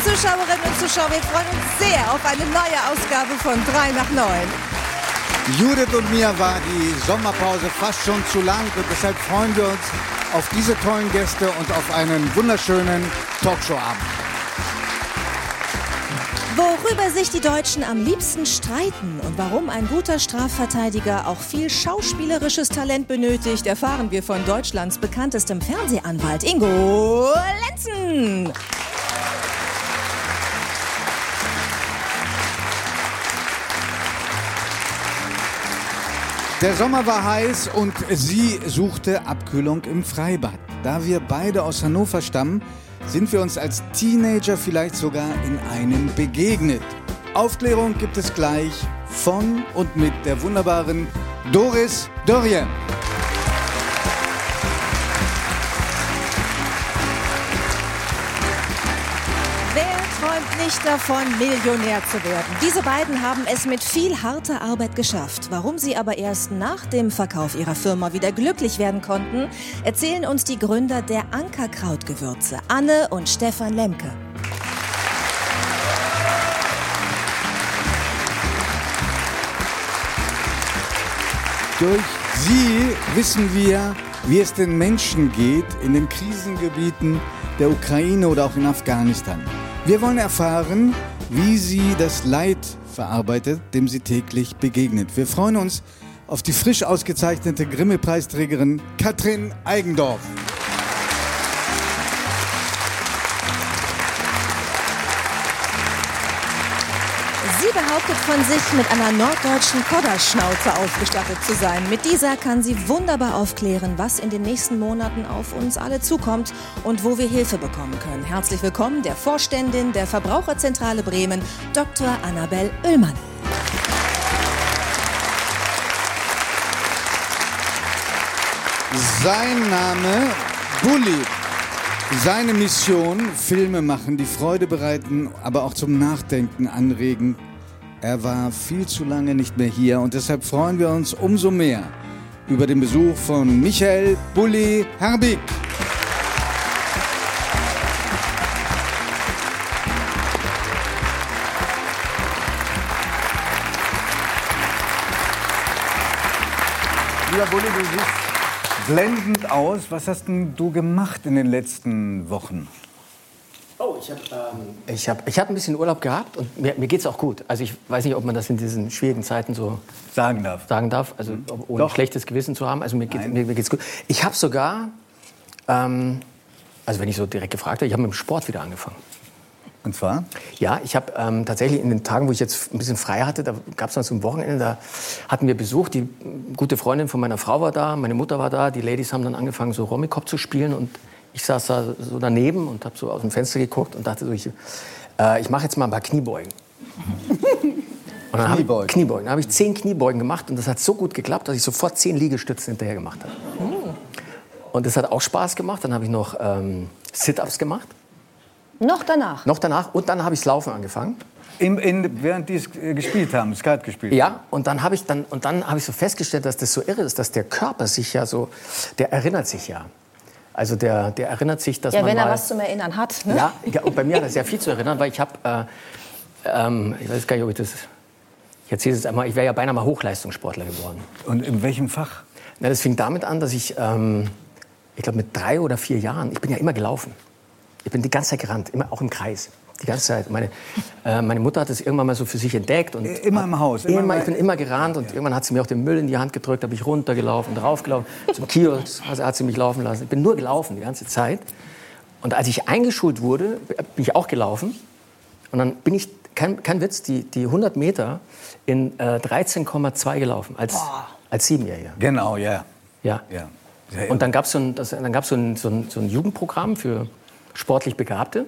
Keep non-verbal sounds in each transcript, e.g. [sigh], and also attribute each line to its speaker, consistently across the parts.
Speaker 1: Liebe Zuschauerinnen und Zuschauer, wir freuen uns sehr auf eine neue Ausgabe von 3 nach 9.
Speaker 2: Judith und mir war die Sommerpause fast schon zu lang und deshalb freuen wir uns auf diese tollen Gäste und auf einen wunderschönen Talkshow-Abend.
Speaker 1: Worüber sich die Deutschen am liebsten streiten und warum ein guter Strafverteidiger auch viel schauspielerisches Talent benötigt, erfahren wir von Deutschlands bekanntestem Fernsehanwalt Ingo Lenzen.
Speaker 2: Der Sommer war heiß und sie suchte Abkühlung im Freibad. Da wir beide aus Hannover stammen, sind wir uns als Teenager vielleicht sogar in einem begegnet. Aufklärung gibt es gleich von und mit der wunderbaren Doris Dörrien.
Speaker 1: Nicht davon, Millionär zu werden? Diese beiden haben es mit viel harter Arbeit geschafft. Warum sie aber erst nach dem Verkauf ihrer Firma wieder glücklich werden konnten, erzählen uns die Gründer der Ankerkrautgewürze, Anne und Stefan Lemke.
Speaker 2: Durch sie wissen wir, wie es den Menschen geht in den Krisengebieten der Ukraine oder auch in Afghanistan. Wir wollen erfahren, wie sie das Leid verarbeitet, dem sie täglich begegnet. Wir freuen uns auf die frisch ausgezeichnete Grimme-Preisträgerin Katrin Eigendorf.
Speaker 1: Sie behauptet von sich, mit einer norddeutschen Kodderschnauze ausgestattet zu sein. Mit dieser kann sie wunderbar aufklären, was in den nächsten Monaten auf uns alle zukommt und wo wir Hilfe bekommen können. Herzlich willkommen der Vorständin der Verbraucherzentrale Bremen, Dr. Annabel Oehlmann.
Speaker 2: Sein Name Bulli. Seine Mission, Filme machen, die Freude bereiten, aber auch zum Nachdenken anregen. Er war viel zu lange nicht mehr hier und deshalb freuen wir uns umso mehr über den Besuch von Michael Bulli Herbig. Lieber Bulli, du siehst blendend aus. Was hast denn du gemacht in den letzten Wochen?
Speaker 3: Oh, ich habe ähm, ich hab, ich hab ein bisschen Urlaub gehabt und mir, mir geht es auch gut. Also ich weiß nicht, ob man das in diesen schwierigen Zeiten so
Speaker 2: Sagen darf.
Speaker 3: sagen darf, also ohne
Speaker 2: Doch.
Speaker 3: schlechtes Gewissen zu haben. Also mir geht mir, mir geht's gut. Ich habe sogar, ähm, also wenn ich so direkt gefragt habe, ich habe mit dem Sport wieder angefangen.
Speaker 2: Und zwar?
Speaker 3: Ja, ich habe ähm, tatsächlich in den Tagen, wo ich jetzt ein bisschen frei hatte, da gab es dann so ein Wochenende, da hatten wir Besuch. Die gute Freundin von meiner Frau war da, meine Mutter war da. Die Ladies haben dann angefangen, so Romikop zu spielen und ich saß da so daneben und habe so aus dem Fenster geguckt und dachte so, ich, äh, ich mache jetzt mal ein paar Kniebeugen. Und dann hab ich-
Speaker 2: Kniebeugen.
Speaker 3: Kniebeugen. Dann habe ich zehn Kniebeugen gemacht und das hat so gut geklappt, dass ich sofort zehn Liegestützen hinterher gemacht habe. Und das hat auch Spaß gemacht. Dann habe ich noch ähm, Sit-ups gemacht.
Speaker 1: Noch danach.
Speaker 3: Noch danach. Und dann habe ich das Laufen angefangen.
Speaker 2: In, in, während die es äh, gespielt haben, Skat gespielt
Speaker 3: Ja, und dann habe ich dann und dann habe ich so festgestellt, dass das so irre ist, dass der Körper sich ja so, der erinnert sich ja. Also der, der erinnert sich, dass
Speaker 1: Ja,
Speaker 3: man
Speaker 1: wenn er was zum Erinnern hat. Ne?
Speaker 3: ja, ja, und bei mir hat er sehr viel zu erinnern, weil ich habe, äh, ähm, ich weiß gar nicht, ob ich das, ich erzähle es jetzt einmal, ich wäre ja beinahe mal Hochleistungssportler geworden.
Speaker 2: Und in welchem Fach?
Speaker 3: Na, das fing damit an, dass ich, ähm, ich glaube mit drei oder vier Jahren, ich bin ja immer gelaufen. Ich bin die ganze Zeit gerannt, immer auch im Kreis. Die ganze Zeit. Meine, äh, meine Mutter hat es irgendwann mal so für sich entdeckt. Und
Speaker 2: Immer im Haus, immer
Speaker 3: Immer, ich bin immer gerannt und irgendwann hat sie mir auch den Müll in die Hand gedrückt, habe ich runtergelaufen, draufgelaufen. Zum Kiosk also hat sie mich laufen lassen. Ich bin nur gelaufen die ganze Zeit. Und als ich eingeschult wurde, bin ich auch gelaufen. Und dann bin ich, kein, kein Witz, die, die 100 Meter in äh, 13,2 gelaufen, als, als Siebenjähriger.
Speaker 2: Genau, ja.
Speaker 3: Ja.
Speaker 2: ja. Irre.
Speaker 3: Und dann gab es so so, ein, so, ein, so ein Jugendprogramm für sportlich Begabte.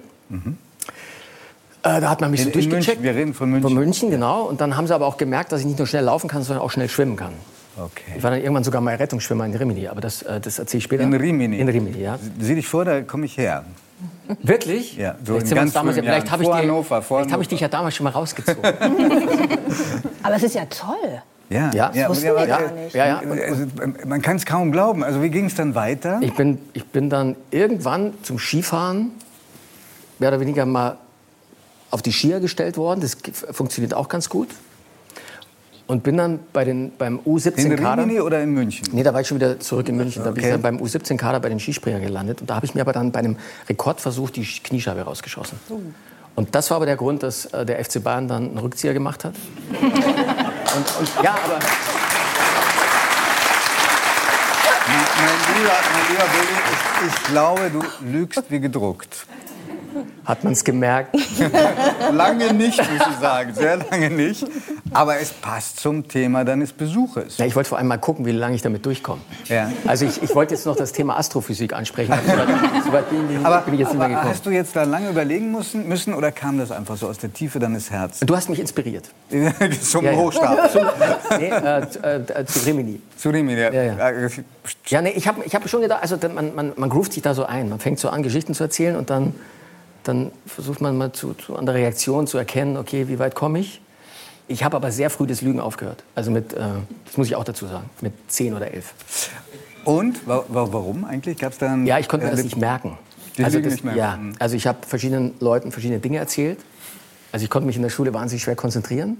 Speaker 3: Äh, da hat man mich.
Speaker 2: In-
Speaker 3: so durchgecheckt.
Speaker 2: München. Wir reden von München.
Speaker 3: Von München, genau. Und dann haben sie aber auch gemerkt, dass ich nicht nur schnell laufen kann, sondern auch schnell schwimmen kann.
Speaker 2: Okay.
Speaker 3: Ich war dann irgendwann sogar mal Rettungsschwimmer in Rimini, aber das, äh, das erzähle ich später.
Speaker 2: In Rimini?
Speaker 3: In Rimini, ja.
Speaker 2: Sieh dich vor, da komme ich her.
Speaker 3: Wirklich?
Speaker 2: Ja, so
Speaker 3: vielleicht
Speaker 2: ganz
Speaker 3: damals,
Speaker 2: frühen
Speaker 3: vielleicht habe ich,
Speaker 2: Hannover, vor
Speaker 3: vielleicht hab ich dich ja damals schon mal rausgezogen. [laughs]
Speaker 1: Aber es ist ja toll.
Speaker 2: Ja,
Speaker 3: Ja, das
Speaker 1: wussten
Speaker 2: aber-
Speaker 1: wir gar
Speaker 2: äh,
Speaker 1: nicht.
Speaker 3: ja, ja.
Speaker 2: Also, man kann es kaum glauben. Also wie ging es dann weiter?
Speaker 3: Ich bin, ich bin dann irgendwann zum Skifahren mehr oder weniger mal auf die Skier gestellt worden. Das funktioniert auch ganz gut. Und bin dann bei den, beim U17-Kader.
Speaker 2: In Rimini oder in München?
Speaker 3: Nee, da war ich schon wieder zurück in München. Da bin ich dann beim U17-Kader bei den Skispringern gelandet. Und da habe ich mir aber dann bei einem Rekordversuch die Kniescheibe rausgeschossen. Oh. Und das war aber der Grund, dass äh, der FC Bayern dann einen Rückzieher gemacht hat. [laughs] und, und, ja, aber.
Speaker 2: Mein lieber, mein lieber Billy, ich, ich glaube, du lügst wie gedruckt.
Speaker 3: Hat man es gemerkt? [laughs]
Speaker 2: lange nicht, muss ich sagen. Sehr lange nicht. Aber es passt zum Thema deines Besuches.
Speaker 3: Ja, ich wollte vor allem mal gucken, wie lange ich damit durchkomme. Ja. Also ich, ich wollte jetzt noch das Thema Astrophysik ansprechen. Aber so weit, bin, ich,
Speaker 2: aber, bin ich jetzt nicht mehr gekommen. Hast du jetzt da lange überlegen müssen, müssen oder kam das einfach so aus der Tiefe deines Herzens?
Speaker 3: Du hast mich inspiriert. [laughs]
Speaker 2: zum ja, Hochstab. [laughs] Zum,
Speaker 3: nee, äh, äh, zu Rimini.
Speaker 2: Zu Rimini, ja. Ja, ja.
Speaker 3: nee, ich habe ich hab schon gedacht, also man, man, man groovt sich da so ein. Man fängt so an, Geschichten zu erzählen und dann, dann versucht man mal zu, zu, an der Reaktion zu erkennen, okay, wie weit komme ich? Ich habe aber sehr früh das Lügen aufgehört. Also mit, äh, das muss ich auch dazu sagen, mit zehn oder elf.
Speaker 2: Und wa warum eigentlich? Gab's dann?
Speaker 3: Ja, ich konnte mir das nicht merken.
Speaker 2: Die
Speaker 3: also
Speaker 2: das, nicht merken.
Speaker 3: Ja, also ich habe verschiedenen Leuten verschiedene Dinge erzählt. Also ich konnte mich in der Schule wahnsinnig schwer konzentrieren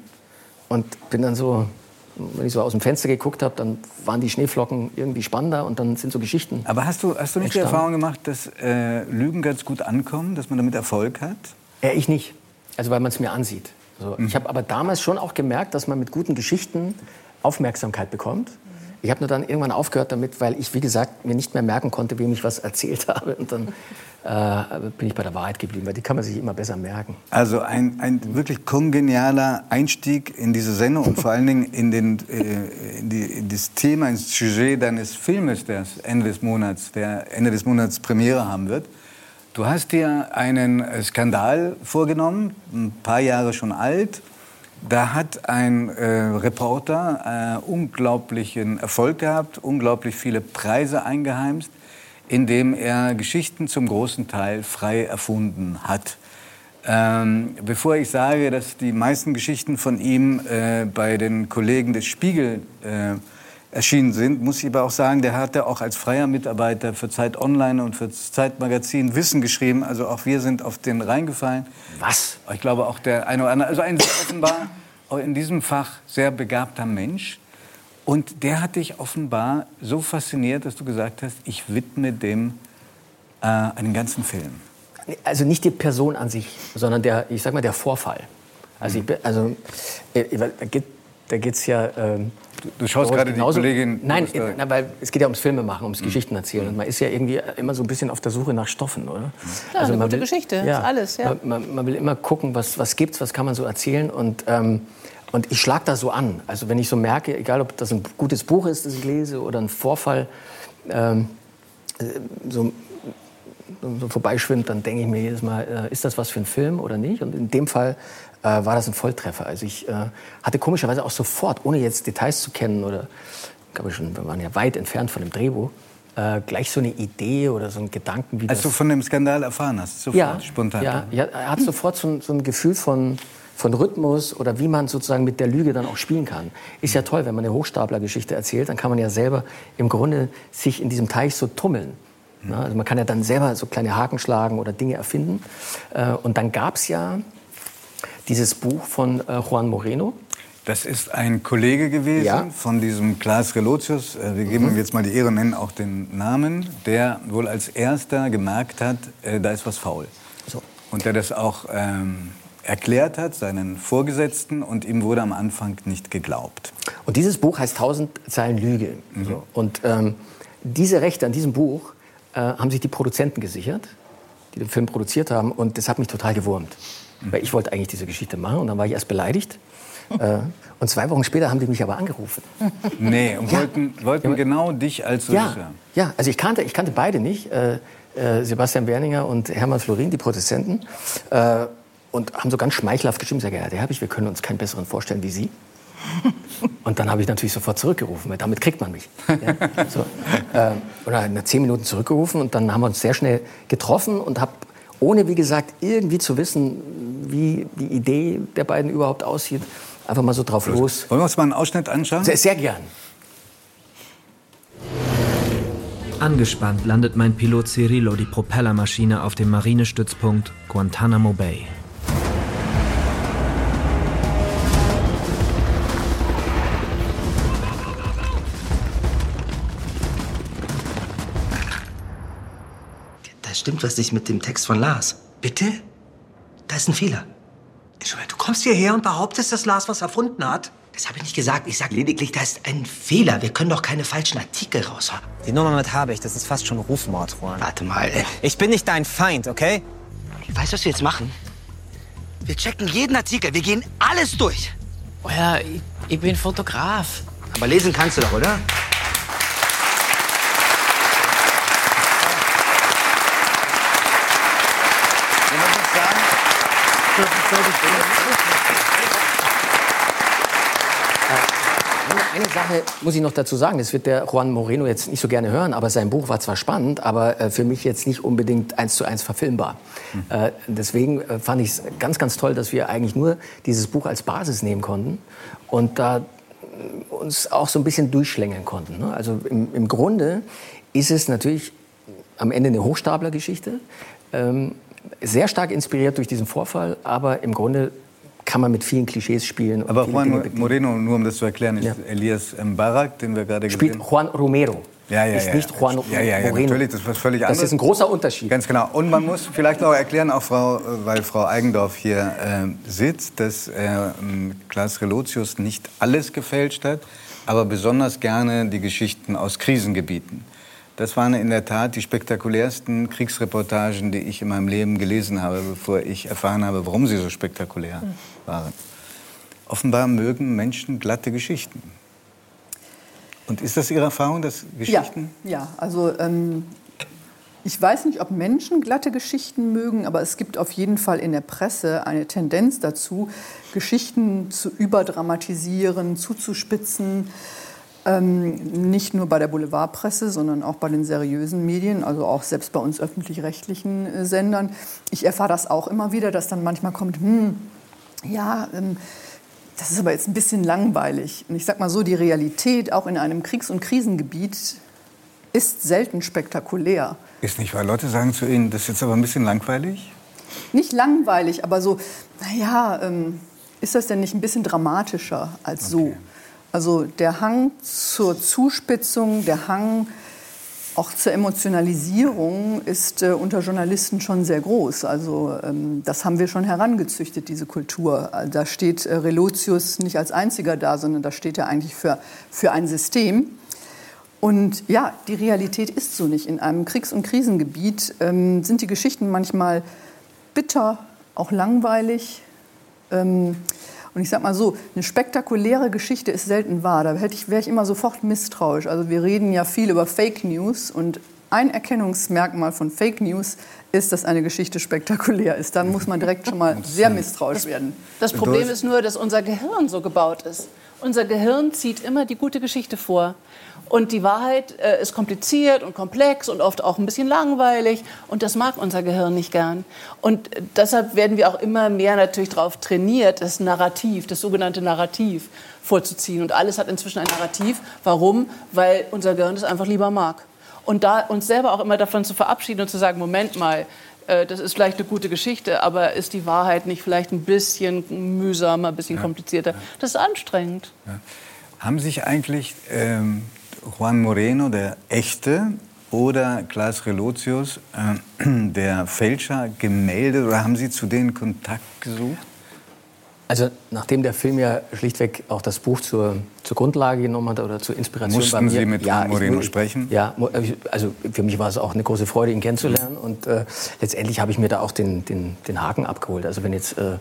Speaker 3: und bin dann so, wenn ich so aus dem Fenster geguckt habe, dann waren die Schneeflocken irgendwie spannender und dann sind so Geschichten.
Speaker 2: Aber hast du, hast du nicht die Erfahrung gemacht, dass äh, Lügen ganz gut ankommen, dass man damit Erfolg hat?
Speaker 3: Ja, ich nicht. Also weil man es mir ansieht. So, mhm. Ich habe aber damals schon auch gemerkt, dass man mit guten Geschichten Aufmerksamkeit bekommt. Ich habe nur dann irgendwann aufgehört damit, weil ich, wie gesagt, mir nicht mehr merken konnte, wem ich was erzählt [laughs] habe. Und dann äh, bin ich bei der Wahrheit geblieben, weil die kann man sich immer besser merken.
Speaker 2: Also ein, ein wirklich kongenialer Einstieg in diese Sendung und vor allen Dingen in, den, äh, in, die, in das Thema, ins Sujet deines Filmes, der Ende des Monats, der Ende des Monats Premiere haben wird. Du hast dir einen Skandal vorgenommen, ein paar Jahre schon alt. Da hat ein äh, Reporter äh, unglaublichen Erfolg gehabt, unglaublich viele Preise eingeheimst, indem er Geschichten zum großen Teil frei erfunden hat. Ähm, bevor ich sage, dass die meisten Geschichten von ihm äh, bei den Kollegen des Spiegel äh, erschienen sind, muss ich aber auch sagen, der hatte auch als freier Mitarbeiter für Zeit Online und für Zeitmagazin Wissen geschrieben. Also auch wir sind auf den reingefallen.
Speaker 3: Was?
Speaker 2: Ich glaube auch der eine oder andere, also ein offenbar in diesem Fach sehr begabter Mensch. Und der hat dich offenbar so fasziniert, dass du gesagt hast, ich widme dem äh, einen ganzen Film.
Speaker 3: Also nicht die Person an sich, sondern der, ich sag mal, der Vorfall. Also, ich, also äh, da geht geht's ja ähm,
Speaker 2: Du, schaust gerade genauso, die Kollegin.
Speaker 3: Nein, na, weil es geht ja ums Filme machen, ums mhm. Geschichten erzählen. Und man ist ja irgendwie immer so ein bisschen auf der Suche nach Stoffen, oder?
Speaker 4: Ja, also eine gute will, Geschichte, ja, ist alles. Ja.
Speaker 3: Man, man, will immer gucken, was, was gibt's, was kann man so erzählen. Und, ähm, und ich schlage da so an. Also wenn ich so merke, egal ob das ein gutes Buch ist, das ich lese, oder ein Vorfall, ähm, äh, so, so vorbeischwimmt, dann denke ich mir jedes Mal, äh, ist das was für ein Film oder nicht? Und in dem Fall äh, war das ein Volltreffer. Also ich äh, hatte komischerweise auch sofort, ohne jetzt Details zu kennen oder, glaube ich schon, wir waren ja weit entfernt von dem Drehbuch, äh, gleich so eine Idee oder so einen Gedanken, wie
Speaker 2: Als das... du von dem Skandal erfahren hast, sofort,
Speaker 3: ja,
Speaker 2: spontan.
Speaker 3: Ja, ja, er hat sofort so ein, so ein Gefühl von, von Rhythmus oder wie man sozusagen mit der Lüge dann auch spielen kann. Ist ja toll, wenn man eine Hochstaplergeschichte erzählt, dann kann man ja selber im Grunde sich in diesem Teich so tummeln. Mhm. Also man kann ja dann selber so kleine Haken schlagen oder Dinge erfinden. Äh, und dann gab es ja dieses Buch von äh, Juan Moreno.
Speaker 2: Das ist ein Kollege gewesen ja. von diesem Klaas Relotius. Äh, wir geben mhm. ihm jetzt mal die Ehre, nennen auch den Namen, der wohl als erster gemerkt hat, äh, da ist was faul. So. Und der das auch ähm, erklärt hat, seinen Vorgesetzten, und ihm wurde am Anfang nicht geglaubt.
Speaker 3: Und dieses Buch heißt Tausend Zeilen Lüge. Mhm. So. Und ähm, diese Rechte an diesem Buch äh, haben sich die Produzenten gesichert, die den Film produziert haben, und das hat mich total gewurmt. Weil ich wollte eigentlich diese Geschichte machen und dann war ich erst beleidigt. Äh, und zwei Wochen später haben die mich aber angerufen.
Speaker 2: Nee, und ja. wollten, wollten ja. genau dich als
Speaker 3: Regisseur. Ja, ja, also ich kannte, ich kannte beide nicht. Äh, äh, Sebastian Berninger und Hermann Florin, die Produzenten. Äh, und haben so ganz schmeichelhaft geschrieben, sage, ja, der habe ich, wir können uns keinen besseren vorstellen wie Sie. [laughs] Und dann habe ich natürlich sofort zurückgerufen, weil damit kriegt man mich. Ja, so. [laughs] oder nach zehn Minuten zurückgerufen und dann haben wir uns sehr schnell getroffen und habe ohne, wie gesagt, irgendwie zu wissen, wie die Idee der beiden überhaupt aussieht, einfach mal so drauf los.
Speaker 2: Wollen wir uns mal einen Ausschnitt anschauen?
Speaker 3: Sehr, sehr gern.
Speaker 5: Angespannt landet mein Pilot Cirillo die Propellermaschine auf dem Marinestützpunkt Guantanamo Bay.
Speaker 6: Stimmt was nicht mit dem Text von Lars.
Speaker 7: Bitte?
Speaker 6: Da ist ein Fehler.
Speaker 7: Entschuldigung, du kommst hierher und behauptest, dass Lars was erfunden hat?
Speaker 6: Das habe ich nicht gesagt. Ich sage lediglich, da ist ein Fehler. Wir können doch keine falschen Artikel raushaben.
Speaker 8: Die Nummer mit habe ich. Das ist fast schon Rufmord, Juan.
Speaker 6: Warte mal.
Speaker 8: Ich bin nicht dein Feind, okay?
Speaker 6: Weißt du, was wir jetzt machen? Wir checken jeden Artikel. Wir gehen alles durch.
Speaker 9: Oh ja, ich, ich bin Fotograf.
Speaker 6: Aber lesen kannst du doch, oder?
Speaker 3: Eine Sache muss ich noch dazu sagen, das wird der Juan Moreno jetzt nicht so gerne hören, aber sein Buch war zwar spannend, aber äh, für mich jetzt nicht unbedingt eins zu eins verfilmbar. Mhm. Deswegen äh, fand ich es ganz, ganz toll, dass wir eigentlich nur dieses Buch als Basis nehmen konnten und da uns auch so ein bisschen durchschlängeln konnten. Ne? Also im, im, Grunde ist es natürlich am Ende eine Hochstaplergeschichte, ähm, sehr stark inspiriert durch diesen Vorfall, aber im Grunde kann man mit vielen Klischees spielen.
Speaker 2: Aber Juan Moreno, nur um das zu erklären, ist ja. Elias Mbarak, den wir gerade
Speaker 3: gesehen haben. Spielt Juan Romero.
Speaker 2: Ja, ja,
Speaker 3: ist
Speaker 2: ja.
Speaker 3: nicht Juan
Speaker 2: ja, ja, ja,
Speaker 3: Moreno.
Speaker 2: Natürlich, das ist was völlig anderes.
Speaker 3: Das ist ein großer Unterschied.
Speaker 2: Ganz genau. Und man muss vielleicht noch erklären, auch Frau, weil Frau Eigendorf hier äh, sitzt, dass äh, Klaas Relotius nicht alles gefälscht hat, aber besonders gerne die Geschichten aus Krisengebieten. Das waren in der Tat die spektakulärsten Kriegsreportagen, die ich in meinem Leben gelesen habe, bevor ich erfahren habe, warum sie so spektakulär waren. Offenbar mögen Menschen glatte Geschichten. Und ist das Ihre Erfahrung, dass Geschichten?
Speaker 10: Ja, ja. also ähm, ich weiß nicht, ob Menschen glatte Geschichten mögen, aber es gibt auf jeden Fall in der Presse eine Tendenz dazu, Geschichten zu überdramatisieren, zuzuspitzen. Ähm, nicht nur bei der Boulevardpresse, sondern auch bei den seriösen Medien, also auch selbst bei uns öffentlich-rechtlichen äh, Sendern. Ich erfahre das auch immer wieder, dass dann manchmal kommt, hm, ja, ähm, das ist aber jetzt ein bisschen langweilig. Und ich sage mal so, die Realität auch in einem Kriegs- und Krisengebiet ist selten spektakulär.
Speaker 2: Ist nicht, weil Leute sagen zu Ihnen, das ist jetzt aber ein bisschen langweilig?
Speaker 10: Nicht langweilig, aber so, naja, ähm, ist das denn nicht ein bisschen dramatischer als so? Also der Hang zur Zuspitzung, der Hang auch zur Emotionalisierung ist äh, unter Journalisten schon sehr groß. Also ähm, das haben wir schon herangezüchtet, diese Kultur. Da steht äh, Relotius nicht als einziger da, sondern da steht er eigentlich für, für ein System. Und ja, die Realität ist so nicht. In einem Kriegs- und Krisengebiet ähm, sind die Geschichten manchmal bitter, auch langweilig. Ähm, und ich sage mal so, eine spektakuläre Geschichte ist selten wahr. Da ich, wäre ich immer sofort misstrauisch. Also wir reden ja viel über Fake News und ein Erkennungsmerkmal von Fake News ist, dass eine Geschichte spektakulär ist. Da muss man direkt schon mal [laughs] sehr misstrauisch werden.
Speaker 9: Das Problem ist nur, dass unser Gehirn so gebaut ist. Unser Gehirn zieht immer die gute Geschichte vor. Und die Wahrheit äh, ist kompliziert und komplex und oft auch ein bisschen langweilig. Und das mag unser Gehirn nicht gern. Und deshalb werden wir auch immer mehr natürlich darauf trainiert, das Narrativ, das sogenannte Narrativ vorzuziehen. Und alles hat inzwischen ein Narrativ. Warum? Weil unser Gehirn es einfach lieber mag. Und da uns selber auch immer davon zu verabschieden und zu sagen, Moment mal, äh, das ist vielleicht eine gute Geschichte, aber ist die Wahrheit nicht vielleicht ein bisschen mühsamer, ein bisschen komplizierter? Das ist anstrengend.
Speaker 2: Ja. Haben sich eigentlich ähm, Juan Moreno, der Echte, oder Klaas Relotius, äh, [clears throat] der Fälscher, gemeldet oder haben Sie zu denen Kontakt gesucht?
Speaker 3: Also nachdem der Film ja schlichtweg auch das Buch zur, zur Grundlage genommen hat oder zur Inspiration
Speaker 2: Mussten
Speaker 3: bei mir,
Speaker 2: Sie mit
Speaker 3: ja,
Speaker 2: Moreno
Speaker 3: ich,
Speaker 2: sprechen?
Speaker 3: Ja, also für mich war es auch eine große Freude, ihn kennenzulernen. Und äh, letztendlich habe ich mir da auch den, den, den Haken abgeholt. Also wenn jetzt äh, äh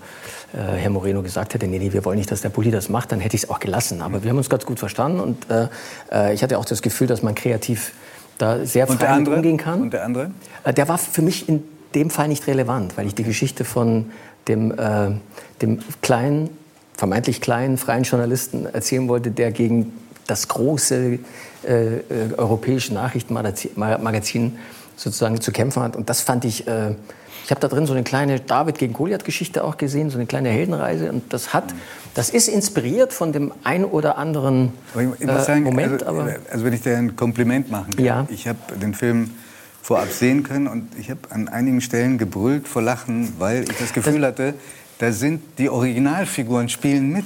Speaker 3: Herr Moreno gesagt hätte, nee, nee, wir wollen nicht, dass der Bulli das macht, dann hätte ich es auch gelassen. Aber wir haben uns ganz gut verstanden und äh, äh, ich hatte auch das Gefühl, dass man kreativ da sehr frei umgehen kann.
Speaker 2: Und der andere?
Speaker 3: Äh, der war für mich in dem Fall nicht relevant, weil ich die Geschichte von dem, dem kleinen vermeintlich kleinen freien Journalisten erzählen wollte, der gegen das große äh, äh, europäische Nachrichtenmagazin sozusagen zu kämpfen hat. Und das fand ich, äh, ich habe da drin so eine kleine David gegen Goliath-Geschichte auch gesehen, so eine kleine Heldenreise. Und das hat, das ist inspiriert von dem ein oder anderen
Speaker 2: ich sagen, Moment. Also, also, wenn ich dir ein Kompliment machen kann. Ja. Ich habe den Film vorab sehen können und ich habe an einigen Stellen gebrüllt vor Lachen, weil ich das Gefühl hatte, da sind die Originalfiguren spielen mit.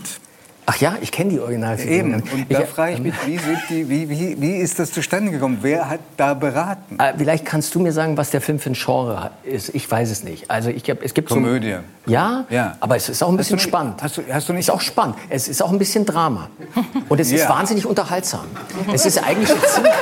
Speaker 3: Ach ja, ich kenne die Originalfiguren.
Speaker 2: Eben. Und
Speaker 3: ich,
Speaker 2: da frage ich mich, wie, die, wie, wie, wie ist das zustande gekommen? Wer hat da beraten?
Speaker 3: Äh, vielleicht kannst du mir sagen, was der Film für ein Genre ist. Ich weiß es nicht. Also ich es gibt
Speaker 2: Komödie.
Speaker 3: So, ja,
Speaker 2: Ja.
Speaker 3: aber es ist auch ein bisschen
Speaker 2: du nicht-
Speaker 3: spannend.
Speaker 2: hast du- hast du nicht-
Speaker 3: ist auch spannend. Es ist auch ein bisschen Drama. Und es [laughs] ist
Speaker 2: Ja.
Speaker 3: wahnsinnig unterhaltsam. Es ist eigentlich ein ziemlich,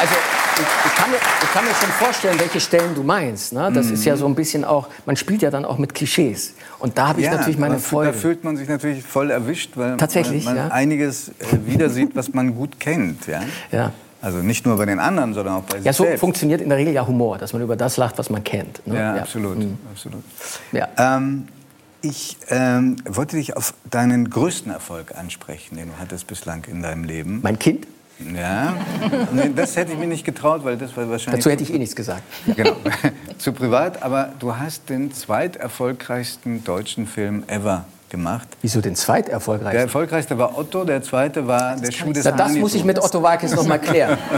Speaker 3: Also ich, ich, kann mir, ich kann mir schon vorstellen, welche Stellen du meinst. Ne? Das ist ja so ein bisschen auch, man spielt ja dann auch mit Klischees. Und da habe ich natürlich meine Freude.
Speaker 2: Da fühlt man sich natürlich voll erwischt, weil
Speaker 3: Tatsächlich,
Speaker 2: man, man
Speaker 3: ja.
Speaker 2: einiges äh, wieder sieht, was man gut kennt. Ja?
Speaker 3: Ja.
Speaker 2: Also nicht nur bei den anderen, sondern auch bei sich
Speaker 3: Ja, so
Speaker 2: selbst.
Speaker 3: funktioniert in der Regel ja Humor, dass man über das lacht, was man kennt. Ne?
Speaker 2: Ja, absolut. absolut.
Speaker 3: Ja.
Speaker 2: Ähm, ich ähm, wollte dich auf deinen größten Erfolg ansprechen, den du hattest bislang in deinem Leben.
Speaker 3: Mein Kind?
Speaker 2: Ja, nee, das hätte ich mir nicht getraut, weil das war wahrscheinlich
Speaker 3: Dazu hätte ich eh nichts gesagt.
Speaker 2: genau, [laughs] zu privat. Aber du hast den zweiterfolgreichsten deutschen Film ever gemacht.
Speaker 3: Wieso den
Speaker 2: Der
Speaker 3: zweiterfolgreichsten?
Speaker 2: erfolgreichste war Otto, der zweite war der Schuh des
Speaker 3: Na, das muss ich mit Otto Walkes noch mal klären. [laughs]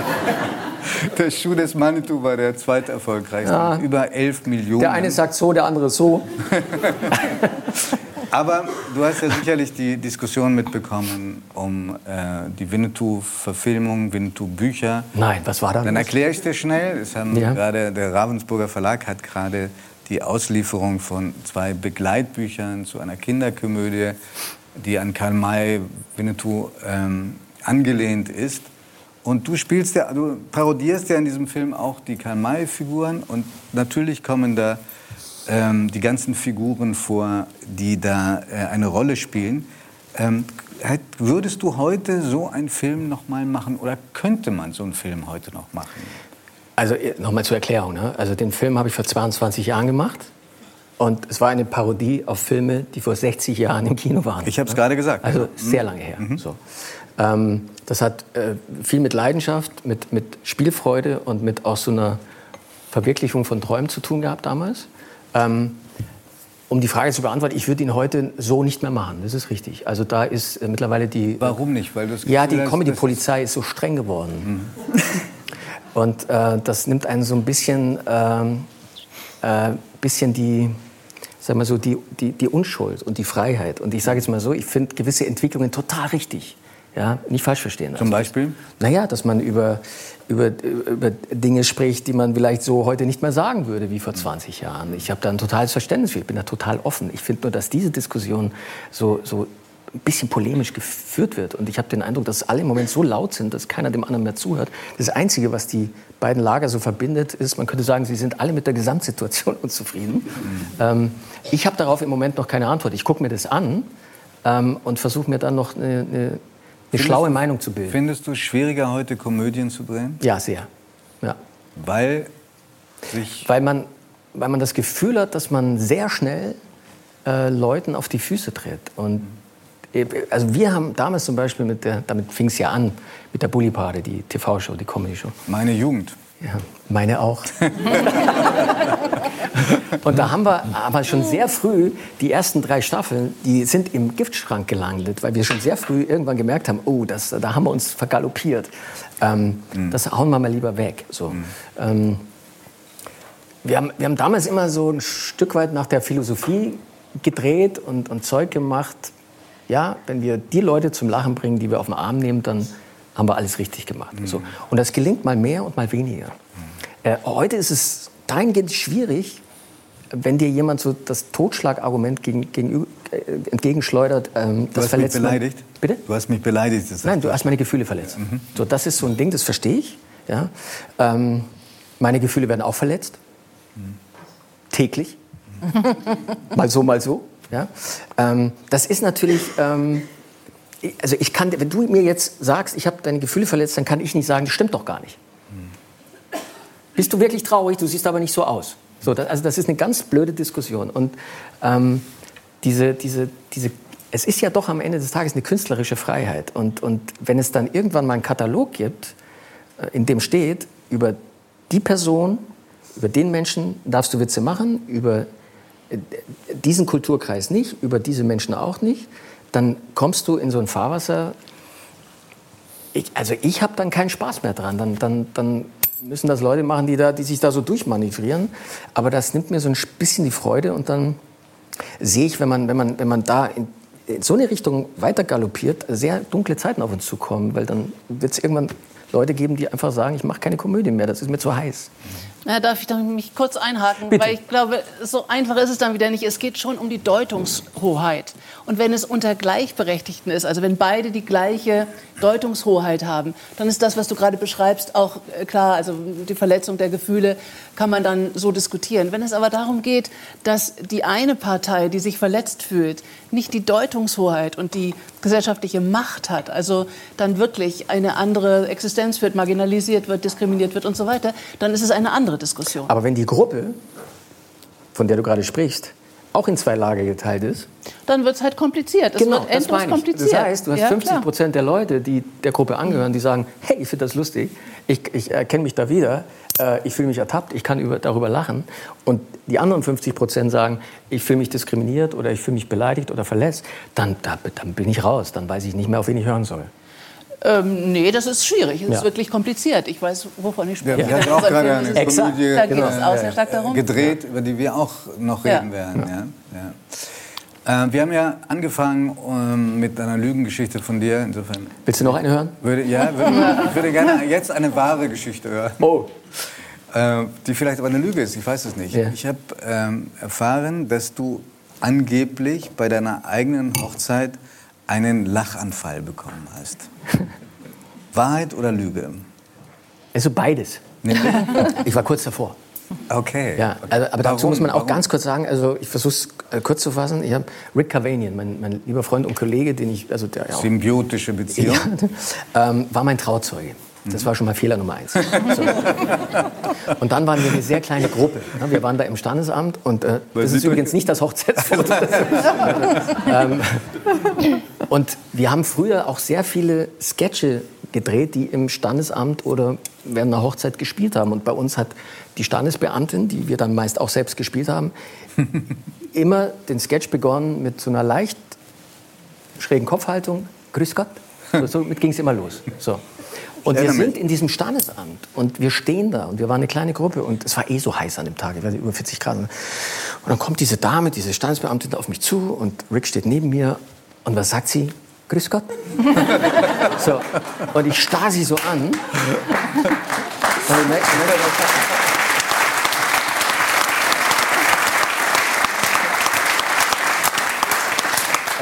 Speaker 2: Der Schuh des Manitou war der zweiterfolgreichste.
Speaker 3: Ja.
Speaker 2: Über 11 Millionen.
Speaker 3: Der eine sagt so, der andere so. [laughs]
Speaker 2: Aber du hast ja sicherlich die Diskussion mitbekommen um äh, die Winnetou-Verfilmung, Winnetou-Bücher.
Speaker 3: Nein, was war da?
Speaker 2: Dann erkläre ich dir schnell. Es haben
Speaker 3: Ja.
Speaker 2: gerade, der Ravensburger Verlag hat gerade die Auslieferung von zwei Begleitbüchern zu einer Kinderkomödie, die an Karl May Winnetou ähm, angelehnt ist. Und du spielst ja, du parodierst ja in diesem Film auch die Karl May-Figuren und natürlich kommen da ähm, die ganzen Figuren vor, die da äh, eine Rolle spielen. Ähm, hätt- würdest du heute so einen Film noch mal machen oder könnte man so einen Film heute noch machen?
Speaker 3: Also nochmal zur Erklärung. Ne? Also den Film habe ich vor 22 Jahren gemacht. Und es war eine Parodie auf Filme, die vor 60 Jahren im Kino waren.
Speaker 2: Ich habe es gerade gesagt.
Speaker 3: Also
Speaker 2: Mhm.
Speaker 3: sehr lange her. So. Ähm, das hat äh, viel mit Leidenschaft, mit, mit Spielfreude und mit auch so einer Verwirklichung von Träumen zu tun gehabt damals. Ähm, um die Frage zu beantworten, ich würde ihn heute so nicht mehr machen. Das ist richtig. Also da ist äh, mittlerweile die
Speaker 2: Warum nicht? Weil das
Speaker 3: ja, die Comedy-Polizei ist so streng geworden. [laughs] Und äh, das nimmt einen so ein bisschen, ähm, äh, bisschen die, sag mal so, die, die, die Unschuld und die Freiheit. Und ich sage jetzt mal so, ich finde gewisse Entwicklungen total richtig. Ja, nicht falsch verstehen.
Speaker 2: Zum Beispiel?
Speaker 3: Naja, dass man über, über, über Dinge spricht, die man vielleicht so heute nicht mehr sagen würde wie vor 20 Jahren. Ich habe da ein totales Verständnis für, ich bin da total offen. Ich finde nur, dass diese Diskussion so, so ein bisschen polemisch geführt wird. Und ich habe den Eindruck, dass alle im Moment so laut sind, dass keiner dem anderen mehr zuhört. Das Einzige, was die beiden Lager so verbindet, ist, man könnte sagen, sie sind alle mit der Gesamtsituation [laughs] unzufrieden. Ähm, ich habe darauf im Moment noch keine Antwort. Ich gucke mir das an ähm, und versuche mir dann noch eine, eine
Speaker 2: Findest
Speaker 3: schlaue Meinung zu bilden.
Speaker 2: Findest du es schwieriger, heute Komödien zu drehen?
Speaker 3: Ja, sehr. Ja.
Speaker 2: Weil sich
Speaker 3: Weil, man, weil man das Gefühl hat, dass man sehr schnell äh, Leuten auf die Füße tritt. Und äh, also wir haben damals zum Beispiel, mit der, damit fing es ja an, mit der Bully Party, die TV-Show, die Comedy-Show.
Speaker 2: meine Jugend.
Speaker 3: Ja, meine auch. [laughs] Und da haben wir aber schon sehr früh die ersten drei Staffeln, die sind im Giftschrank gelandet, weil wir schon sehr früh irgendwann gemerkt haben, oh, das, da haben wir uns vergaloppiert. Ähm, Das hauen wir mal lieber weg. So. Ähm, wir, haben, wir haben damals immer so ein Stück weit nach der Philosophie gedreht und, und Zeug gemacht. Ja, wenn wir die Leute zum Lachen bringen, die wir auf den Arm nehmen, dann haben wir alles richtig gemacht. So. Und das gelingt mal mehr und mal weniger. Äh, heute ist es dahingehend schwierig, wenn dir jemand so das Totschlagargument gegen, gegenüber, äh, entgegenschleudert, ähm,
Speaker 2: Du
Speaker 3: das
Speaker 2: hast mich
Speaker 3: verletzt man-
Speaker 2: beleidigt?
Speaker 3: Bitte?
Speaker 2: Du hast mich beleidigt.
Speaker 3: Nein, du hast meine Gefühle verletzt. So, das ist so ein Ding, das verstehe ich. Ja? Ähm, meine Gefühle werden auch verletzt. Täglich. [laughs] mal so, mal so. Ja? Ähm, das ist natürlich. Ähm, also ich kann, wenn du mir jetzt sagst, ich habe deine Gefühle verletzt, dann kann ich nicht sagen, das stimmt doch gar nicht. Bist du wirklich traurig? Du siehst aber nicht so aus. So, das, also das ist eine ganz blöde Diskussion. Und ähm, diese, diese, diese, es ist ja doch am Ende des Tages eine künstlerische Freiheit. Und, und wenn es dann irgendwann mal einen Katalog gibt, äh, in dem steht, über die Person, über den Menschen darfst du Witze machen, über äh, diesen Kulturkreis nicht, über diese Menschen auch nicht, dann kommst du in so ein Fahrwasser. Ich, also ich habe dann keinen Spaß mehr dran. Dann, dann, dann müssen das Leute machen, die, da, die sich da so durchmanövrieren. Aber das nimmt mir so ein bisschen die Freude und dann sehe ich, wenn man, wenn man, wenn man da in, in so eine Richtung weiter galoppiert, sehr dunkle Zeiten auf uns zukommen, weil dann wird es irgendwann Leute geben, die einfach sagen, ich mache keine Komödie mehr, das ist mir zu heiß.
Speaker 9: Na, darf ich dann mich kurz einhaken?
Speaker 3: Bitte.
Speaker 9: Weil ich glaube, so einfach ist es dann wieder nicht. Es geht schon um die Deutungshoheit. Und wenn es unter Gleichberechtigten ist, also wenn beide die gleiche Deutungshoheit haben, dann ist das, was du gerade beschreibst, auch äh, klar. Also die Verletzung der Gefühle kann man dann so diskutieren. Wenn es aber darum geht, dass die eine Partei, die sich verletzt fühlt, nicht die Deutungshoheit und die gesellschaftliche Macht hat, also dann wirklich eine andere Existenz führt, marginalisiert wird, diskriminiert wird und so weiter, dann ist es eine andere Diskussion.
Speaker 3: Aber wenn die Gruppe, von der du gerade sprichst, auch in zwei Lager geteilt ist,
Speaker 9: dann wird es halt kompliziert. Es wird
Speaker 3: Genau, das
Speaker 9: endlos
Speaker 3: meine ich.
Speaker 9: kompliziert.
Speaker 3: Das heißt, du hast
Speaker 9: Ja,
Speaker 3: 50
Speaker 9: klar.
Speaker 3: Prozent der Leute, die der Gruppe angehören, die sagen, hey, ich finde das lustig, ich, ich erkenne mich da wieder, äh, ich fühle mich ertappt, ich kann über, darüber lachen. Und die anderen 50 Prozent sagen, ich fühle mich diskriminiert oder ich fühle mich beleidigt oder verletzt. Dann, da, dann bin ich raus, dann weiß ich nicht mehr, auf wen ich hören soll.
Speaker 9: Ähm, nee, das ist schwierig. Es ist
Speaker 3: Ja.
Speaker 9: wirklich kompliziert. Ich weiß, wovon ich spreche.
Speaker 2: wir hatten auch
Speaker 9: ist [laughs] ein
Speaker 2: gerade eine
Speaker 9: ist-
Speaker 2: Komödie
Speaker 9: Da geht es
Speaker 2: äh,
Speaker 9: auch sehr stark darum.
Speaker 2: gedreht, über die wir auch noch
Speaker 9: Ja.
Speaker 2: reden werden. Ja. Ja. Äh, wir haben ja angefangen ähm, mit einer Lügengeschichte von dir. Insofern
Speaker 3: Willst du noch eine hören?
Speaker 2: würde, ja, würde, [laughs] ich würde gerne jetzt eine wahre Geschichte hören.
Speaker 3: Oh.
Speaker 2: Äh, die vielleicht aber eine Lüge ist, ich weiß es nicht.
Speaker 3: Ja.
Speaker 2: Ich habe ähm, erfahren, dass du angeblich bei deiner eigenen Hochzeit einen Lachanfall bekommen hast. [laughs] Wahrheit oder Lüge?
Speaker 3: Also beides.
Speaker 2: Nämlich? [laughs]
Speaker 3: Ich war kurz davor.
Speaker 2: Okay.
Speaker 3: Ja, also, aber dazu
Speaker 2: Warum?
Speaker 3: muss man auch
Speaker 2: Warum?
Speaker 3: ganz kurz sagen, also ich versuche es äh, kurz zu fassen. Ich habe Rick Cavanian, mein, mein lieber Freund und Kollege, den ich, also der ja
Speaker 2: Symbiotische Beziehung. [laughs]
Speaker 3: ja, ähm, war mein Trauzeuge. Das war schon mal Fehler Nummer eins. So. Und dann waren wir eine sehr kleine Gruppe. Wir waren da im Standesamt und äh, das ist übrigens nicht das Hochzeitsfoto. [laughs] Ähm, und wir haben früher auch sehr viele Sketche gedreht, die im Standesamt oder während einer Hochzeit gespielt haben. Und bei uns hat die Standesbeamtin, die wir dann meist auch selbst gespielt haben, immer den Sketch begonnen mit so einer leicht schrägen Kopfhaltung. Grüß Gott. So, so ging es immer los. So. Und wir sind in diesem Standesamt und wir stehen da und wir waren eine kleine Gruppe und es war eh so heiß an dem Tag, ich weiß nicht, über 40 Grad. Und dann kommt diese Dame, diese Standesbeamtin auf mich zu und Rick steht neben mir und was sagt sie? Grüß Gott. [laughs] so. Und ich starr sie so an. Und ich merk-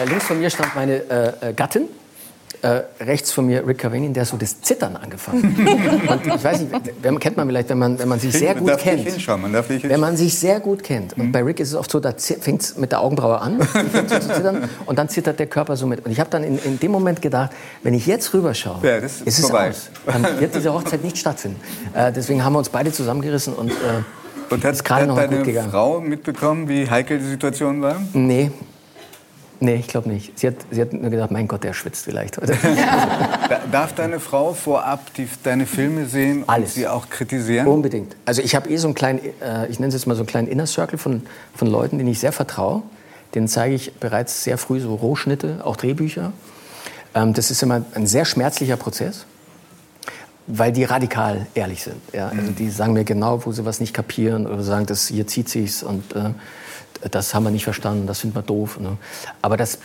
Speaker 3: Äh, links von mir stand meine äh, äh, Gattin. Äh, rechts von mir Rick Cavanian, der hat so das Zittern angefangen. [laughs] Und ich weiß nicht, wer- kennt man vielleicht, wenn man, wenn man sich sehr gut kennt.
Speaker 2: hinschauen, man darf nicht
Speaker 3: Wenn man sich sehr gut kennt. Und bei Rick ist es oft so, da fängt es mit der Augenbraue an, [laughs] fängt so zu zittern, und dann zittert der Körper so mit. Und ich habe dann in, in dem Moment gedacht, wenn ich jetzt rüberschaue,
Speaker 2: Ja, ist
Speaker 3: ist es
Speaker 2: vorbei.
Speaker 3: aus. Dann wird diese Hochzeit nicht stattfinden. Äh, deswegen haben wir uns beide zusammengerissen und äh,
Speaker 2: Und hat,
Speaker 3: ist gerade
Speaker 2: hat
Speaker 3: noch
Speaker 2: deine
Speaker 3: gut gegangen.
Speaker 2: Frau mitbekommen, wie heikel die Situation war?
Speaker 3: nee. Nee, ich glaube nicht. Sie hat, sie hat nur gedacht, mein Gott, der schwitzt vielleicht heute.
Speaker 2: Da, darf deine Frau vorab die, deine Filme sehen und
Speaker 3: Alles.
Speaker 2: sie auch kritisieren?
Speaker 3: Unbedingt. Also ich habe eh so einen kleinen, äh, ich nenne es jetzt mal so einen kleinen Inner Circle von, von Leuten, denen ich sehr vertraue. Denen zeige ich bereits sehr früh so Rohschnitte, auch Drehbücher. Ähm, das ist immer ein sehr schmerzlicher Prozess, weil die radikal ehrlich sind. Ja? Also die sagen mir genau, wo sie was nicht kapieren oder sagen, das hier zieht sich's und äh, das haben wir nicht verstanden, das finden wir doof. Ne? Aber das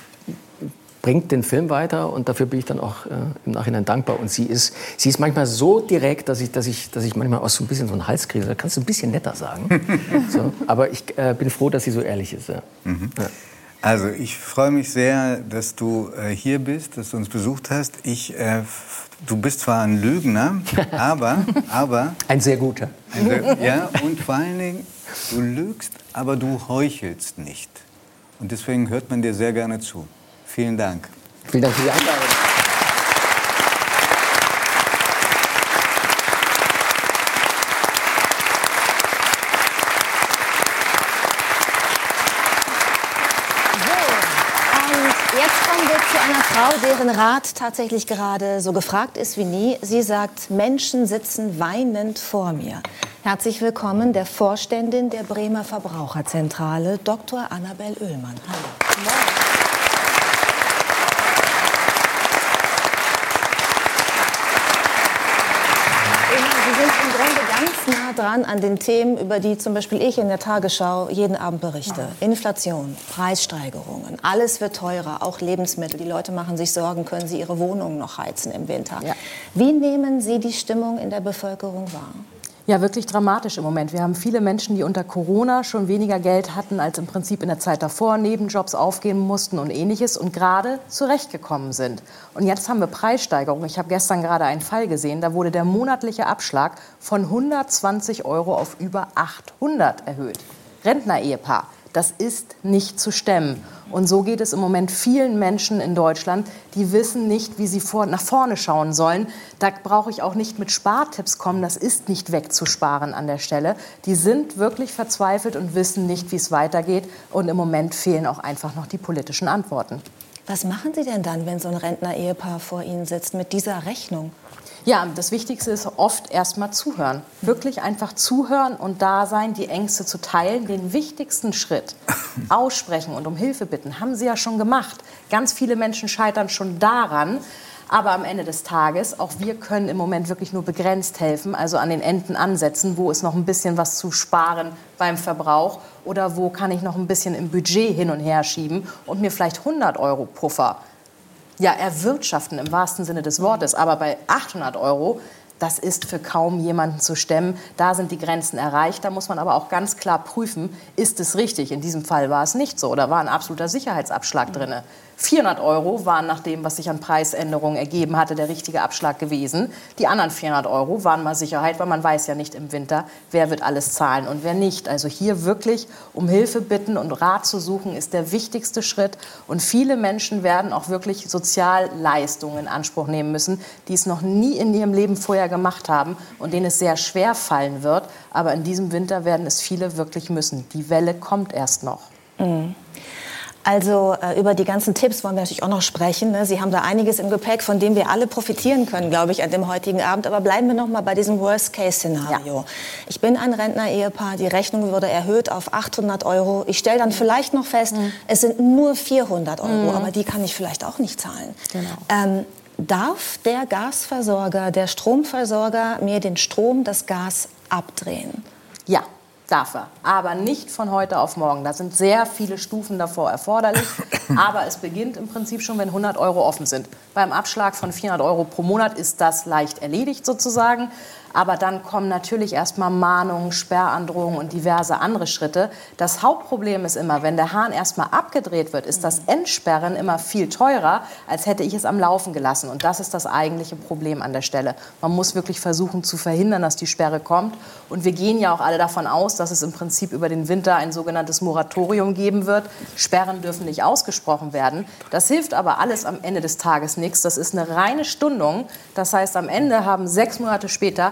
Speaker 3: bringt den Film weiter und dafür bin ich dann auch äh, im Nachhinein dankbar. Und sie ist, sie ist manchmal so direkt, dass ich, dass ich, dass ich manchmal auch so ein bisschen so einen Hals kriege. Da kannst du ein bisschen netter sagen. [laughs] so, aber ich äh, bin froh, dass sie so ehrlich ist. Ja. Ja.
Speaker 2: Also ich freue mich sehr, dass du äh, hier bist, dass du uns besucht hast. Ich, äh, du bist zwar ein Lügner, [laughs] aber, aber,
Speaker 3: Ein sehr guter.
Speaker 2: ein sehr- ja, und vor allen Dingen, du lügst, aber du heuchelst nicht. Und deswegen hört man dir sehr gerne zu. Vielen Dank.
Speaker 3: Vielen Dank für die Einladung.
Speaker 4: Und jetzt kommen wir zu einer Frau, deren Rat tatsächlich gerade so gefragt ist wie nie. Sie sagt, Menschen sitzen weinend vor mir. Herzlich willkommen der Vorständin der Bremer Verbraucherzentrale, Dr. Annabel Oehlmann. Hallo. Sie sind im Grunde ganz nah dran an den Themen, über die zum Beispiel ich in der Tagesschau jeden Abend berichte. Inflation, Preissteigerungen, alles wird teurer, auch Lebensmittel. Die Leute machen sich Sorgen, können sie ihre Wohnungen noch heizen im Winter. Wie nehmen Sie die Stimmung in der Bevölkerung wahr?
Speaker 11: Ja, wirklich dramatisch im Moment. Wir haben viele Menschen, die unter Corona schon weniger Geld hatten als im Prinzip in der Zeit davor, Nebenjobs aufgeben mussten und ähnliches und gerade zurechtgekommen sind. Und jetzt haben wir Preissteigerungen. Ich habe gestern gerade einen Fall gesehen, da wurde der monatliche Abschlag von 120 Euro auf über 800 erhöht. Rentner-Ehepaar. Das ist nicht zu stemmen. Und so geht es im Moment vielen Menschen in Deutschland, die wissen nicht, wie sie vor, nach vorne schauen sollen. Da brauche ich auch nicht mit Spartipps kommen. Das ist nicht wegzusparen an der Stelle. Die sind wirklich verzweifelt und wissen nicht, wie es weitergeht. Und im Moment fehlen auch einfach noch die politischen Antworten.
Speaker 4: Was machen Sie denn dann, wenn so ein Rentner-Ehepaar vor Ihnen sitzt mit dieser Rechnung?
Speaker 11: Ja, das Wichtigste ist oft erstmal zuhören. Wirklich einfach zuhören und da sein, die Ängste zu teilen. Den wichtigsten Schritt, [laughs] aussprechen und um Hilfe bitten, haben Sie ja schon gemacht. Ganz viele Menschen scheitern schon daran. Aber am Ende des Tages, auch wir können im Moment wirklich nur begrenzt helfen, also an den Enden ansetzen, wo ist noch ein bisschen was zu sparen beim Verbrauch oder wo kann ich noch ein bisschen im Budget hin und her schieben und mir vielleicht 100 Euro Puffer ja, erwirtschaften im wahrsten Sinne des Wortes. Aber bei 800 Euro, das ist für kaum jemanden zu stemmen. Da sind die Grenzen erreicht. Da muss man aber auch ganz klar prüfen, ist es richtig? In diesem Fall war es nicht so. Da war ein absoluter Sicherheitsabschlag drin. 400 Euro waren nach dem, was sich an Preisänderungen ergeben hatte, der richtige Abschlag gewesen. Die anderen 400 Euro waren mal Sicherheit, weil man weiß ja nicht im Winter, wer wird alles zahlen und wer nicht. Also hier wirklich um Hilfe bitten und Rat zu suchen, ist der wichtigste Schritt. Und viele Menschen werden auch wirklich Sozialleistungen in Anspruch nehmen müssen, die es noch nie in ihrem Leben vorher gemacht haben und denen es sehr schwer fallen wird. Aber in diesem Winter werden es viele wirklich müssen. Die Welle kommt erst noch.
Speaker 4: Mhm. Also äh, über die ganzen Tipps wollen wir natürlich auch noch sprechen. Ne? Sie haben da einiges im Gepäck, von dem wir alle profitieren können, glaube ich, an dem heutigen Abend. Aber bleiben wir noch mal bei diesem Worst-Case-Szenario. Ja. Ich bin ein Rentner-Ehepaar, die Rechnung wurde erhöht auf 800 Euro. Ich stelle dann vielleicht noch fest, mhm. es sind nur 400 Euro, mhm. aber die kann ich vielleicht auch nicht zahlen. Genau. Ähm, darf der Gasversorger, der Stromversorger mir den Strom, das Gas abdrehen?
Speaker 11: Ja. Darf er, aber nicht von heute auf morgen. Da sind sehr viele Stufen davor erforderlich. [coughs] Aber es beginnt im Prinzip schon, wenn 100 Euro offen sind. Beim Abschlag von 400 Euro pro Monat ist das leicht erledigt sozusagen. Aber dann kommen natürlich erstmal Mahnungen, Sperrandrohungen und diverse andere Schritte. Das Hauptproblem ist immer, wenn der Hahn erstmal abgedreht wird, ist das Entsperren immer viel teurer, als hätte ich es am Laufen gelassen. Und das ist das eigentliche Problem an der Stelle. Man muss wirklich versuchen zu verhindern, dass die Sperre kommt. Und wir gehen ja auch alle davon aus, dass es im Prinzip über den Winter ein sogenanntes Moratorium geben wird. Sperren dürfen nicht ausgesprochen werden. Das hilft aber alles am Ende des Tages nichts. Das ist eine reine Stundung. Das heißt, am Ende haben sechs Monate später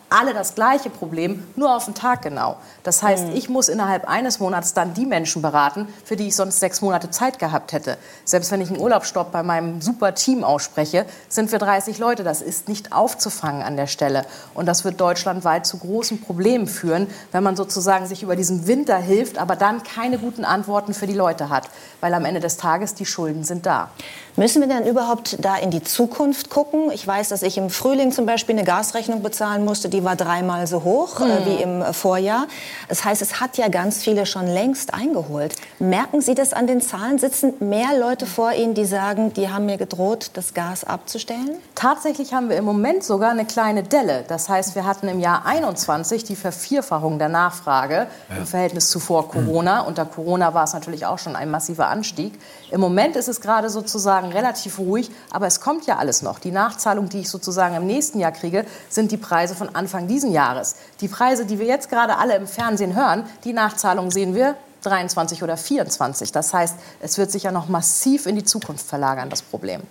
Speaker 11: alle das gleiche Problem, nur auf den Tag genau. Das heißt, mhm. ich muss innerhalb eines Monats dann die Menschen beraten, für die ich sonst sechs Monate Zeit gehabt hätte. Selbst wenn ich einen Urlaubsstopp bei meinem super Team ausspreche, sind wir 30 Leute. Das ist nicht aufzufangen an der Stelle. Und das wird deutschlandweit zu großen Problemen führen, wenn man sozusagen sich über diesen Winter hilft, aber dann keine guten Antworten für die Leute hat. Weil am Ende des Tages die Schulden sind da.
Speaker 4: Müssen wir denn überhaupt da in die Zukunft gucken? Ich weiß, dass ich im Frühling zum Beispiel eine Gasrechnung bezahlen musste, die war dreimal so hoch äh, hm. wie im Vorjahr. Das heißt, es hat ja ganz viele schon längst eingeholt. Merken Sie das an den Zahlen? Sitzen mehr Leute vor Ihnen, die sagen, die haben mir gedroht, das Gas abzustellen?
Speaker 11: Tatsächlich haben wir im Moment sogar eine kleine Delle. Das heißt, wir hatten im Jahr 21 die Vervierfachung der Nachfrage ja. im Verhältnis zu vor Corona. Unter Corona war es natürlich auch schon ein massiver Anstieg. Im Moment ist es gerade sozusagen relativ ruhig, aber es kommt ja alles noch. Die Nachzahlung, die ich sozusagen im nächsten Jahr kriege, sind die Preise von Anfang diesen Jahres. Die Preise, die wir jetzt gerade alle im Fernsehen hören, die Nachzahlung sehen wir 23 oder 24. Das heißt, es wird sich ja noch massiv in die Zukunft verlagern, das Problem.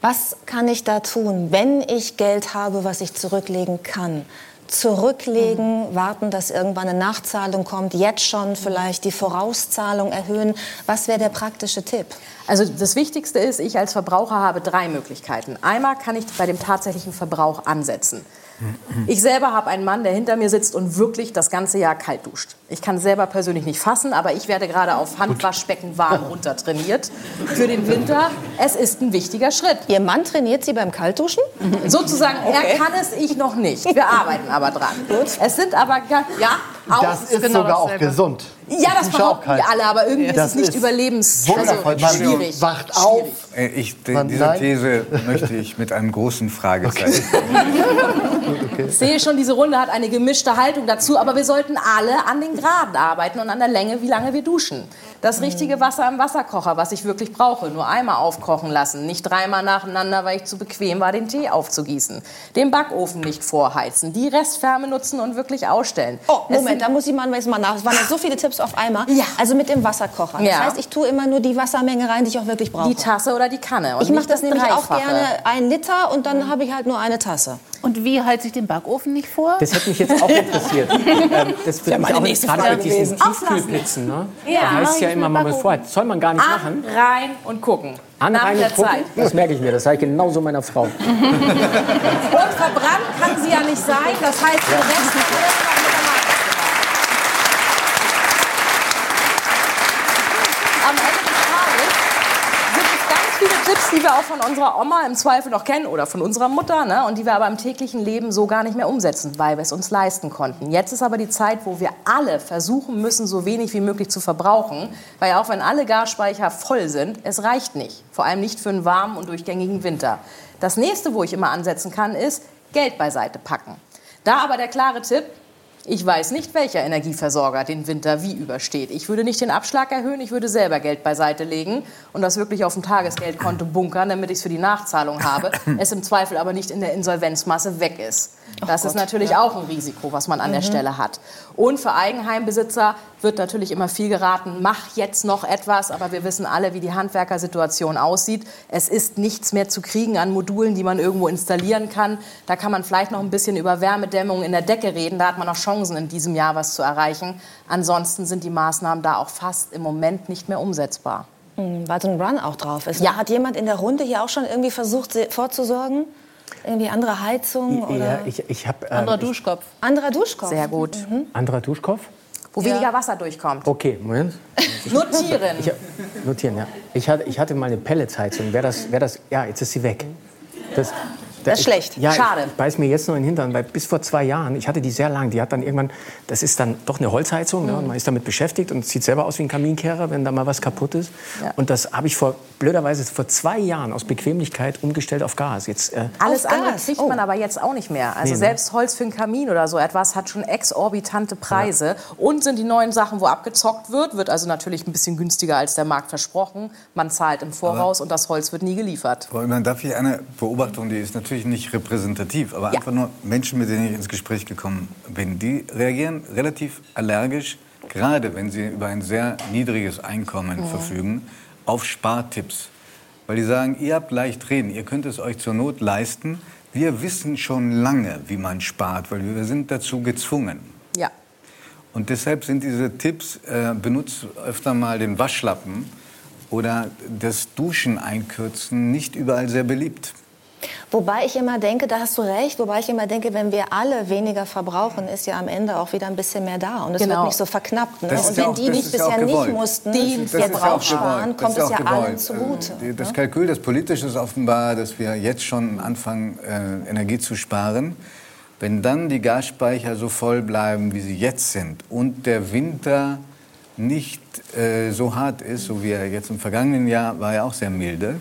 Speaker 4: Was kann ich da tun, wenn ich Geld habe, was ich zurücklegen kann? zurücklegen, mhm. warten, dass irgendwann eine Nachzahlung kommt, jetzt schon vielleicht die Vorauszahlung erhöhen. Was wäre der praktische Tipp?
Speaker 11: Also das Wichtigste ist, ich als Verbraucher habe drei Möglichkeiten. Einmal kann ich bei dem tatsächlichen Verbrauch ansetzen. Ich selber habe einen Mann, der hinter mir sitzt und wirklich das ganze Jahr kalt duscht. Ich kann es selber persönlich nicht fassen, aber ich werde gerade auf Handwaschbecken warm runter trainiert für den Winter. Es ist ein wichtiger Schritt.
Speaker 4: Ihr Mann trainiert Sie beim Kaltduschen?
Speaker 11: Sozusagen,
Speaker 4: Okay.
Speaker 11: er kann es, ich noch nicht. Wir arbeiten aber dran. Es sind aber, ja, auch.
Speaker 12: Das ist
Speaker 11: genau
Speaker 12: sogar auch
Speaker 11: dasselbe.
Speaker 12: gesund.
Speaker 11: Ja, das behaupten wir alle, aber irgendwie ist
Speaker 12: Das
Speaker 11: es nicht
Speaker 12: ist
Speaker 11: überlebens...
Speaker 12: Man
Speaker 11: schwierig.
Speaker 12: wacht auf.
Speaker 2: Ich,
Speaker 12: Man-
Speaker 2: diese
Speaker 12: nein.
Speaker 2: These möchte ich mit einem großen Fragezeichen. [laughs]
Speaker 11: Ich sehe schon, diese Runde hat eine gemischte Haltung dazu, aber wir sollten alle an den Graden arbeiten und an der Länge, wie lange wir duschen. Das richtige Wasser im Wasserkocher, was ich wirklich brauche, nur einmal aufkochen lassen, nicht dreimal nacheinander, weil ich zu bequem war, den Tee aufzugießen. Den Backofen nicht vorheizen, die Restwärme nutzen und wirklich ausstellen.
Speaker 4: Oh, Moment,
Speaker 11: sind-
Speaker 4: da muss ich mal mal nach. Es waren jetzt so viele Tipps auf einmal.
Speaker 11: Ja.
Speaker 4: Also mit dem Wasserkocher. Das
Speaker 11: Ja.
Speaker 4: heißt, ich tue immer nur die Wassermenge rein, die ich auch wirklich brauche.
Speaker 11: Die Tasse oder die Kanne. und
Speaker 4: ich mache
Speaker 11: nicht
Speaker 4: das nämlich auch
Speaker 11: Dreifache.
Speaker 4: gerne ein Liter und dann habe ich halt nur eine Tasse.
Speaker 9: Und wie heizt ich den Backofen nicht vor?
Speaker 3: Das hätte mich jetzt auch interessiert. [laughs] ähm, das
Speaker 4: Ja,
Speaker 3: wird mich
Speaker 4: meine
Speaker 3: auch
Speaker 4: nächste
Speaker 3: gerade
Speaker 4: Frage
Speaker 3: bei diesen. Tiefkühlblitzen. Ne?
Speaker 11: Ja,
Speaker 3: da heißt ja
Speaker 11: mit
Speaker 3: immer, man muss
Speaker 11: Backofen.
Speaker 3: vorher. Soll man gar nicht
Speaker 11: An,
Speaker 3: machen.
Speaker 11: rein und gucken.
Speaker 3: An,
Speaker 11: Nach
Speaker 3: rein
Speaker 11: der
Speaker 3: und gucken.
Speaker 11: Zeit.
Speaker 3: Das merke ich mir. Das sage ich genauso meiner Frau. [laughs]
Speaker 11: Und verbrannt kann sie ja nicht sein. Das heißt, den Rest kann er noch mit der Am Ende des Tages sind es ganz viele Tipps, die wir auch von unserer Oma im Zweifel noch kennen oder von unserer Mutter ne? und die wir aber im täglichen Leben so gar nicht mehr umsetzen, weil wir es uns leisten konnten. Jetzt ist aber die Zeit, wo wir alle versuchen müssen, so wenig wie möglich zu verbrauchen, weil auch wenn alle Gasspeicher voll sind, es reicht nicht. Vor allem nicht für einen warmen und durchgängigen Winter. Das nächste, wo ich immer ansetzen kann, ist Geld beiseite packen. Da aber der klare Tipp, ich weiß nicht, welcher Energieversorger den Winter wie übersteht. Ich würde nicht den Abschlag erhöhen, ich würde selber Geld beiseite legen und das wirklich auf dem Tagesgeldkonto bunkern, damit ich es für die Nachzahlung habe. [coughs] es im Zweifel aber nicht in der Insolvenzmasse weg ist. Das ist natürlich auch ein Risiko, was man an der
Speaker 4: Mhm.
Speaker 11: Stelle hat. Und für Eigenheimbesitzer wird natürlich immer viel geraten, mach jetzt noch etwas, aber wir wissen alle, wie die Handwerkersituation aussieht. Es ist nichts mehr zu kriegen an Modulen, die man irgendwo installieren kann. Da kann man vielleicht noch ein bisschen über Wärmedämmung in der Decke reden. Da hat man noch Chancen, in diesem Jahr was zu erreichen. Ansonsten sind die Maßnahmen da auch fast im Moment nicht mehr umsetzbar.
Speaker 4: Hm, Weil so ein Run auch drauf ist.
Speaker 11: Ja.
Speaker 4: Hat jemand in der Runde hier auch schon irgendwie versucht, vorzusorgen? Irgendwie andere Heizung oder
Speaker 3: Ja, ich, ich habe
Speaker 9: Anderer
Speaker 3: ähm, ich-
Speaker 9: Duschkopf.
Speaker 4: anderer Duschkopf?
Speaker 11: Sehr gut.
Speaker 3: anderer Duschkopf.
Speaker 11: Wo weniger Wasser durchkommt.
Speaker 3: Okay, Moment.
Speaker 11: Notieren.
Speaker 3: Ich, notieren, ja. Ich hatte, ich hatte mal eine Pelletsheizung. Wäre das, wär das, ja, jetzt ist sie weg. Das,
Speaker 4: Das ist
Speaker 3: ich-
Speaker 4: schlecht.
Speaker 3: Ja,
Speaker 11: Schade.
Speaker 3: Ich, ich beiß mir jetzt noch in den Hintern, weil bis vor zwei Jahren, ich hatte die sehr lang, die hat dann irgendwann, das ist dann doch eine Holzheizung, ne, und man ist damit beschäftigt und es sieht selber aus wie ein Kaminkehrer, wenn da mal was kaputt ist.
Speaker 11: Ja.
Speaker 3: Und das habe ich vor, blöderweise vor zwei Jahren aus Bequemlichkeit umgestellt auf Gas. Jetzt, äh,
Speaker 11: Alles
Speaker 4: Auf
Speaker 11: andere
Speaker 4: Gas.
Speaker 11: kriegt
Speaker 4: Oh.
Speaker 11: man aber jetzt auch nicht mehr. Also
Speaker 3: Nee, ne?
Speaker 11: selbst Holz für einen Kamin oder so etwas hat schon exorbitante Preise. Und sind die neuen Sachen, wo abgezockt wird, wird also natürlich ein bisschen günstiger als der Markt versprochen. Man zahlt im Voraus und das Holz wird nie geliefert.
Speaker 2: Frau Ullmann, darf ich eine Beobachtung, die ist natürlich nicht repräsentativ, aber
Speaker 11: Ja.
Speaker 2: einfach nur Menschen, mit denen ich ins Gespräch gekommen bin, die reagieren relativ allergisch, gerade wenn sie über ein sehr niedriges Einkommen verfügen, auf Spartipps. Weil die sagen, ihr habt leicht reden, ihr könnt es euch zur Not leisten. Wir wissen schon lange, wie man spart, weil wir sind dazu gezwungen.
Speaker 11: Ja.
Speaker 2: Und deshalb sind diese Tipps, äh, benutzt öfter mal den Waschlappen oder das Duschen einkürzen, nicht überall sehr beliebt.
Speaker 4: Wobei ich immer denke, da hast du recht, wobei ich immer denke, wenn wir alle weniger verbrauchen, ist ja am Ende auch wieder ein bisschen mehr da. Und es
Speaker 11: Genau.
Speaker 4: wird nicht so verknappt. Ne? Und
Speaker 2: ja
Speaker 4: wenn
Speaker 2: auch-
Speaker 4: die nicht bisher nicht
Speaker 2: gewollt.
Speaker 4: mussten,
Speaker 11: Die
Speaker 4: jetzt
Speaker 2: Das ist ja auch
Speaker 4: drauf sparen,
Speaker 2: gewollt.
Speaker 4: kommt es ja
Speaker 2: auch
Speaker 4: allen
Speaker 2: gewollt.
Speaker 4: zugute.
Speaker 2: Also, Das Kalkül, das politische ist offenbar, dass wir jetzt schon anfangen, äh, Energie zu sparen. Wenn dann die Gasspeicher so voll bleiben, wie sie jetzt sind und der Winter nicht äh, so hart ist, so wie er jetzt im vergangenen Jahr war, ja auch sehr milde,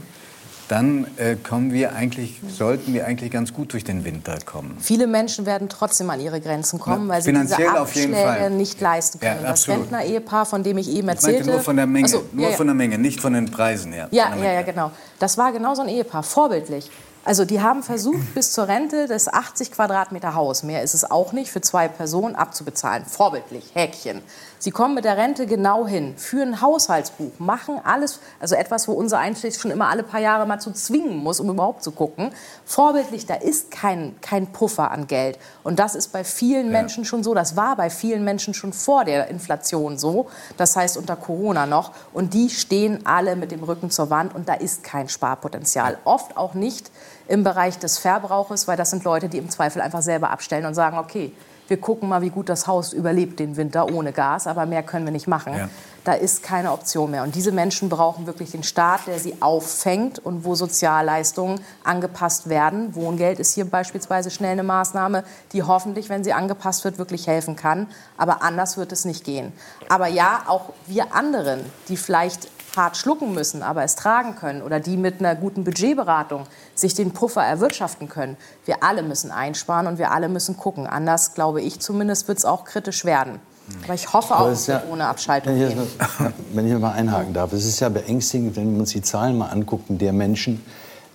Speaker 2: dann äh, kommen wir eigentlich, sollten wir eigentlich ganz gut durch den Winter kommen.
Speaker 11: Viele Menschen werden trotzdem an ihre Grenzen kommen,
Speaker 2: Na,
Speaker 11: weil sie diese
Speaker 2: finanziell auf jeden
Speaker 11: Abschläge
Speaker 2: Fall.
Speaker 11: nicht leisten
Speaker 2: Ja,
Speaker 11: können. das
Speaker 2: absolut.
Speaker 11: Rentner-Ehepaar, von dem ich eben
Speaker 2: Ich
Speaker 11: erzählte.
Speaker 2: nur von der Menge,
Speaker 11: so,
Speaker 2: nur
Speaker 11: ja, ja.
Speaker 2: von der Menge, nicht von den Preisen her.
Speaker 11: Ja, ja, ja, genau. Das war genau so ein Ehepaar, vorbildlich. Also die haben versucht, bis zur Rente das 80 Quadratmeter Haus, mehr ist es auch nicht, für zwei Personen abzubezahlen. Vorbildlich, Häkchen. Sie kommen mit der Rente genau hin, führen ein Haushaltsbuch, machen alles, also etwas, wo unser Einstieg schon immer alle paar Jahre mal zu zwingen muss, um überhaupt zu gucken. Vorbildlich, da ist kein, kein Puffer an Geld. Und das ist bei vielen ja. Menschen schon so. Das war bei vielen Menschen schon vor der Inflation so. Das heißt unter Corona noch. Und die stehen alle mit dem Rücken zur Wand und da ist kein Sparpotenzial. Oft auch nicht im Bereich des Verbrauches, weil das sind Leute, die im Zweifel einfach selber abstellen und sagen, okay, wir gucken mal, wie gut das Haus überlebt den Winter ohne Gas, aber mehr können wir nicht machen. Ja. Da ist keine Option mehr. Und diese Menschen brauchen wirklich den Staat, der sie auffängt und wo Sozialleistungen angepasst werden. Wohngeld ist hier beispielsweise schnell eine Maßnahme, die hoffentlich, wenn sie angepasst wird, wirklich helfen kann. Aber anders wird es nicht gehen. Aber ja, auch wir anderen, die vielleicht hart schlucken müssen, aber es tragen können oder die mit einer guten Budgetberatung sich den Puffer erwirtschaften können. Wir alle müssen einsparen und wir alle müssen gucken. Anders, glaube ich zumindest, wird es auch kritisch werden. Aber ich hoffe auch, dass ja, ohne Abschaltung
Speaker 12: wenn ich, mal, wenn ich mal einhaken darf, es ist ja beängstigend, wenn wir uns die Zahlen mal angucken, der Menschen,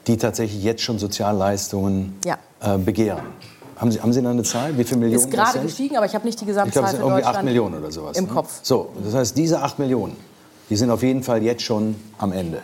Speaker 12: die tatsächlich jetzt schon Sozialleistungen ja. äh, begehren. Haben Sie, haben Sie da eine Zahl? Wie viele Millionen?
Speaker 11: Ist gerade gestiegen, aber ich habe nicht die Gesamtzahl
Speaker 12: ich glaube, es sind irgendwie 8 Millionen oder sowas.
Speaker 11: Im ne? Kopf.
Speaker 12: So, das heißt, diese 8 Millionen die sind auf jeden Fall jetzt schon am Ende.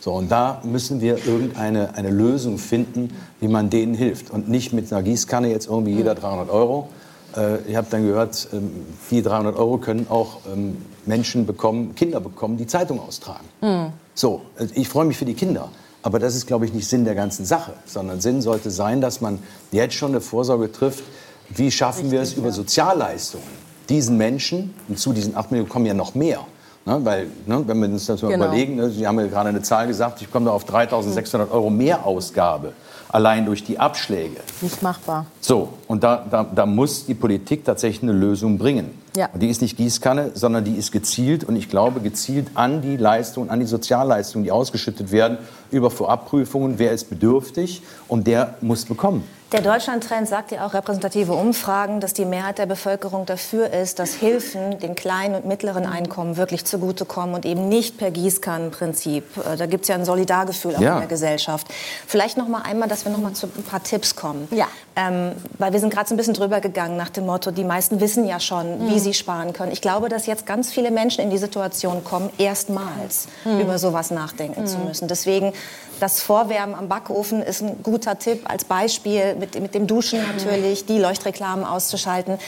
Speaker 12: So, und da müssen wir irgendeine eine Lösung finden, wie man denen hilft. Und nicht mit einer Gießkanne jetzt irgendwie jeder 300 Euro. Äh, ich habe dann gehört, ähm, die 300 Euro können auch ähm, Menschen bekommen, Kinder bekommen, die Zeitung austragen. Mhm. So, also ich freue mich für die Kinder. Aber das ist, glaube ich, nicht Sinn der ganzen Sache, sondern Sinn sollte sein, dass man jetzt schon eine Vorsorge trifft. Wie schaffen Richtig, wir es über Sozialleistungen, diesen Menschen, und zu diesen 8 Millionen kommen ja noch mehr, Ne, weil, ne, wenn wir uns das mal genau. überlegen, ne, Sie haben ja gerade eine Zahl gesagt, ich komme da auf 3.600 Euro Mehrausgabe, allein durch die Abschläge.
Speaker 11: Nicht machbar.
Speaker 12: So, und da, da, da muss die Politik tatsächlich eine Lösung bringen. Ja. Und die ist nicht Gießkanne, sondern die ist gezielt und ich glaube gezielt an die Leistungen, an die Sozialleistungen, die ausgeschüttet werden, über Vorabprüfungen, wer ist bedürftig und der muss bekommen.
Speaker 4: Der Deutschland-Trend sagt ja auch repräsentative Umfragen, dass die Mehrheit der Bevölkerung dafür ist, dass Hilfen den kleinen und mittleren Einkommen wirklich zugutekommen und eben nicht per Gießkannenprinzip. Äh, da gibt es ja ein Solidargefühl auch ja. in der Gesellschaft. Vielleicht noch mal einmal, dass wir noch mal zu ein paar Tipps kommen. Ja. Ähm, weil wir sind gerade so ein bisschen drüber gegangen nach dem Motto, die meisten wissen ja schon, mhm. wie sie sparen können. Ich glaube, dass jetzt ganz viele Menschen in die Situation kommen, erstmals mhm. über sowas nachdenken mhm. zu müssen. Deswegen das Vorwärmen am Backofen ist ein guter Tipp als Beispiel, mit, mit dem Duschen natürlich, die Leuchtreklamen auszuschalten.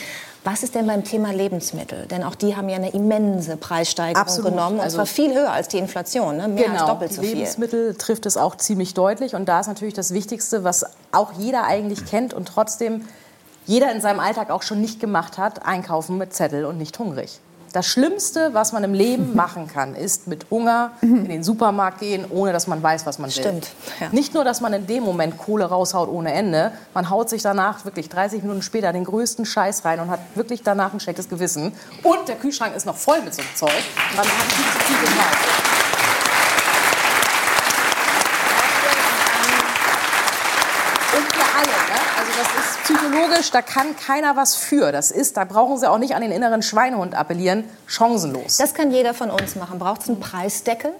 Speaker 4: Was ist denn beim Thema Lebensmittel? Denn auch die haben ja eine immense Preissteigerung Absolut. genommen. Und also, zwar viel höher als die Inflation, ne? mehr
Speaker 11: genau,
Speaker 4: als doppelt so
Speaker 11: viel. Lebensmittel trifft es auch ziemlich deutlich. Und da ist natürlich das Wichtigste, was auch jeder eigentlich kennt und trotzdem jeder in seinem Alltag auch schon nicht gemacht hat, einkaufen mit Zettel und nicht hungrig. Das Schlimmste, was man im Leben [laughs] machen kann, ist mit Hunger in den Supermarkt gehen, ohne dass man weiß, was man will.
Speaker 4: Stimmt. Ja.
Speaker 11: Nicht nur, dass man in dem Moment Kohle raushaut ohne Ende, man haut sich danach wirklich 30 Minuten später den größten Scheiß rein und hat wirklich danach ein schlechtes Gewissen. Und der Kühlschrank ist noch voll mit so einem Zeug. Man hat viel zu viel gekauft. Psychologisch, da kann keiner was für. Das ist, da brauchen Sie auch nicht an den inneren Schweinehund appellieren, chancenlos.
Speaker 4: Das kann jeder von uns machen. Braucht es einen Preisdeckel?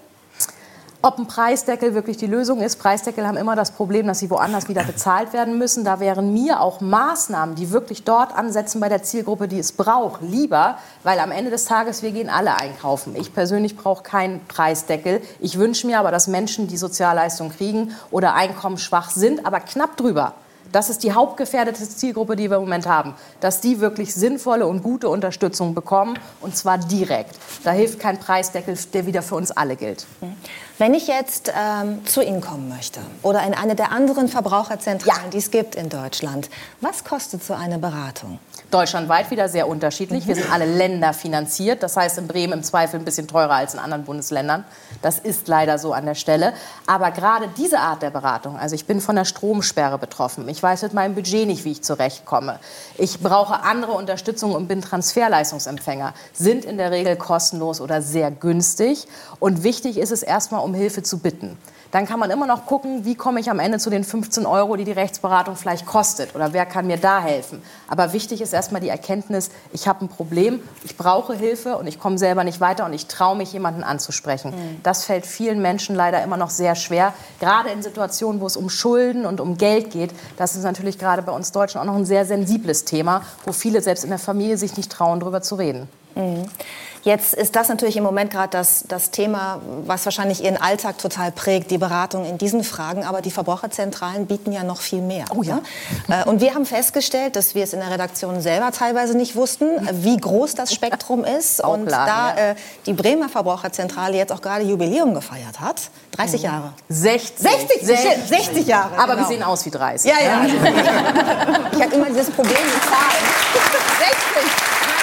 Speaker 11: Ob ein Preisdeckel wirklich die Lösung ist. Preisdeckel haben immer das Problem, dass sie woanders wieder bezahlt werden müssen. Da wären mir auch Maßnahmen, die wirklich dort ansetzen bei der Zielgruppe, die es braucht, lieber, weil am Ende des Tages wir gehen alle einkaufen. Ich persönlich brauche keinen Preisdeckel. Ich wünsche mir aber, dass Menschen, die Sozialleistungen kriegen oder einkommensschwach sind, aber knapp drüber, das ist die hauptgefährdete Zielgruppe, die wir im Moment haben. Dass die wirklich sinnvolle und gute Unterstützung bekommen, und zwar direkt. Da hilft kein Preisdeckel, der wieder für uns alle gilt.
Speaker 4: Wenn ich jetzt ähm, zu Ihnen kommen möchte oder in eine der anderen Verbraucherzentralen, ja. die es gibt in Deutschland, was kostet so eine Beratung?
Speaker 11: Deutschlandweit wieder sehr unterschiedlich. Wir sind alle Länder finanziert. Das heißt in Bremen im Zweifel ein bisschen teurer als in anderen Bundesländern. Das ist leider so an der Stelle. Aber gerade diese Art der Beratung, also ich bin von der Stromsperre betroffen. Ich weiß mit meinem Budget nicht, wie ich zurechtkomme. Ich brauche andere Unterstützung und bin Transferleistungsempfänger. Sind in der Regel kostenlos oder sehr günstig. Und wichtig ist es erstmal, um Hilfe zu bitten dann kann man immer noch gucken, wie komme ich am Ende zu den 15 Euro, die die Rechtsberatung vielleicht kostet oder wer kann mir da helfen. Aber wichtig ist erstmal die Erkenntnis, ich habe ein Problem, ich brauche Hilfe und ich komme selber nicht weiter und ich traue mich, jemanden anzusprechen. Mhm. Das fällt vielen Menschen leider immer noch sehr schwer, gerade in Situationen, wo es um Schulden und um Geld geht. Das ist natürlich gerade bei uns Deutschen auch noch ein sehr sensibles Thema, wo viele selbst in der Familie sich nicht trauen, darüber zu reden.
Speaker 4: Mhm. Jetzt ist das natürlich im Moment gerade das, das Thema, was wahrscheinlich Ihren Alltag total prägt, die Beratung in diesen Fragen. Aber die Verbraucherzentralen bieten ja noch viel mehr. Oh ja. Ne? Und wir haben festgestellt, dass wir es in der Redaktion selber teilweise nicht wussten, wie groß das Spektrum ist. [laughs]
Speaker 11: Auch
Speaker 4: Und
Speaker 11: klar,
Speaker 4: da
Speaker 11: ja.
Speaker 4: äh, die Bremer Verbraucherzentrale jetzt auch gerade Jubiläum gefeiert hat, 30 Jahre.
Speaker 11: 60.
Speaker 4: 60, 60, 60 Jahre.
Speaker 11: Aber
Speaker 4: genau.
Speaker 11: wir sehen aus wie 30.
Speaker 4: Ja, ja. [laughs] ich habe immer dieses Problem mit Zahlen. 60. 60. 60.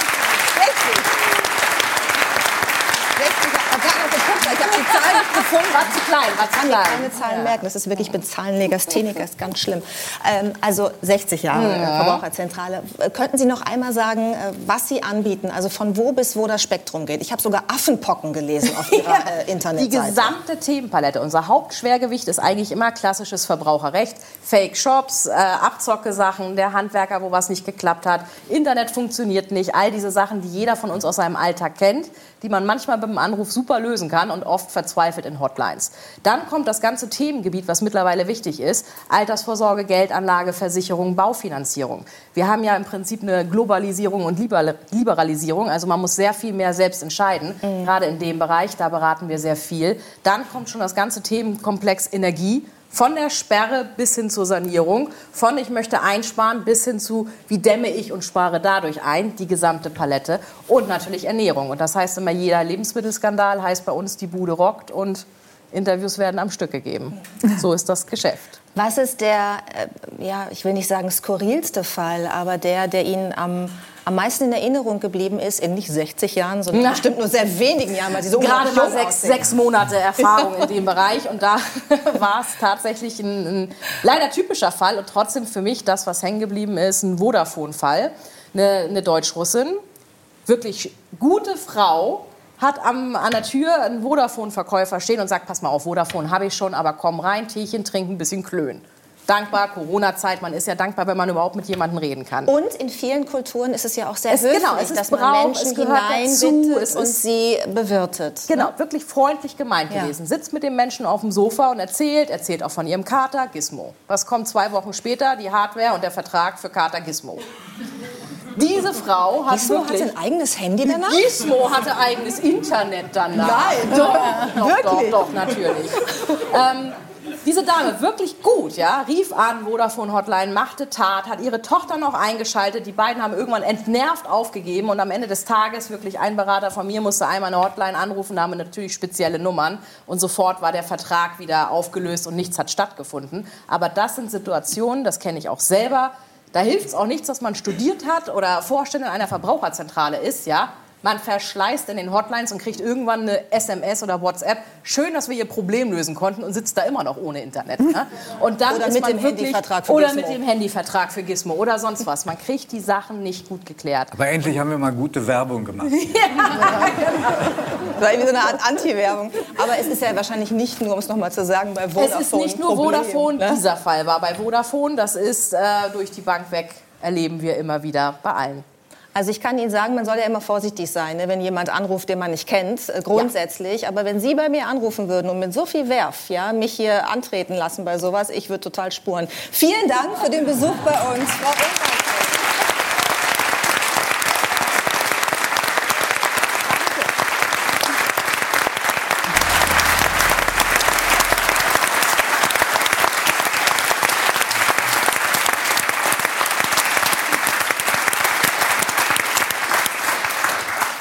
Speaker 4: for
Speaker 11: War zu klein, war zu klein.
Speaker 4: keine Zahlen merken. Das ist wirklich mit Zahlenlegastheniker, ist ganz schlimm. Ähm, also 60 Jahre
Speaker 11: Ja.
Speaker 4: Verbraucherzentrale. Äh, Könnten Sie noch einmal sagen, äh, was Sie anbieten? Also von wo bis wo das Spektrum geht? Ich habe sogar Affenpocken gelesen auf [laughs] Ihrer äh,
Speaker 11: Die
Speaker 4: Internetseite.
Speaker 11: gesamte Themenpalette. Unser Hauptschwergewicht ist eigentlich immer klassisches Verbraucherrecht. Fake-Shops, äh, Abzocke-Sachen, der Handwerker, wo was nicht geklappt hat, Internet funktioniert nicht, all diese Sachen, die jeder von uns aus seinem Alltag kennt, die man manchmal beim Anruf super lösen kann und oft verzweifelt in Hotlines. Dann kommt das ganze Themengebiet, was mittlerweile wichtig ist, Altersvorsorge, Geldanlage, Versicherung, Baufinanzierung. Wir haben ja im Prinzip eine Globalisierung und Liber- Liberalisierung, also man muss sehr viel mehr selbst entscheiden, gerade in dem Bereich, da beraten wir sehr viel. Dann kommt schon das ganze Themenkomplex Energie, von der Sperre bis hin zur Sanierung, von ich möchte einsparen bis hin zu wie dämme ich und spare dadurch ein, die gesamte Palette und natürlich Ernährung. Und das heißt immer, jeder Lebensmittelskandal heißt bei uns, die Bude rockt und Interviews werden am Stück gegeben. So ist das Geschäft.
Speaker 4: Was ist der, äh, ja, ich will nicht sagen skurrilste Fall, aber der, der Ihnen am, am meisten in Erinnerung geblieben ist, in nicht 60 Jahren, sondern
Speaker 11: Na.
Speaker 4: bestimmt nur sehr wenigen Jahren, weil Sie so
Speaker 11: Gerade mal sechs, sechs Monate Erfahrung in dem Bereich. Und da [laughs] war es tatsächlich ein, ein leider typischer Fall und trotzdem für mich das, was hängen geblieben ist, ein Vodafone-Fall. Eine, eine Deutsch-Russin, wirklich gute Frau, hat am, an der Tür einen Vodafone-Verkäufer stehen und sagt, pass mal auf, Vodafone habe ich schon, aber komm rein, Teechen trinken, ein bisschen klönen. Dankbar, Corona-Zeit, man ist ja dankbar, wenn man überhaupt mit jemandem reden kann.
Speaker 4: Und in vielen Kulturen ist es ja auch sehr
Speaker 11: Es-
Speaker 4: höflich,
Speaker 11: genau, es ist
Speaker 4: dass man
Speaker 11: Brauch,
Speaker 4: Menschen hineinbittet und sie bewirtet.
Speaker 11: Genau, wirklich freundlich gemeint
Speaker 4: Ja.
Speaker 11: gewesen. Sitzt mit dem Menschen auf dem Sofa und erzählt, erzählt auch von ihrem Kater Gizmo. Was kommt zwei Wochen später? Die Hardware und der Vertrag für Kater Gizmo. Diese Frau hat
Speaker 4: Gizmo
Speaker 11: wirklich...
Speaker 4: hatte ein eigenes Handy danach?
Speaker 11: Gizmo hatte eigenes Internet danach.
Speaker 4: Nein.
Speaker 11: Doch, doch,
Speaker 4: Wirklich?
Speaker 11: doch, doch, natürlich. ähm, diese Dame, wirklich gut, ja, rief an, Vodafone Hotline, machte Tat, hat ihre Tochter noch eingeschaltet. Die beiden haben irgendwann entnervt aufgegeben und am Ende des Tages wirklich ein Berater von mir musste einmal eine Hotline anrufen, da haben wir natürlich spezielle Nummern und sofort war der Vertrag wieder aufgelöst und nichts hat stattgefunden. Aber das sind Situationen, das kenne ich auch selber. Da hilft es auch nichts, dass man studiert hat oder Vorständin einer Verbraucherzentrale ist, ja. Man verschleißt in den Hotlines und kriegt irgendwann eine SMS oder WhatsApp. Schön, dass wir ihr Problem lösen konnten und sitzt da immer noch ohne Internet. Ne? Und dann
Speaker 4: Oder mit dem Handyvertrag für
Speaker 11: Oder
Speaker 4: Gizmo.
Speaker 11: mit dem Handyvertrag für Gizmo oder sonst was. Man kriegt die Sachen nicht gut geklärt.
Speaker 2: Aber endlich haben wir mal gute Werbung gemacht. [laughs]
Speaker 4: Das war irgendwie so eine Art Anti-Werbung. Aber es ist ja wahrscheinlich nicht nur, um es nochmal zu sagen, bei Vodafone.
Speaker 11: Es ist nicht nur
Speaker 4: Problem,
Speaker 11: Vodafone,
Speaker 4: ne?
Speaker 11: dieser Fall war bei Vodafone. Das ist äh, durch die Bank weg, erleben wir immer wieder bei allen.
Speaker 4: Also ich kann Ihnen sagen, man soll ja immer vorsichtig sein, ne, wenn jemand anruft, den man nicht kennt, äh, grundsätzlich. Aber wenn Sie bei mir anrufen würden und mit so viel Werf ja, mich hier antreten lassen bei sowas, ich würde total spuren. Vielen Dank für den Besuch bei uns, Frau Ungarn.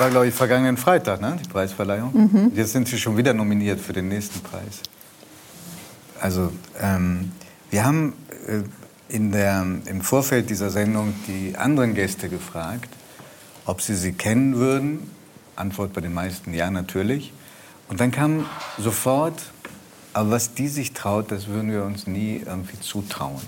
Speaker 2: War, glaube ich, vergangenen Freitag, ne? die Preisverleihung.
Speaker 10: Mhm.
Speaker 2: Jetzt sind Sie schon wieder nominiert für den nächsten Preis. Also, ähm, wir haben äh, in der, im Vorfeld dieser Sendung die anderen Gäste gefragt, ob sie sie kennen würden. Antwort bei den meisten ja, natürlich. Und dann kam sofort, aber was die sich traut, das würden wir uns nie irgendwie zutrauen.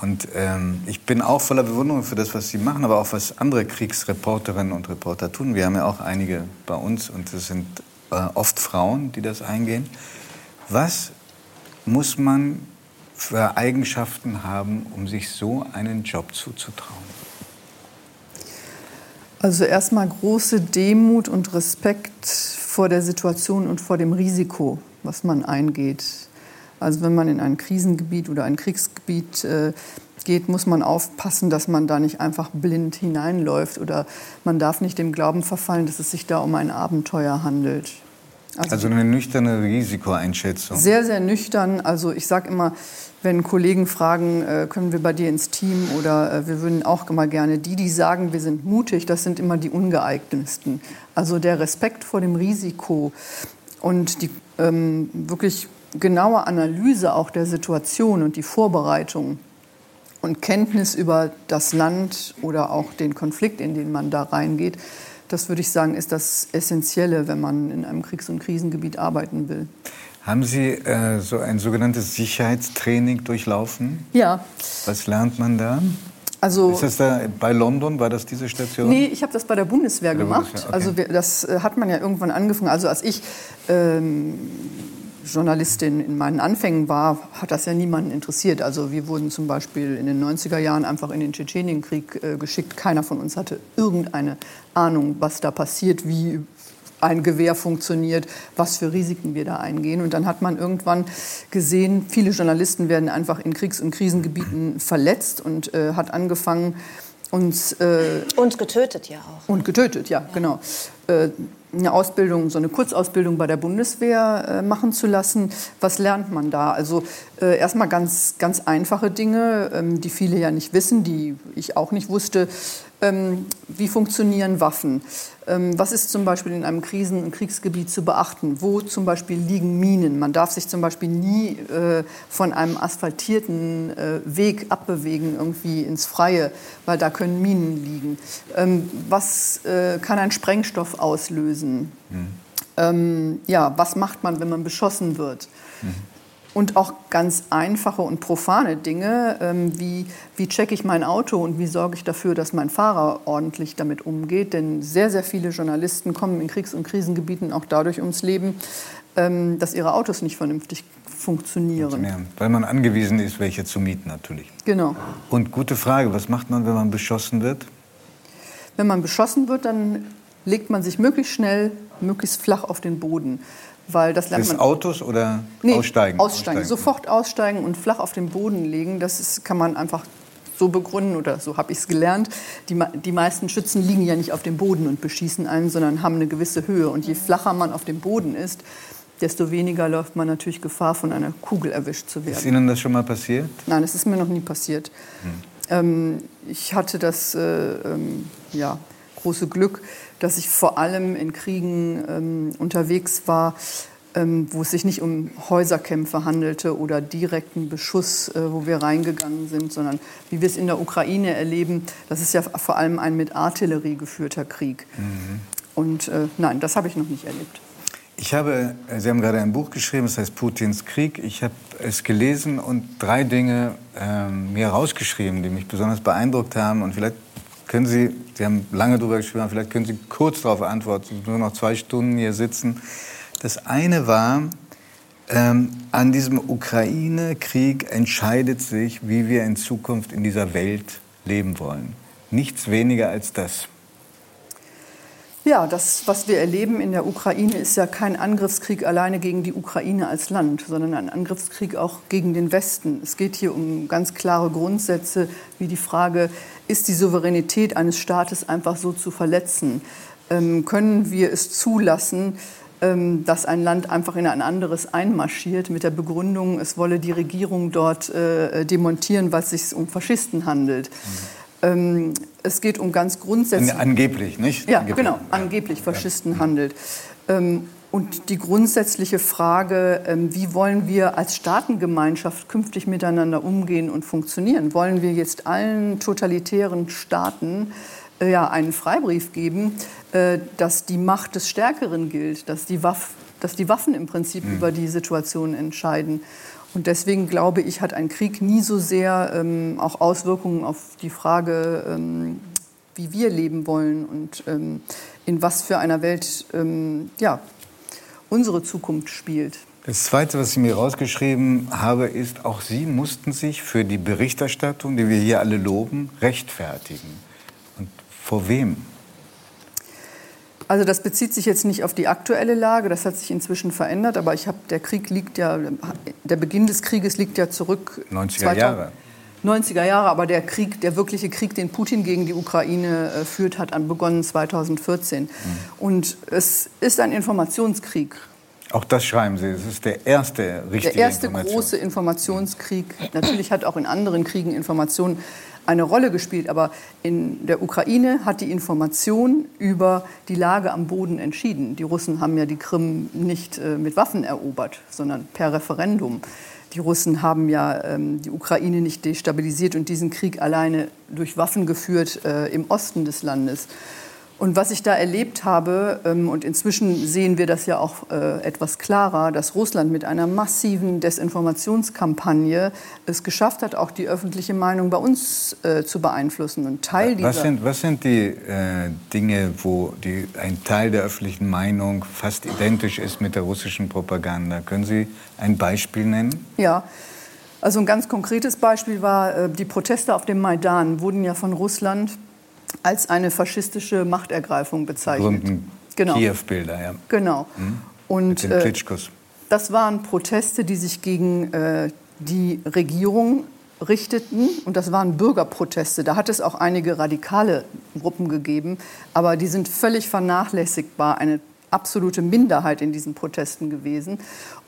Speaker 2: Und ähm, ich bin auch voller Bewunderung für das, was Sie machen, aber auch was andere Kriegsreporterinnen und Reporter tun. Wir haben ja auch einige bei uns und es sind äh, oft Frauen, die das eingehen. Was muss man für Eigenschaften haben, um sich so einen Job zuzutrauen?
Speaker 10: Also erstmal große Demut und Respekt vor der Situation und vor dem Risiko, was man eingeht. Also wenn man in ein Krisengebiet oder ein Kriegsgebiet äh, geht, muss man aufpassen, dass man da nicht einfach blind hineinläuft oder man darf nicht dem Glauben verfallen, dass es sich da um ein Abenteuer handelt.
Speaker 2: Also, eine nüchterne Risikoeinschätzung.
Speaker 10: Sehr, sehr nüchtern. Also ich sage immer, wenn Kollegen fragen, äh, können wir bei dir ins Team oder äh, wir würden auch immer gerne die, die sagen, wir sind mutig, das sind immer die ungeeignetsten. Also der Respekt vor dem Risiko und die ähm, wirklich genaue Analyse auch der Situation und die Vorbereitung und Kenntnis über das Land oder auch den Konflikt, in den man da reingeht, das würde ich sagen, ist das Essentielle, wenn man in einem Kriegs- und Krisengebiet arbeiten will.
Speaker 2: Haben Sie äh, so ein sogenanntes Sicherheitstraining durchlaufen?
Speaker 10: Ja.
Speaker 2: Was lernt man da?
Speaker 10: Also,
Speaker 2: ist das da bei London? War das diese Station?
Speaker 10: Nee, ich habe das bei der Bundeswehr
Speaker 2: Bei der
Speaker 10: gemacht.
Speaker 2: Bundeswehr, okay.
Speaker 10: Also wir, das äh, hat man ja irgendwann angefangen. Also als ich ähm, Journalistin in meinen Anfängen war, hat das ja niemanden interessiert. Also wir wurden zum Beispiel in den 90er Jahren einfach in den Tschetschenienkrieg äh, geschickt. Keiner von uns hatte irgendeine Ahnung, was da passiert, wie ein Gewehr funktioniert, was für Risiken wir da eingehen. Und dann hat man irgendwann gesehen, viele Journalisten werden einfach in Kriegs- und Krisengebieten verletzt und äh, hat angefangen, uns äh,
Speaker 4: Und getötet ja auch.
Speaker 10: und getötet, ja, genau. Äh, eine Ausbildung, so eine Kurzausbildung bei der Bundeswehr äh, machen zu lassen. Was lernt man da? Also äh, erstmal ganz, ganz einfache Dinge, ähm, die viele ja nicht wissen, die ich auch nicht wusste. Ähm, wie funktionieren Waffen? Ähm, was ist zum Beispiel in einem Krisen- und Kriegsgebiet zu beachten? Wo zum Beispiel liegen Minen? Man darf sich zum Beispiel nie äh, von einem asphaltierten äh, Weg abbewegen, irgendwie ins Freie, weil da können Minen liegen. Ähm, was äh, kann ein Sprengstoff auslösen? Ähm, ja, was macht man, wenn man beschossen wird? Und auch ganz einfache und profane Dinge, ähm, wie, wie checke ich mein Auto und wie sorge ich dafür, dass mein Fahrer ordentlich damit umgeht. Denn sehr, sehr viele Journalisten kommen in Kriegs- und Krisengebieten auch dadurch ums Leben, ähm, dass ihre Autos nicht vernünftig funktionieren.
Speaker 2: Ja, weil man angewiesen ist, welche zu mieten natürlich.
Speaker 10: Genau.
Speaker 2: Und gute Frage, was macht man, wenn man beschossen wird?
Speaker 10: Wenn man beschossen wird, dann legt man sich möglichst schnell, möglichst flach auf den Boden. Weil das lernt man
Speaker 2: Autos oder
Speaker 10: Nee,
Speaker 2: aussteigen?
Speaker 10: Aussteigen. Sofort aussteigen und flach auf den Boden legen. Das ist, kann man einfach so begründen oder so habe ich es gelernt. Die, die meisten Schützen liegen ja nicht auf dem Boden und beschießen einen, sondern haben eine gewisse Höhe. Und je flacher man auf dem Boden ist, desto weniger läuft man natürlich Gefahr, von einer Kugel erwischt zu
Speaker 2: Ist
Speaker 10: werden.
Speaker 2: Ihnen das schon mal passiert?
Speaker 10: Nein, das ist mir noch nie passiert. Ähm, ich hatte das äh, ähm, ja, große Glück, dass ich vor allem in Kriegen ähm, unterwegs war, ähm, wo es sich nicht um Häuserkämpfe handelte oder direkten Beschuss, äh, wo wir reingegangen sind, sondern wie wir es in der Ukraine erleben, das ist ja vor allem ein mit Artillerie geführter Krieg. Und äh, nein, das habe ich noch nicht erlebt.
Speaker 2: Ich habe, äh, Sie haben gerade ein Buch geschrieben, das heißt Putins Krieg. Ich habe es gelesen und drei Dinge ähm, mir rausgeschrieben, die mich besonders beeindruckt haben. Und vielleicht können Sie, Sie haben lange darüber aber vielleicht können Sie kurz darauf antworten. Nur noch zwei Stunden hier sitzen. Das eine war, ähm, an diesem Ukraine-Krieg entscheidet sich, wie wir in Zukunft in dieser Welt leben wollen. Nichts weniger als das.
Speaker 10: Ja, das, was wir erleben in der Ukraine, ist ja kein Angriffskrieg alleine gegen die Ukraine als Land, sondern ein Angriffskrieg auch gegen den Westen. Es geht hier um ganz klare Grundsätze, wie die Frage, ist die Souveränität eines Staates einfach so zu verletzen? Ähm, können wir es zulassen, ähm, dass ein Land einfach in ein anderes einmarschiert mit der Begründung, es wolle die Regierung dort äh, demontieren, weil es sich um Faschisten handelt? Ähm, es geht um ganz grundsätzliche...
Speaker 2: Angeblich, nicht?
Speaker 10: Ja,
Speaker 2: Angeblich.
Speaker 10: genau, angeblich Faschisten handelt. Und die grundsätzliche Frage, ähm, wie wollen wir als Staatengemeinschaft künftig miteinander umgehen und funktionieren? Wollen wir jetzt allen totalitären Staaten äh, ja, einen Freibrief geben, äh, dass die Macht des Stärkeren gilt, dass die, Waff, dass die Waffen im Prinzip über die Situation entscheiden? Und deswegen glaube ich, hat ein Krieg nie so sehr ähm, auch Auswirkungen auf die Frage, ähm, wie wir leben wollen und ähm, in was für einer Welt ähm, ja, unsere Zukunft spielt.
Speaker 2: Das Zweite, was ich mir rausgeschrieben habe, ist, auch Sie mussten sich für die Berichterstattung, die wir hier alle loben, rechtfertigen. Und vor wem?
Speaker 10: Also das bezieht sich jetzt nicht auf die aktuelle Lage, das hat sich inzwischen verändert, aber ich habe der Krieg liegt ja der Beginn des Krieges liegt ja zurück
Speaker 2: 90er Jahre.
Speaker 10: 90er Jahre, aber der Krieg, der wirkliche Krieg, den Putin gegen die Ukraine äh, führt, hat an begonnen 2014. Mhm. Und es ist ein Informationskrieg.
Speaker 2: Auch das schreiben Sie. Es ist der erste richtige
Speaker 10: Der erste große Informationskrieg. Natürlich hat auch in anderen Kriegen Information eine Rolle gespielt. Aber in der Ukraine hat die Information über die Lage am Boden entschieden. Die Russen haben ja die Krim nicht äh, mit Waffen erobert, sondern per Referendum. Die Russen haben ja ähm, die Ukraine nicht destabilisiert und diesen Krieg alleine durch Waffen geführt äh, im Osten des Landes. Und was ich da erlebt habe, ähm, und inzwischen sehen wir das ja auch äh, etwas klarer, dass Russland mit einer massiven Desinformationskampagne es geschafft hat, auch die öffentliche Meinung bei uns äh, zu beeinflussen. Und Teil
Speaker 2: was, sind, was sind die äh, Dinge, wo die, ein Teil der öffentlichen Meinung fast identisch ist mit der russischen Propaganda? Können Sie ein Beispiel nennen?
Speaker 10: Ja. Also ein ganz konkretes Beispiel war, äh, die Proteste auf dem Maidan wurden ja von Russland als eine faschistische Machtergreifung bezeichnet.
Speaker 2: Berühmten genau. Kiew-Bilder, ja.
Speaker 10: Genau. Mhm. Und äh, das waren Proteste, die sich gegen äh, die Regierung richteten. Und das waren Bürgerproteste. Da hat es auch einige radikale Gruppen gegeben. Aber die sind völlig vernachlässigbar. Eine absolute Minderheit in diesen Protesten gewesen.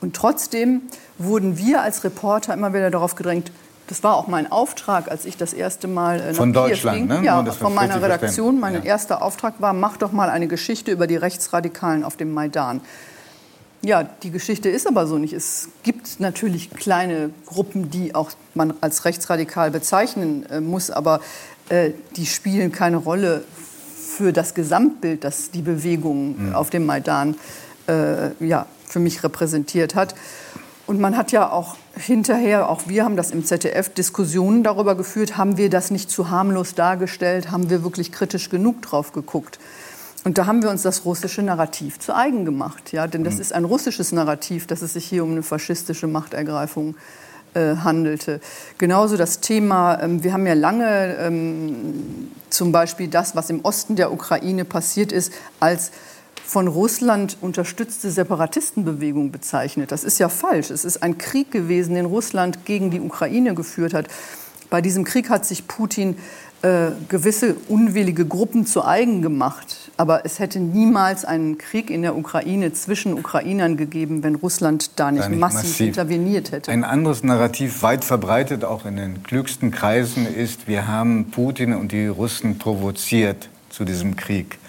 Speaker 10: Und trotzdem wurden wir als Reporter immer wieder darauf gedrängt, das war auch mein Auftrag, als ich das erste Mal
Speaker 2: nach von Deutschland,
Speaker 10: ging.
Speaker 2: Ne?
Speaker 10: Ja, von meiner Redaktion. Mein ja. erster Auftrag war, mach doch mal eine Geschichte über die Rechtsradikalen auf dem Maidan. Ja, die Geschichte ist aber so nicht. Es gibt natürlich kleine Gruppen, die auch man als rechtsradikal bezeichnen äh, muss, aber äh, die spielen keine Rolle für das Gesamtbild, das die Bewegung mhm. auf dem Maidan äh, ja, für mich repräsentiert hat. Und man hat ja auch hinterher, auch wir haben das im ZDF, Diskussionen darüber geführt, haben wir das nicht zu harmlos dargestellt, haben wir wirklich kritisch genug drauf geguckt. Und da haben wir uns das russische Narrativ zu eigen gemacht. Ja? Denn das mhm. ist ein russisches Narrativ, dass es sich hier um eine faschistische Machtergreifung äh, handelte. Genauso das Thema, ähm, wir haben ja lange ähm, zum Beispiel das, was im Osten der Ukraine passiert ist, als von Russland unterstützte Separatistenbewegung bezeichnet. Das ist ja falsch. Es ist ein Krieg gewesen, den Russland gegen die Ukraine geführt hat. Bei diesem Krieg hat sich Putin äh, gewisse unwillige Gruppen zu eigen gemacht. Aber es hätte niemals einen Krieg in der Ukraine zwischen Ukrainern gegeben, wenn Russland da nicht, da nicht massiv, massiv, interveniert hätte.
Speaker 2: Ein anderes Narrativ, weit verbreitet, auch in den klügsten Kreisen, ist, wir haben Putin und die Russen provoziert zu diesem Krieg.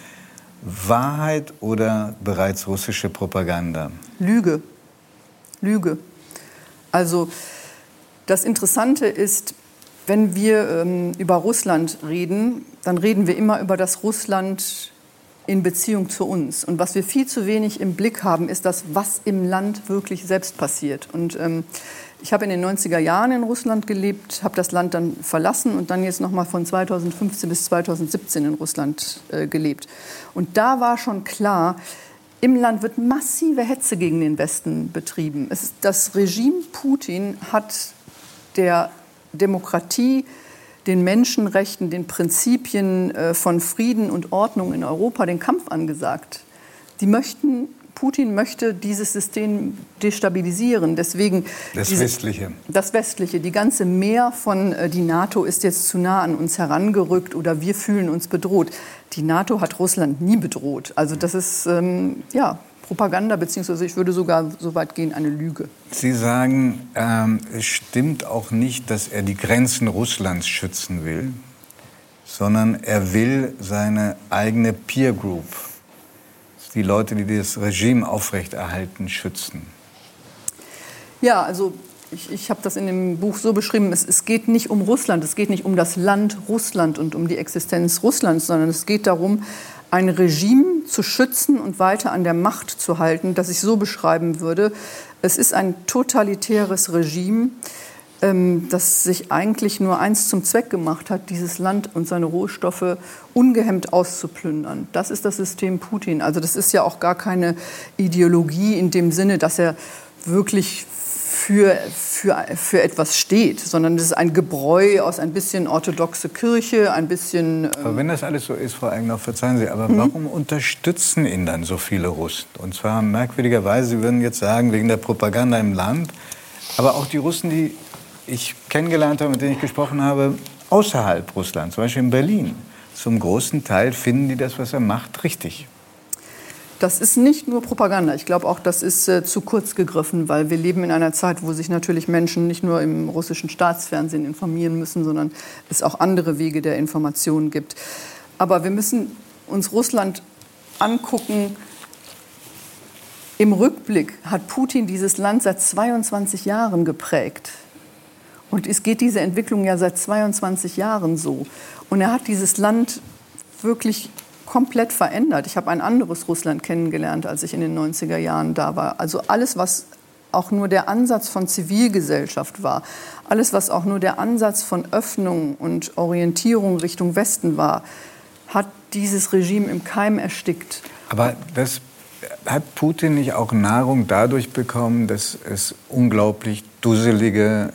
Speaker 2: Wahrheit oder bereits russische Propaganda?
Speaker 10: Lüge. Lüge. Also das Interessante ist, wenn wir ähm, über Russland reden, dann reden wir immer über das Russland in Beziehung zu uns. Und was wir viel zu wenig im Blick haben, ist das, was im Land wirklich selbst passiert. Und ähm, ich habe in den 90er Jahren in Russland gelebt, habe das Land dann verlassen und dann jetzt noch mal von 2015 bis 2017 in Russland äh, gelebt. Und da war schon klar, im Land wird massive Hetze gegen den Westen betrieben. Es, das Regime Putin hat der Demokratie, den Menschenrechten, den Prinzipien äh, von Frieden und Ordnung in Europa den Kampf angesagt. Die möchten Putin möchte dieses System destabilisieren. Deswegen
Speaker 2: das
Speaker 10: diese,
Speaker 2: Westliche.
Speaker 10: Das Westliche. Die ganze Meer von äh, die NATO ist jetzt zu nah an uns herangerückt oder wir fühlen uns bedroht. Die NATO hat Russland nie bedroht. Also das ist ähm, ja Propaganda, beziehungsweise ich würde sogar so weit gehen, eine Lüge.
Speaker 2: Sie sagen, ähm, es stimmt auch nicht, dass er die Grenzen Russlands schützen will, sondern er will seine eigene Peer Group die Leute, die das Regime aufrechterhalten, schützen?
Speaker 10: Ja, also ich, ich habe das in dem Buch so beschrieben, es, es, geht nicht um Russland, es geht nicht um das Land Russland und um die Existenz Russlands, sondern es geht darum, ein Regime zu schützen und weiter an der Macht zu halten, das ich so beschreiben würde. Es ist ein totalitäres Regime, ähm, das sich eigentlich nur eins zum Zweck gemacht hat, dieses Land und seine Rohstoffe ungehemmt auszuplündern. Das ist das System Putin. Also das ist ja auch gar keine Ideologie in dem Sinne, dass er wirklich für, für, für etwas steht, sondern es ist ein Gebräu aus ein bisschen orthodoxe Kirche, ein bisschen. Ähm
Speaker 2: aber wenn das alles so ist, Frau Eigner, verzeihen Sie, aber mhm. warum unterstützen ihn dann so viele Russen? Und zwar merkwürdigerweise, Sie würden jetzt sagen, wegen der Propaganda im Land, aber auch die Russen, die ich kennengelernt habe, mit denen ich gesprochen habe, außerhalb Russlands, zum Beispiel in Berlin. Zum großen Teil finden die das, was er macht, richtig.
Speaker 10: Das ist nicht nur Propaganda. Ich glaube auch, das ist äh, zu kurz gegriffen, weil wir leben in einer Zeit, wo sich natürlich Menschen nicht nur im russischen Staatsfernsehen informieren müssen, sondern es auch andere Wege der Information gibt. Aber wir müssen uns Russland angucken. Im Rückblick hat Putin dieses Land seit 22 Jahren geprägt. Und es geht diese Entwicklung ja seit 22 Jahren so. Und er hat dieses Land wirklich komplett verändert. Ich habe ein anderes Russland kennengelernt, als ich in den 90er Jahren da war. Also alles, was auch nur der Ansatz von Zivilgesellschaft war, alles, was auch nur der Ansatz von Öffnung und Orientierung Richtung Westen war, hat dieses Regime im Keim erstickt.
Speaker 2: Aber das hat Putin nicht auch Nahrung dadurch bekommen, dass es unglaublich dusselige,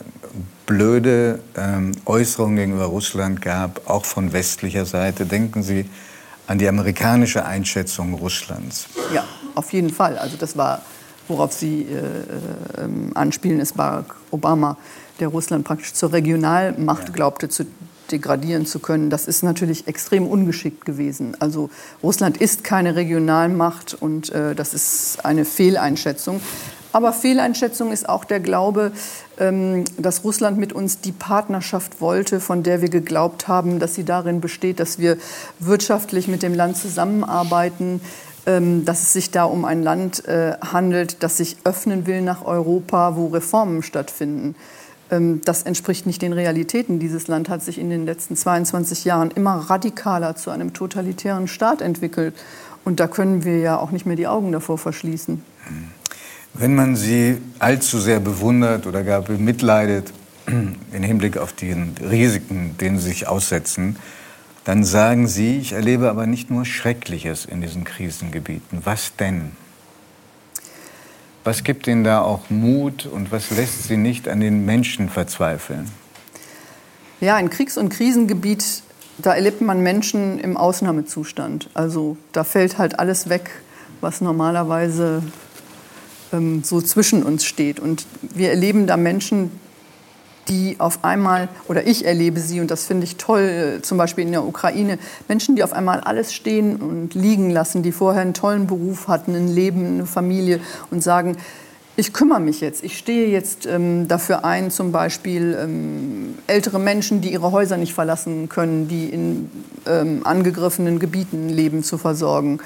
Speaker 2: blöde ähm, Äußerungen gegenüber Russland gab, auch von westlicher Seite? Denken Sie an die amerikanische Einschätzung Russlands.
Speaker 10: Ja, auf jeden Fall. Also das war, worauf Sie äh, äh, anspielen, ist Barack Obama, der Russland praktisch zur Regionalmacht ja. glaubte zu degradieren zu können. Das ist natürlich extrem ungeschickt gewesen. Also Russland ist keine Regionalmacht und äh, das ist eine Fehleinschätzung. Aber Fehleinschätzung ist auch der Glaube, ähm, dass Russland mit uns die Partnerschaft wollte, von der wir geglaubt haben, dass sie darin besteht, dass wir wirtschaftlich mit dem Land zusammenarbeiten, ähm, dass es sich da um ein Land äh, handelt, das sich öffnen will nach Europa, wo Reformen stattfinden. Ähm, das entspricht nicht den Realitäten. Dieses Land hat sich in den letzten 22 Jahren immer radikaler zu einem totalitären Staat entwickelt. Und da können wir ja auch nicht mehr die Augen davor verschließen.
Speaker 2: Wenn man sie allzu sehr bewundert oder gar bemitleidet [clears throat] im Hinblick auf die Risiken, denen sie sich aussetzen, dann sagen sie, ich erlebe aber nicht nur Schreckliches in diesen Krisengebieten. Was denn? Was gibt ihnen da auch Mut und was lässt sie nicht an den Menschen verzweifeln?
Speaker 10: Ja, ein Kriegs- und Krisengebiet, da erlebt man Menschen im Ausnahmezustand. Also da fällt halt alles weg, was normalerweise ähm, so zwischen uns steht. Und wir erleben da Menschen, die auf einmal, oder ich erlebe sie, und das finde ich toll, äh, zum Beispiel in der Ukraine, Menschen, die auf einmal alles stehen und liegen lassen, die vorher einen tollen Beruf hatten, ein Leben, eine Familie und sagen, ich kümmere mich jetzt, ich stehe jetzt ähm, dafür ein, zum Beispiel ähm, ältere Menschen, die ihre Häuser nicht verlassen können, die in ähm, angegriffenen Gebieten leben, zu versorgen.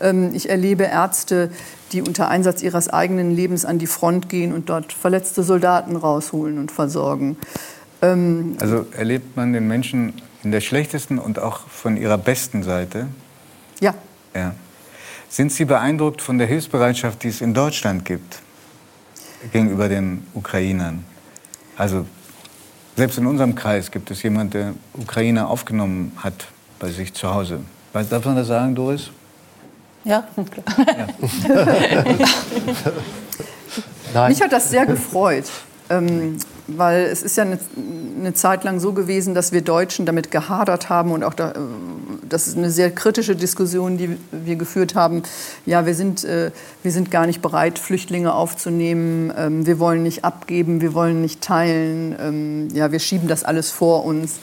Speaker 10: Ähm, ich erlebe Ärzte, die unter Einsatz ihres eigenen Lebens an die Front gehen und dort verletzte Soldaten rausholen und versorgen.
Speaker 2: Ähm, also erlebt man den Menschen in der schlechtesten und auch von ihrer besten Seite?
Speaker 10: Ja.
Speaker 2: ja. Sind Sie beeindruckt von der Hilfsbereitschaft, die es in Deutschland gibt gegenüber den Ukrainern? Also selbst in unserem Kreis gibt es jemanden, der Ukrainer aufgenommen hat bei sich zu Hause. Darf man das sagen, Doris?
Speaker 9: Ja, klar.
Speaker 10: Ja. [laughs] Mich hat das sehr gefreut, ähm, weil es ist ja eine, eine, Zeit lang so gewesen, dass wir Deutschen damit gehadert haben und auch da, äh, das ist eine sehr kritische Diskussion, die wir geführt haben. Ja, wir sind, äh, wir sind gar nicht bereit, Flüchtlinge aufzunehmen. Ähm, wir wollen nicht abgeben, wir wollen nicht teilen. Ähm, ja, wir schieben das alles vor uns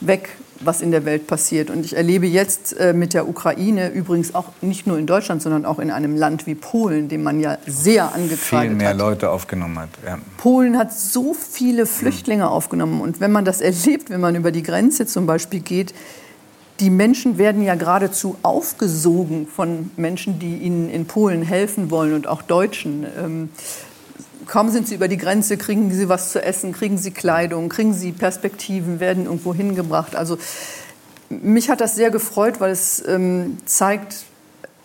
Speaker 10: weg was in der Welt passiert. Und ich erlebe jetzt äh, mit der Ukraine übrigens auch nicht nur in Deutschland, sondern auch in einem Land wie Polen, dem man ja sehr angekreidet
Speaker 2: Viel mehr
Speaker 10: hat.
Speaker 2: Leute aufgenommen hat. Ja.
Speaker 10: Polen hat so viele Flüchtlinge mhm. aufgenommen. Und wenn man das erlebt, wenn man über die Grenze zum Beispiel geht, die Menschen werden ja geradezu aufgesogen von Menschen, die ihnen in Polen helfen wollen und auch Deutschen. Ähm, kaum sind sie über die Grenze, kriegen sie was zu essen, kriegen sie Kleidung, kriegen sie Perspektiven, werden irgendwo hingebracht. Also mich hat das sehr gefreut, weil es ähm, zeigt,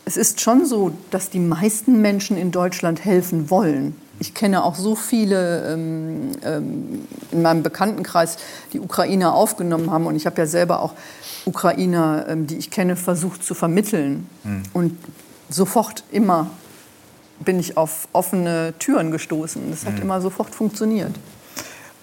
Speaker 10: es ist schon so, dass die meisten Menschen in Deutschland helfen wollen. Ich kenne auch so viele ähm, ähm, in meinem Bekanntenkreis, die Ukrainer aufgenommen haben. Und ich habe ja selber auch Ukrainer, ähm, die ich kenne, versucht zu vermitteln. Mhm. Und sofort immer bin ich auf offene Türen gestoßen. Das hat
Speaker 2: Mhm.
Speaker 10: immer sofort funktioniert.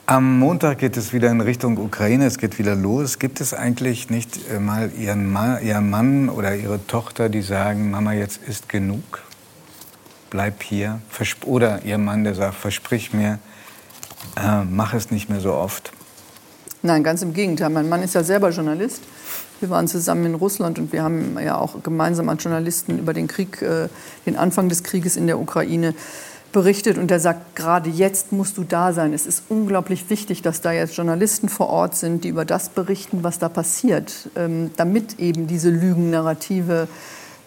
Speaker 2: Am Montag geht es wieder in Richtung Ukraine, es geht wieder los. Gibt es eigentlich nicht äh, mal Ihren, Ma Ihren Mann oder Ihre Tochter, die sagen, Mama, jetzt ist genug, bleib hier? Versp oder Ihr Mann, der sagt, versprich mir, äh, mach es nicht mehr so oft.
Speaker 10: Nein, ganz im Gegenteil. Mein Mann ist ja selber Journalist. Wir waren zusammen in Russland und wir haben ja auch gemeinsam als Journalisten über den Krieg, äh, den Anfang des Krieges in der Ukraine berichtet. Und er sagt, gerade jetzt musst du da sein. Es ist unglaublich wichtig, dass da jetzt Journalisten vor Ort sind, die über das berichten, was da passiert, ähm, damit eben diese Lügennarrative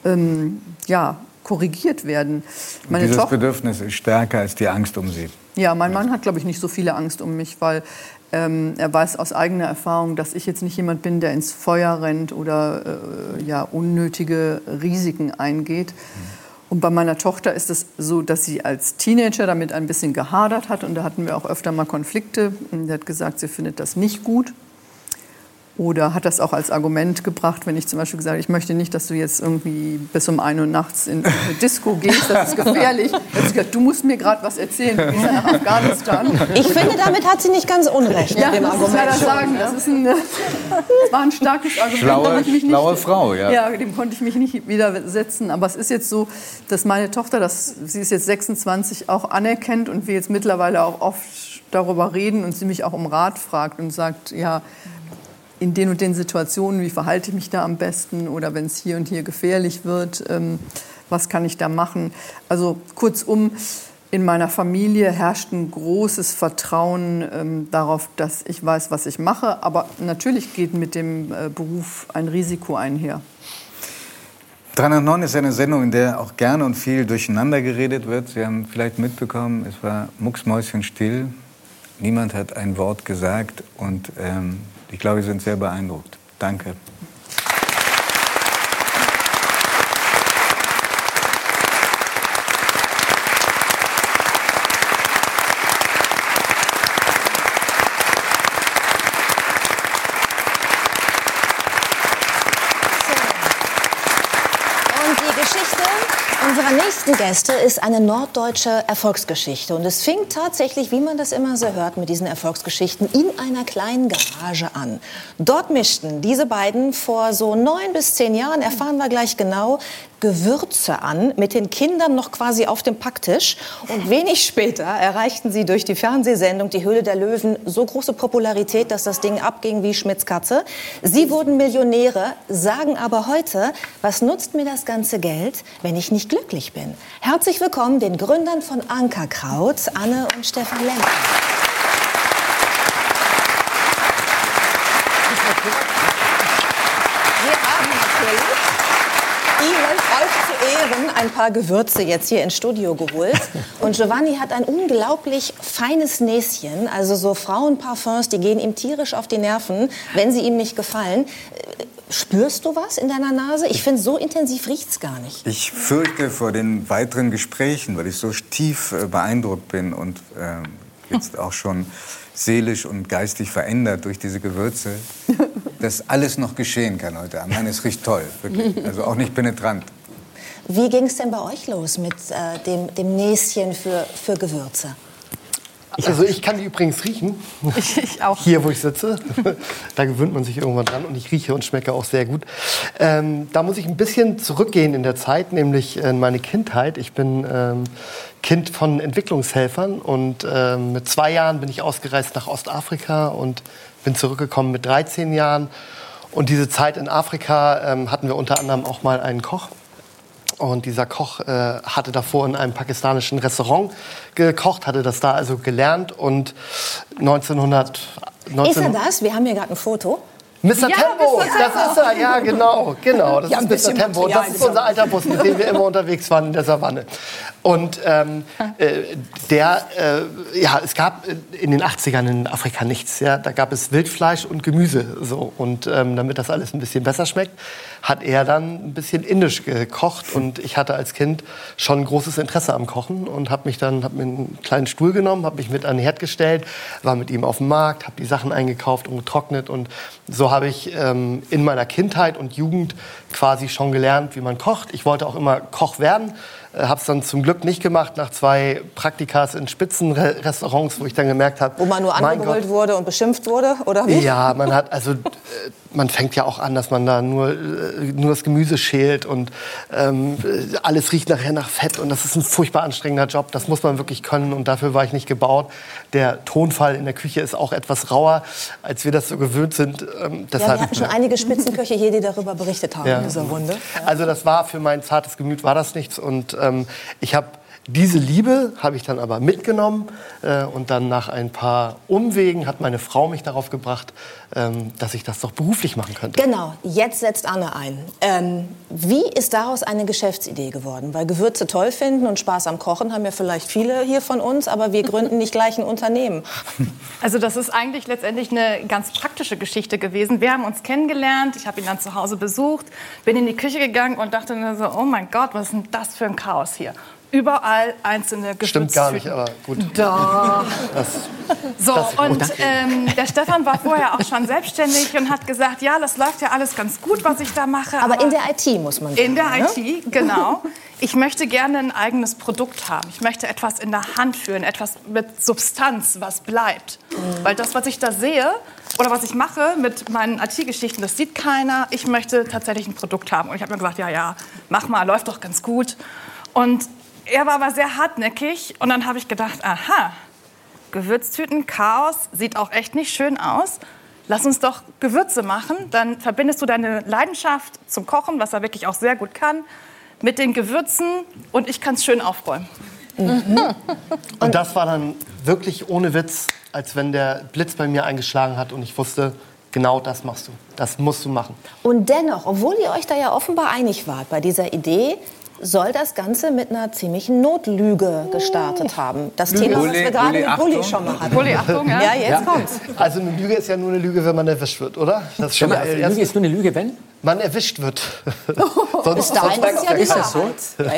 Speaker 10: ähm, ja, korrigiert werden. Meine
Speaker 2: dieses
Speaker 10: Tochter
Speaker 2: Bedürfnis ist stärker als die Angst um Sie.
Speaker 10: ja, mein Mann hat, glaube ich, nicht so viele Angst um mich, weil ähm, er weiß aus eigener Erfahrung, dass ich jetzt nicht jemand bin, der ins Feuer rennt oder äh, ja, unnötige Risiken eingeht. Und bei meiner Tochter ist es so, dass sie als Teenager damit ein bisschen gehadert hat. Und da hatten wir auch öfter mal Konflikte. Und sie hat gesagt, sie findet das nicht gut. Oder hat das auch als Argument gebracht, wenn ich zum Beispiel gesagt habe, ich möchte nicht, dass du jetzt irgendwie bis um 1 Uhr nachts in eine [laughs] Disco gehst, das ist gefährlich. [laughs] Gesagt, du musst mir gerade was erzählen, du gehst ja nach Afghanistan.
Speaker 4: Ich finde, damit hat sie nicht ganz unrecht.
Speaker 10: Ja,
Speaker 4: mit dem
Speaker 10: muss ich
Speaker 4: Argument.
Speaker 10: leider sagen. Das, ist ein, [laughs] das war ein starkes Argument.
Speaker 2: Schlaue-
Speaker 10: mich
Speaker 2: schlaue Frau, ja.
Speaker 10: Ja, dem konnte ich mich nicht widersetzen. Aber es ist jetzt so, dass meine Tochter, das, sie ist jetzt 26, auch anerkennt und wir jetzt mittlerweile auch oft darüber reden und sie mich auch um Rat fragt und sagt, ja, in den und den Situationen, wie verhalte ich mich da am besten oder wenn es hier und hier gefährlich wird, ähm, was kann ich da machen? Also kurzum, in meiner Familie herrscht ein großes Vertrauen ähm, darauf, dass ich weiß, was ich mache. Aber natürlich geht mit dem äh, Beruf ein Risiko einher.
Speaker 2: 309 ist eine Sendung, in der auch gerne und viel durcheinander geredet wird. Sie haben vielleicht mitbekommen, es war mucksmäuschenstill. Niemand hat ein Wort gesagt und ähm, ich glaube, Sie sind sehr beeindruckt. Danke.
Speaker 4: Gäste ist eine norddeutsche Erfolgsgeschichte. Und es fing tatsächlich, wie man das immer so hört mit diesen Erfolgsgeschichten, in einer kleinen Garage an. Dort mischten diese beiden vor so neun bis zehn Jahren, erfahren wir gleich genau, Gewürze an, mit den Kindern noch quasi auf dem Packtisch. Und wenig später erreichten sie durch die Fernsehsendung Die Höhle der Löwen so große Popularität, dass das Ding abging wie Schmitz Katze. Sie wurden Millionäre, sagen aber heute, was nutzt mir das ganze Geld, wenn ich nicht glücklich bin? Herzlich willkommen den Gründern von Ankerkraut, Anne und Stefan Lenker. Wir haben natürlich Ihnen, euch zu Ehren, ein paar Gewürze jetzt hier ins Studio geholt. [laughs] Und Giovanni hat ein unglaublich feines Näschen. Also so Frauenparfums, die gehen ihm tierisch auf die Nerven, wenn sie ihm nicht gefallen. Spürst du was in deiner Nase? Ich finde, so intensiv riecht's gar nicht.
Speaker 2: Ich fürchte vor den weiteren Gesprächen, weil ich so tief äh, beeindruckt bin und äh, jetzt [laughs] auch schon seelisch und geistig verändert durch diese Gewürze, [laughs] dass alles noch geschehen kann heute Abend. Nein, es riecht toll, wirklich. Also auch nicht penetrant.
Speaker 4: Wie ging's denn bei euch los mit äh, dem, dem Näschen für, für Gewürze?
Speaker 13: Also ich kann die übrigens riechen.
Speaker 10: Ich, [laughs] ich auch.
Speaker 13: Hier, wo ich sitze. [laughs] da gewöhnt man sich irgendwann dran und ich rieche und schmecke auch sehr gut. Ähm, da muss ich ein bisschen zurückgehen in der Zeit, nämlich in meine Kindheit. Ich bin ähm, Kind von Entwicklungshelfern und ähm, mit zwei Jahren bin ich ausgereist nach Ostafrika und bin zurückgekommen mit 13 Jahren. Und diese Zeit in Afrika ähm, hatten wir unter anderem auch mal einen Koch. Und dieser Koch äh, hatte davor in einem pakistanischen Restaurant gekocht, hatte das da also gelernt und 1900...
Speaker 4: Ist er
Speaker 13: 19
Speaker 4: das? Wir haben hier gerade ein Foto.
Speaker 13: Mr.
Speaker 4: Ja,
Speaker 13: Tempo,
Speaker 4: Mr. Tempo.
Speaker 13: das ist er, ja genau, genau, das
Speaker 4: Ja,
Speaker 13: ist Mr. Tempo.
Speaker 4: Material
Speaker 13: Das ist unser alter Bus, mit dem wir immer unterwegs waren in der Savanne. Und ähm, äh, der, äh, ja, es gab in den 80ern in Afrika nichts. Ja, da gab es Wildfleisch und Gemüse so. Und ähm, damit das alles ein bisschen besser schmeckt, hat er dann ein bisschen indisch gekocht. Und ich hatte als Kind schon großes Interesse am Kochen und habe mich dann, habe mir einen kleinen Stuhl genommen, habe mich mit an den Herd gestellt, war mit ihm auf dem Markt, habe die Sachen eingekauft und getrocknet und so habe ich ähm, in meiner Kindheit und Jugend quasi schon gelernt, wie man kocht. Ich wollte auch immer Koch werden, habe es dann zum Glück nicht gemacht nach zwei Praktikas in Spitzenrestaurants, wo ich dann gemerkt habe,
Speaker 4: Wo man nur angebrüllt wurde und beschimpft wurde, oder wie?
Speaker 13: ja, man hat also äh, man fängt ja auch an, dass man da nur, äh, nur das Gemüse schält und ähm, äh, alles riecht nachher nach Fett und das ist ein furchtbar anstrengender Job. Das muss man wirklich können und dafür war ich nicht gebaut. Der Tonfall in der Küche ist auch etwas rauer, als wir das so gewöhnt sind. Ähm,
Speaker 4: Ja,
Speaker 13: deshalb,
Speaker 4: wir hatten schon einige Spitzenköche hier, die darüber berichtet haben
Speaker 13: Ja.
Speaker 4: in dieser Runde.
Speaker 13: Also das war für mein zartes Gemüt war das nichts und ich habe diese Liebe habe ich dann aber mitgenommen äh, und dann nach ein paar Umwegen hat meine Frau mich darauf gebracht, ähm, dass ich das doch beruflich machen könnte.
Speaker 4: Genau, jetzt setzt Anne ein. Ähm, wie ist daraus eine Geschäftsidee geworden? Weil Gewürze toll finden und Spaß am Kochen haben ja vielleicht viele hier von uns, aber wir gründen nicht gleich ein Unternehmen. [laughs]
Speaker 14: Also das ist eigentlich letztendlich eine ganz praktische Geschichte gewesen. Wir haben uns kennengelernt, ich habe ihn dann zu Hause besucht, bin in die Küche gegangen und dachte mir so, oh mein Gott, was ist denn das für ein Chaos hier? Überall einzelne Gewürztüten.
Speaker 13: Stimmt gar nicht, aber gut.
Speaker 14: Doch.
Speaker 13: Das,
Speaker 14: So,
Speaker 13: Das-
Speaker 14: und ähm, der Stefan war vorher auch schon selbstständig und hat gesagt, ja, das läuft ja alles ganz gut, was ich da mache.
Speaker 4: Aber in der IT muss man sagen.
Speaker 14: In der
Speaker 4: ne?
Speaker 14: IT, genau. Ich möchte gerne ein eigenes Produkt haben. Ich möchte etwas in der Hand führen, etwas mit Substanz, was bleibt.
Speaker 4: Mhm.
Speaker 14: Weil das, was ich da sehe oder was ich mache mit meinen IT-Geschichten, das sieht keiner. Ich möchte tatsächlich ein Produkt haben. Und ich habe mir gesagt, ja, ja, mach mal, läuft doch ganz gut. Und er war aber sehr hartnäckig. Und dann habe ich gedacht, aha, Gewürztüten, Chaos, sieht auch echt nicht schön aus. Lass uns doch Gewürze machen. Dann verbindest du deine Leidenschaft zum Kochen, was er wirklich auch sehr gut kann, mit den Gewürzen und ich kann es schön aufräumen.
Speaker 13: und das war dann wirklich ohne Witz, als wenn der Blitz bei mir eingeschlagen hat und ich wusste, genau das machst du. Das musst du machen.
Speaker 4: Und dennoch, obwohl ihr euch da ja offenbar einig wart bei dieser Idee, soll das Ganze mit einer ziemlichen Notlüge gestartet haben. Das
Speaker 13: Lüge.
Speaker 4: Thema, was wir gerade mit Bulli schon mal hatten.
Speaker 13: Bulli, Achtung, ja.
Speaker 4: Ja, jetzt
Speaker 13: Ja.
Speaker 4: kommt's.
Speaker 13: Also eine Lüge ist ja nur eine Lüge, wenn man erwischt wird, oder? Das ist schon mal
Speaker 3: man-
Speaker 13: erst-
Speaker 3: Lüge ist nur eine Lüge, wenn?
Speaker 13: Man erwischt wird. [laughs]
Speaker 4: Bis dahin ist ja
Speaker 3: Ist das so?
Speaker 4: Ja, ja.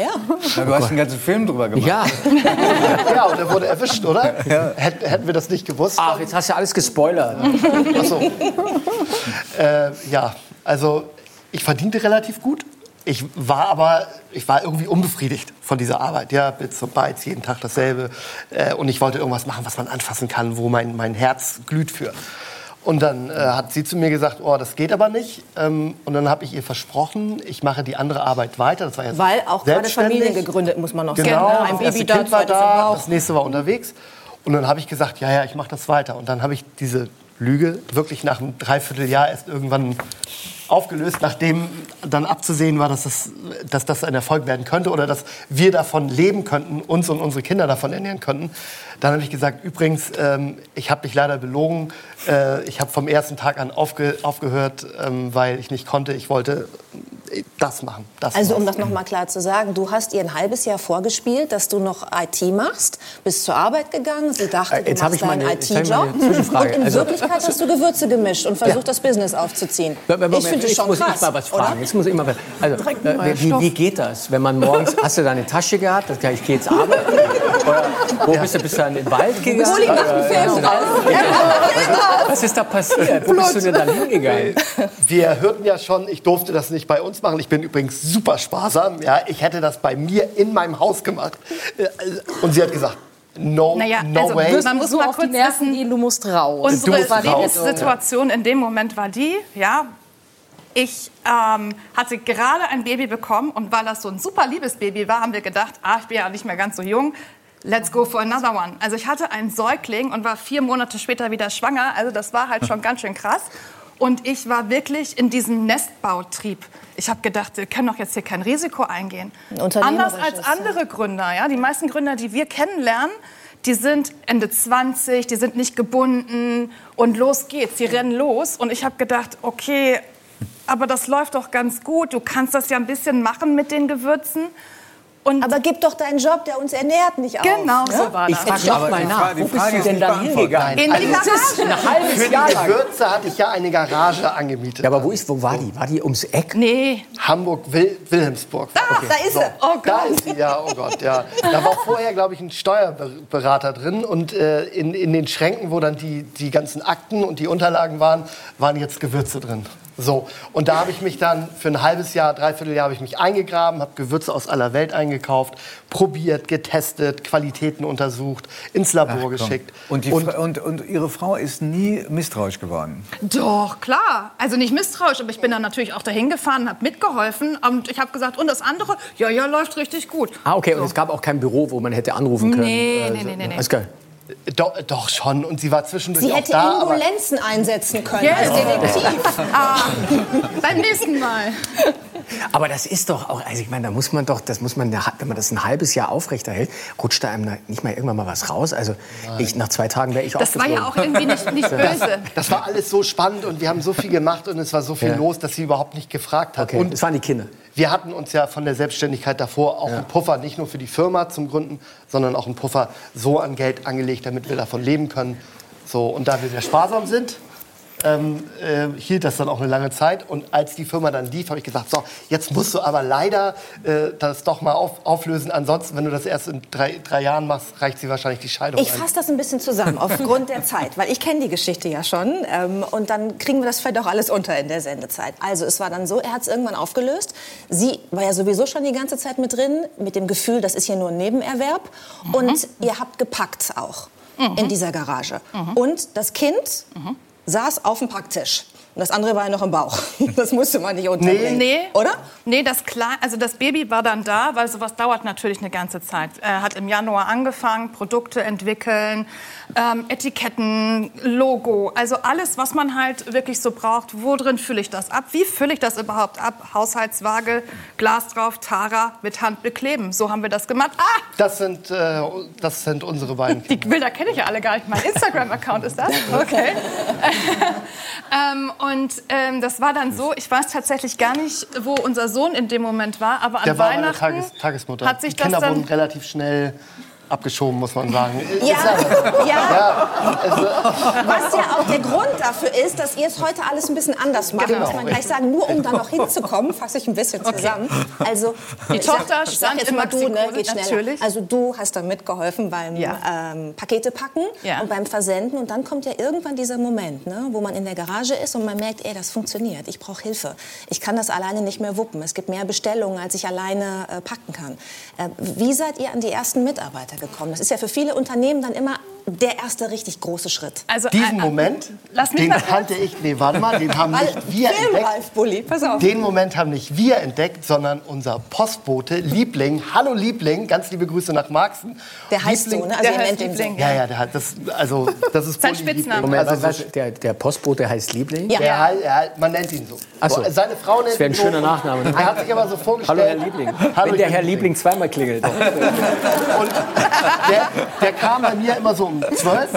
Speaker 2: Ja, du hast einen ganzen Film drüber gemacht.
Speaker 3: Ja. [laughs]
Speaker 13: ja, und er wurde erwischt, oder? Hätten, hätten wir das nicht gewusst?
Speaker 3: Ach, jetzt hast du ja alles gespoilert.
Speaker 13: Ach so. äh, ja, also ich verdiente relativ gut. Ich war aber, ich war irgendwie unbefriedigt von dieser Arbeit. Ja, Bits und Bytes, jeden Tag dasselbe. Äh, und ich wollte irgendwas machen, was man anfassen kann, wo mein, mein Herz glüht für. Und dann äh, hat sie zu mir gesagt, oh, das geht aber nicht. Ähm, und dann habe ich ihr versprochen, ich mache die andere Arbeit weiter. Das war ja
Speaker 4: Weil auch gerade. Familien gegründet, muss man noch
Speaker 13: Genau,
Speaker 4: sagen. Ein
Speaker 13: das erste
Speaker 4: Baby da,
Speaker 13: Kind war da, das nächste war unterwegs. Und dann habe ich gesagt, ja, ja, ich mache das weiter. Und dann habe ich diese Lüge wirklich nach einem Dreivierteljahr erst irgendwann aufgelöst, nachdem dann abzusehen war, dass das, dass das ein Erfolg werden könnte oder dass wir davon leben könnten, uns und unsere Kinder davon ernähren könnten. Dann habe ich gesagt, übrigens, ähm, ich habe dich leider belogen. Äh, ich habe vom ersten Tag an aufge aufgehört, ähm, weil ich nicht konnte. Ich wollte äh, das machen. Das
Speaker 4: Also um das noch mal klar zu sagen, du hast ihr ein halbes Jahr vorgespielt, dass du noch IT machst, bist zur Arbeit gegangen, sie dachte, du
Speaker 3: Jetzt
Speaker 4: machst
Speaker 3: ich mal
Speaker 4: deinen
Speaker 3: mal
Speaker 4: IT-Job und in
Speaker 3: Also-
Speaker 4: Wirklichkeit hast du Gewürze gemischt und versucht,
Speaker 3: Ja.
Speaker 4: das Business aufzuziehen. Ich finde
Speaker 3: jetzt
Speaker 4: schon
Speaker 3: muss
Speaker 4: krass,
Speaker 3: ich mal was
Speaker 4: oder?
Speaker 3: fragen. Jetzt muss ich mal was. Also,
Speaker 4: Direkt ein neuer
Speaker 3: äh, wie, wie geht das, wenn man morgens hast du deine Tasche gehabt, ich gehe jetzt arbeiten? [laughs] Oder wo bist du? Bist du in den Wald gegangen?
Speaker 4: Uli macht einen Film [laughs]
Speaker 3: Ja.
Speaker 4: draus.
Speaker 3: Was ist da passiert? Wo bist du denn dann hingegangen?
Speaker 13: Wir hörten ja schon, ich durfte das nicht bei uns machen. Ich bin übrigens super sparsam. Ja, ich hätte das bei mir in meinem Haus gemacht. Äh, Und sie hat gesagt, no,
Speaker 14: Naja,
Speaker 13: no
Speaker 14: also,
Speaker 13: way.
Speaker 14: man muss
Speaker 11: so
Speaker 14: mal
Speaker 11: auf die
Speaker 14: kurz
Speaker 11: Nerven gehen, du musst raus.
Speaker 14: Unsere. Lebenssituation in dem Moment war die, ja, ich ähm, hatte gerade ein Baby bekommen und weil das so ein super liebes Baby war, haben wir gedacht, ah, ich bin ja nicht mehr ganz so jung, let's go for another one. Also ich hatte einen Säugling und war vier Monate später wieder schwanger, also das war halt schon ganz schön krass. Und ich war wirklich in diesem Nestbautrieb. Ich habe gedacht, wir können doch jetzt hier kein Risiko eingehen. Anders als andere Gründer. Ja? Die meisten Gründer, die wir kennenlernen, die sind Ende 20, die sind nicht gebunden und los geht's, die rennen los. Und ich habe gedacht, okay, aber das läuft doch ganz gut. Du kannst das ja ein bisschen machen mit den Gewürzen. Und
Speaker 4: Aber gib doch deinen Job, der uns ernährt, nicht auf.
Speaker 14: Genau
Speaker 4: ne?
Speaker 14: so war
Speaker 3: Ich
Speaker 14: das.
Speaker 3: frage noch mal nach.
Speaker 2: die
Speaker 3: Wo bist du denn dann hingegangen?
Speaker 14: In die
Speaker 3: Also,
Speaker 14: Garage.
Speaker 3: Ein halbes
Speaker 13: Für
Speaker 3: Jahr
Speaker 13: die. Gewürze hatte ich ja eine Garage angemietet.
Speaker 3: Ja, aber wo, ist, wo war die? War die ums Eck?
Speaker 14: Nee,
Speaker 13: Hamburg, Wil Wilhelmsburg.
Speaker 4: Da, da ist sie.
Speaker 14: Oh
Speaker 13: Da
Speaker 14: Gott.
Speaker 13: ist sie, ja, oh Gott, ja. Da war vorher, glaube ich, ein Steuerberater drin und äh, in, in den Schränken, wo dann die, die ganzen Akten und die Unterlagen waren, waren jetzt Gewürze drin. So, und da habe ich mich dann für ein halbes Jahr, dreiviertel Jahr habe ich mich eingegraben, habe Gewürze aus aller Welt einge eingekauft, probiert, getestet, Qualitäten untersucht, ins Labor
Speaker 2: Ach,
Speaker 13: geschickt.
Speaker 2: Und, die Fra- und, und Ihre Frau ist nie misstrauisch geworden?
Speaker 14: Doch, klar. Also nicht misstrauisch, aber ich bin dann natürlich auch dahin gefahren, habe mitgeholfen und ich habe gesagt, und das andere, ja, ja, läuft richtig gut.
Speaker 3: Ah, okay, und es gab auch kein Büro, wo man hätte anrufen können.
Speaker 14: Nee,
Speaker 3: Äh,
Speaker 14: nee, nee, nee, nee.
Speaker 3: Alles geil.
Speaker 13: Doch, doch schon. Und sie war zwischendurch
Speaker 4: Sie
Speaker 13: auch
Speaker 4: hätte
Speaker 13: da. aber-
Speaker 4: Ambulanzen einsetzen können
Speaker 14: Yes.
Speaker 4: als Detektiv. [laughs]
Speaker 14: Ah, beim nächsten Mal.
Speaker 3: Aber das ist doch auch, also ich meine, da muss man doch, das muss man, wenn man das ein halbes Jahr aufrechterhält, rutscht da einem nicht mal irgendwann mal was raus. Also ich, nach zwei Tagen wäre ich
Speaker 14: Das war ja auch irgendwie nicht, nicht [laughs] böse.
Speaker 13: Das war alles so spannend und wir haben so viel gemacht und es war so viel
Speaker 3: Ja.
Speaker 13: los, dass sie überhaupt nicht gefragt hat.
Speaker 3: Okay,
Speaker 13: Und
Speaker 3: das waren die Kinder.
Speaker 13: Wir hatten uns ja von der Selbstständigkeit davor auch einen Puffer, nicht nur für die Firma zum Gründen, sondern auch einen Puffer so an Geld angelegt, damit wir davon leben können. So, und da wir sehr sparsam sind, ähm, äh, hielt das dann auch eine lange Zeit. Und als die Firma dann lief, habe ich gesagt, so, jetzt musst du aber leider äh, das doch mal auf, auflösen. Ansonsten, wenn du das erst in drei, drei Jahren machst, reicht sie wahrscheinlich die Scheidung
Speaker 4: Ich fasse das ein bisschen zusammen, aufgrund der Zeit, weil ich kenne die Geschichte ja schon. Ähm, und dann kriegen wir das vielleicht auch alles unter in der Sendezeit. Also es war dann so, er hat es irgendwann aufgelöst. Sie war ja sowieso schon die ganze Zeit mit drin, mit dem Gefühl, das ist hier nur ein Nebenerwerb. Und ihr habt gepackt auch in dieser Garage. Und das Kind saß auf dem Packtisch. Und das andere war ja noch im Bauch. [laughs] Das musste man nicht unterbringen.
Speaker 14: Nee.
Speaker 4: Oder?
Speaker 14: Nee, das, Klein, also das Baby war dann da, weil sowas dauert natürlich eine ganze Zeit. Er hat im Januar angefangen, Produkte entwickeln, ähm, Etiketten, Logo, also alles, was man halt wirklich so braucht. Wo drin fülle ich das ab? Wie fülle ich das überhaupt ab? Haushaltswaage, Glas drauf, Tara mit Hand bekleben. So haben wir das gemacht. Ah,
Speaker 13: Das sind, äh, das sind unsere beiden.
Speaker 14: die Bilder kenne ich ja alle gar nicht. Mein Instagram-Account ist das. Okay. [laughs] [laughs] ähm, und ähm, das war dann so, ich weiß tatsächlich gar nicht, wo unser Sohn in dem Moment war, aber an
Speaker 13: Der war
Speaker 14: Weihnachten
Speaker 13: Tages Tagesmutter.
Speaker 14: hat sich
Speaker 13: die
Speaker 14: das
Speaker 13: Kinder
Speaker 14: dann
Speaker 13: wurden relativ schnell abgeschoben, muss man sagen.
Speaker 4: Ja, ja.
Speaker 13: also,
Speaker 4: Was ja auch der Grund dafür ist, dass ihr es heute alles ein bisschen anders macht,
Speaker 14: Genau.
Speaker 4: muss man gleich sagen. Nur um da noch hinzukommen, fasse ich ein bisschen zusammen. Also,
Speaker 14: Die
Speaker 4: ich sag-
Speaker 14: Tochter
Speaker 4: ich sag
Speaker 14: stand
Speaker 4: jetzt mal du, ne, geht schneller.
Speaker 14: natürlich.
Speaker 4: Also du hast da mitgeholfen beim
Speaker 14: Ja.
Speaker 4: ähm, Pakete packen
Speaker 14: Ja.
Speaker 4: und beim Versenden. Und dann kommt ja irgendwann dieser Moment, ne, wo man in der Garage ist und man merkt, ey, das funktioniert. Ich brauche Hilfe. Ich kann das alleine nicht mehr wuppen. Es gibt mehr Bestellungen, als ich alleine äh, packen kann. Äh, wie seid ihr an die ersten Mitarbeiter gekommen? Das ist ja für viele Unternehmen dann immer der erste richtig große Schritt.
Speaker 14: Also,
Speaker 13: diesen
Speaker 14: äh,
Speaker 13: Moment,
Speaker 14: lass mich
Speaker 13: den
Speaker 14: mal-
Speaker 13: kannte ich, nee, warte mal, den haben nicht wir
Speaker 4: Film,
Speaker 13: entdeckt.
Speaker 4: Ralf Bulli, pass auf.
Speaker 13: Den Moment haben nicht wir entdeckt, sondern unser Postbote, Liebling. Hallo Liebling, ganz liebe Grüße nach Marxen.
Speaker 4: Der heißt
Speaker 13: Liebling,
Speaker 4: so, ne? Also
Speaker 14: Der heißt
Speaker 4: nennt ihn so.
Speaker 14: Liebling.
Speaker 13: Ja, ja, der hat das, also das ist
Speaker 14: Sein
Speaker 13: Bulli
Speaker 14: Spitzname.
Speaker 13: Liebling.
Speaker 3: Moment,
Speaker 13: Also,
Speaker 3: was, der, der Postbote heißt Liebling?
Speaker 4: Ja.
Speaker 13: der, halt- er, halt- man nennt ihn so.
Speaker 3: Ach so.
Speaker 13: Seine Frau nennt
Speaker 3: Das wäre ein
Speaker 13: ihn so.
Speaker 3: schöner Nachname, ne?
Speaker 13: Er hat sich aber so
Speaker 3: Hallo
Speaker 13: vorgestellt.
Speaker 3: Herr Liebling.
Speaker 13: Hallo,
Speaker 3: Wenn der Herr
Speaker 13: bin
Speaker 3: Liebling zweimal klingelt.
Speaker 13: Und der, der kam bei mir immer so um 12